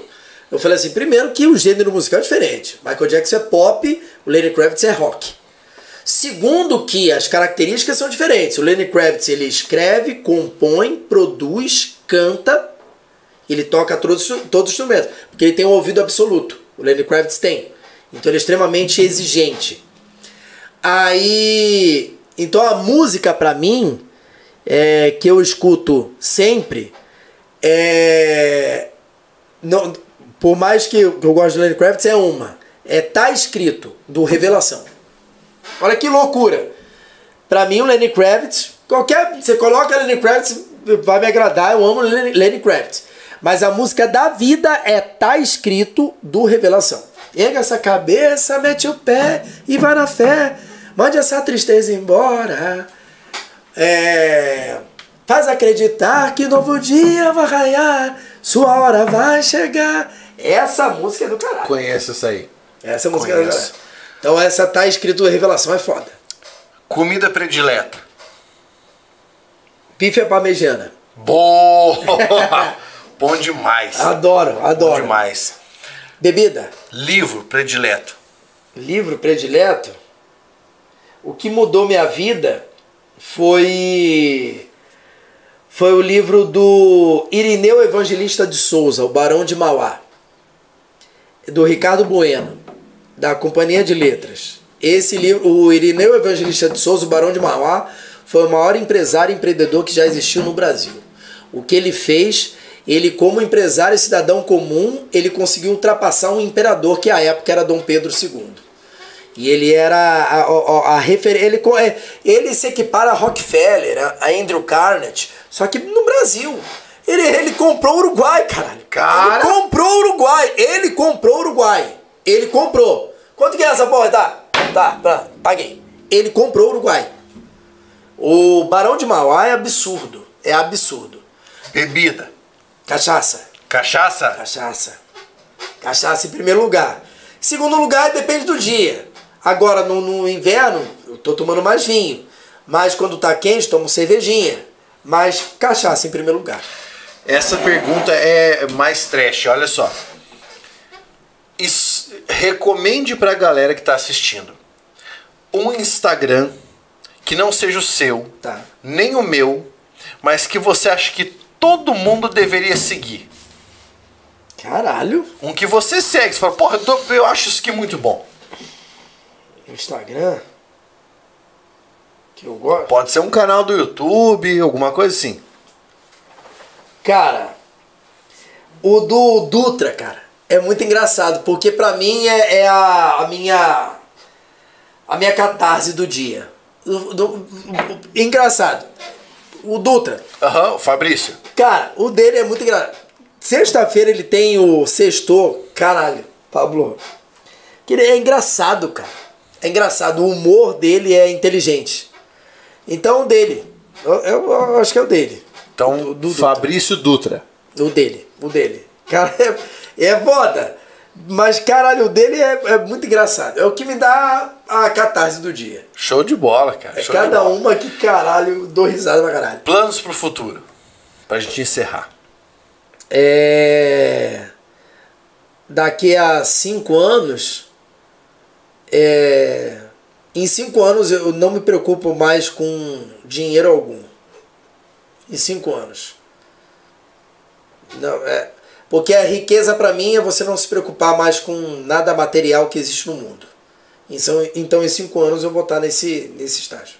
Eu falei assim, primeiro que o gênero musical é diferente. Michael Jackson é pop, o Lenny Kravitz é rock. Segundo que as características são diferentes. O Lenny Kravitz ele escreve, compõe, produz, canta, ele toca todos, todos os instrumentos, porque ele tem um ouvido absoluto. O Lenny Kravitz tem. Então ele é extremamente exigente. Aí, então a música pra mim é, que eu escuto sempre é não, por mais que eu, que eu goste de Lenny Kravitz é uma, é tá escrito do Revelação. Olha que loucura. Pra mim o Lenny Kravitz, qualquer você coloca Lenny Kravitz vai me agradar, eu amo Lenny, Kravitz. Mas a música da vida é tá escrito do Revelação. Erga essa cabeça, mete o pé e vai na fé. Mande essa tristeza embora. É, faz acreditar que novo dia vai raiar, sua hora vai chegar. Essa música é do caralho. Conhece isso aí. Essa música é do Conheço. caralho. Então essa tá escrito Revelação, é foda. Comida predileta. Bife é parmegiana. Boa! Bom demais. Adoro, Bom adoro. demais. Bebida. Livro predileto. Livro predileto. O que mudou minha vida foi foi o livro do Irineu Evangelista de Souza, o Barão de Mauá, do Ricardo Bueno, da Companhia de Letras. Esse livro, o Irineu Evangelista de Souza, o Barão de Mauá, foi o maior empresário e empreendedor que já existiu no Brasil. O que ele fez, ele como empresário e cidadão comum, ele conseguiu ultrapassar um imperador que à época era Dom Pedro II. E ele era a, a, a referência. Ele, é, ele se equipara a Rockefeller, a Andrew Carnegie, só que no Brasil. Ele, ele comprou o Uruguai, caralho. Cara. Ele comprou o Uruguai. Ele comprou o Uruguai. Ele comprou. Quanto que é essa porra? Tá, tá, tá, paguei. Ele comprou o Uruguai. O Barão de Mauá é absurdo. É absurdo. Bebida. Cachaça. Cachaça? Cachaça. Cachaça em primeiro lugar. Segundo lugar, depende do dia. Agora, no, no inverno, eu tô tomando mais vinho. Mas quando tá quente, tomo cervejinha. Mas cachaça em primeiro lugar. Essa pergunta é mais trash, olha só. Is- recomende pra galera que tá assistindo um Instagram que não seja o seu, Tá. nem o meu, mas que você acha que todo mundo deveria seguir. Caralho. Um que você segue, você fala, porra, eu, tô- eu acho isso aqui muito bom. Instagram. Que eu gosto. Pode ser um canal do YouTube, alguma coisa assim. Cara, o do Dutra, cara, é muito engraçado, porque pra mim é, é a, a minha a minha catarse do dia. Do- o- engraçado. O Dutra, Aham, o Fabrício. cara, o dele é muito engraçado. Sexta-feira ele tem o sextor, caralho, Pablo. Que ele é engraçado, cara. É engraçado, o humor dele é inteligente. Então o dele, eu, eu- eu acho que é o dele. Então, Do- do Dutra. Fabrício Dutra. O dele, o dele. Cara, é, é foda. Mas, caralho, o dele é, é muito engraçado. É o que me dá a catarse do dia. Show de bola, cara. É show cada bola. uma que, caralho, dou risada pra caralho. Planos pro futuro. Pra gente encerrar. É... Daqui a cinco anos... É... Em cinco anos eu não me preocupo mais com dinheiro algum. Em cinco anos. Não, é... Porque a riqueza pra mim é você não se preocupar mais com nada material que existe no mundo. Então, então em cinco anos eu vou estar nesse, nesse estágio.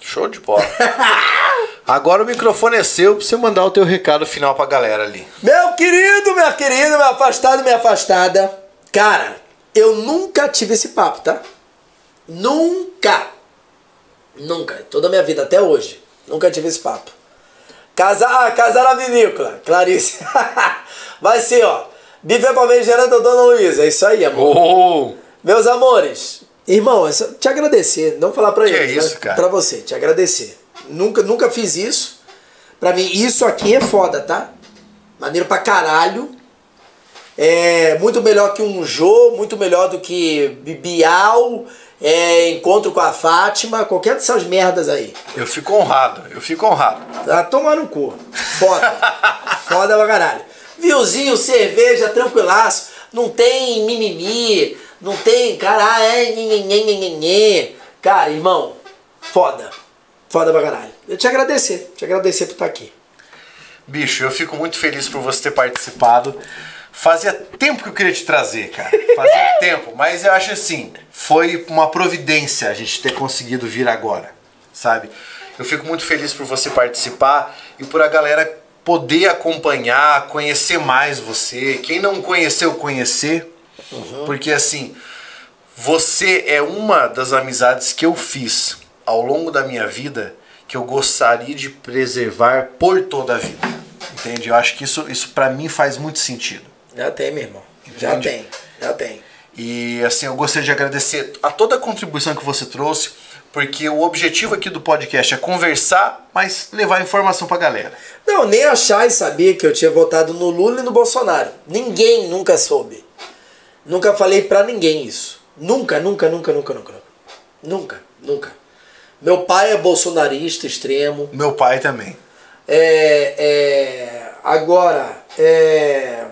Show de bola. Agora o microfone é seu pra você mandar o teu recado final pra galera ali. Meu querido, minha querida, meu afastado, minha afastada. Cara, eu nunca tive esse papo, tá? Nunca. Nunca. Toda a minha vida, até hoje. Nunca tive esse papo. Casar, ah, casar na vinícola. Clarice. Vai ser, ó. Bife Palmeiras da Dona Luísa. É isso aí, amor. Oh! Meus amores, irmão, é só te agradecer, não falar pra Que eles, é isso, né? cara? Pra você, te agradecer. Nunca, nunca fiz isso. Pra mim, isso aqui é foda, tá? Maneiro pra caralho. É muito melhor que um Jô, muito melhor do que Bial, é, Encontro com a Fátima, qualquer dessas merdas aí. Eu fico honrado, eu fico honrado. Tá tomar no cu. Foda. Foda pra caralho. Vinhozinho, cerveja, tranquilaço. Não tem mimimi. Não tem, caralho, é nhe. Cara, irmão, foda. Foda pra caralho. Eu te agradecer. Te agradecer por estar aqui. Bicho, eu fico muito feliz por você ter participado. Fazia tempo que eu queria te trazer, cara. Fazia tempo, mas eu acho assim, foi uma providência a gente ter conseguido vir agora, sabe? Eu fico muito feliz por você participar e por a galera poder acompanhar, conhecer mais você. Quem não conheceu, conhecer. Porque assim, você é uma das amizades que eu fiz ao longo da minha vida que eu gostaria de preservar por toda a vida. Entende? Eu acho que isso, isso para mim faz muito sentido. Já tem, meu irmão. Já Entendi. tem. Já tem. E assim, eu gostaria de agradecer a toda a contribuição que você trouxe, porque o objetivo aqui do podcast é conversar, mas levar informação pra galera. Não, nem achar e sabia que eu tinha votado no Lula e no Bolsonaro. Ninguém nunca soube. Nunca falei pra ninguém isso. Nunca, nunca, nunca, nunca, nunca. Nunca, nunca. Meu pai é bolsonarista extremo. Meu pai também. É, é, agora, é,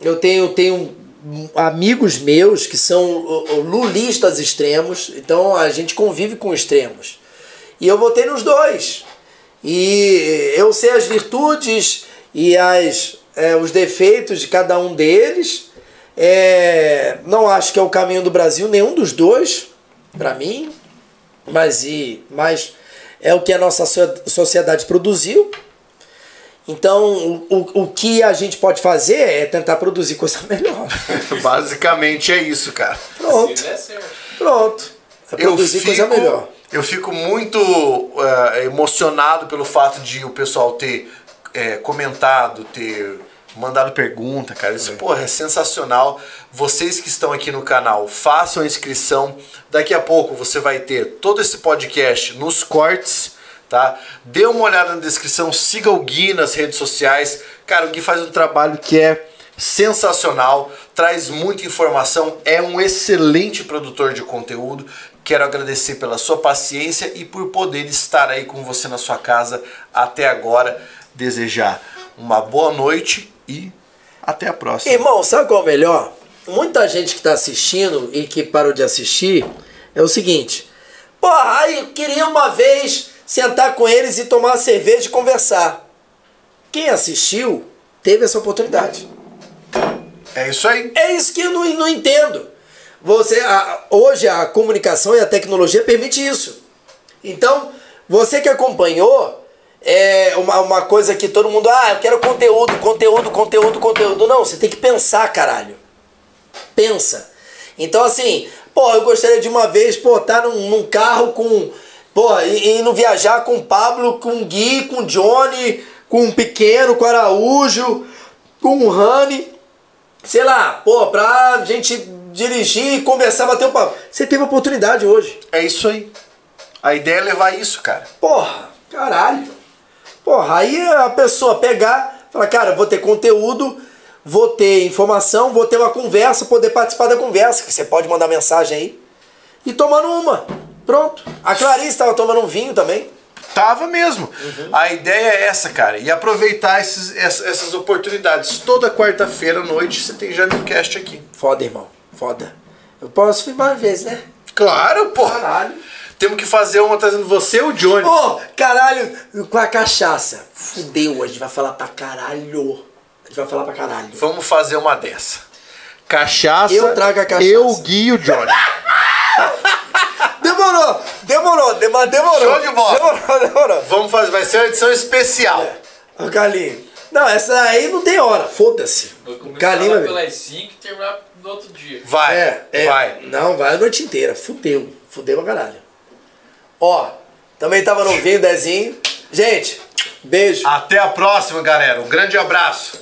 eu tenho, tenho amigos meus que são lulistas extremos, então a gente convive com extremos. E eu votei nos dois. E eu sei as virtudes e as, é, os defeitos de cada um deles. É, não acho que é o caminho do Brasil, nenhum dos dois, para mim. Mas, e, mas é o que a nossa so- sociedade produziu. Então, o, o, que a gente pode fazer é tentar produzir coisa melhor. Basicamente é isso, cara. Pronto, pronto. É Eu produzir coisa melhor. Eu fico muito eh, emocionado pelo fato de o pessoal ter eh, comentado, ter mandado pergunta, cara. Isso, porra, é sensacional. Vocês que estão aqui no canal, façam a inscrição. Daqui a pouco você vai ter todo esse podcast nos cortes, tá? Dê uma olhada na descrição, siga o Gui nas redes sociais. Cara, o Gui faz um trabalho que é sensacional, traz muita informação, é um excelente produtor de conteúdo. Quero agradecer pela sua paciência e por poder estar aí com você na sua casa até agora. Desejar uma boa noite e até a próxima. Irmão, sabe qual é o melhor? Muita gente que tá assistindo e que parou de assistir é o seguinte. Porra, eu queria uma vez sentar com eles e tomar cerveja e conversar. Quem assistiu teve essa oportunidade. É isso aí. É isso que eu não, não entendo. Você, a- hoje a comunicação e a tecnologia permite isso. Então, você que acompanhou, é uma, uma coisa que todo mundo, ah, eu quero conteúdo, conteúdo, conteúdo, conteúdo. Não, você tem que pensar, caralho. Pensa. Então, assim, pô, eu gostaria de uma vez, pô, estar num, num carro com. Pô, e, indo viajar com o Pablo, com o Gui, com o Johnny, com o Pequeno, com o Araújo, com o Rani sei lá, pô, pra gente dirigir, conversar, bater um papo. Você teve a oportunidade hoje. É isso aí. A ideia é levar isso, cara. Porra, caralho. Porra, aí a pessoa pegar, falar, cara, vou ter conteúdo, vou ter informação, vou ter uma conversa, poder participar da conversa, que você pode mandar mensagem aí. E tomando uma. Pronto. A Clarice estava tomando um vinho também. Tava mesmo. A ideia é essa, cara. E aproveitar esses- ess- essas oportunidades. Toda quarta-feira à noite você tem Jamilcast aqui. Foda, irmão. Foda. Eu posso ir mais vezes, né? Claro, porra. Caralho. Temos que fazer uma trazendo você e o Johnny. Ô, caralho, com a cachaça. Fudeu, a gente vai falar pra caralho. A gente vai falar pra caralho. Vamos fazer uma dessa. Cachaça. Eu trago a cachaça. Eu, o Gui e o Johnny. Demorou, demorou, dema- demorou. Show de bola. Demorou, demorou. Vamos fazer, vai ser uma edição especial. Ô, Carlinhos. Não, essa aí não tem hora, foda-se. Lá vai ver. pelas 5 e terminar no outro dia. Vai, É, é. vai. Não, vai a noite inteira. Fudeu. Fudeu pra caralho. Ó, também tava no vinho, Dezinho. Gente, beijo. Até a próxima, galera. Um grande abraço.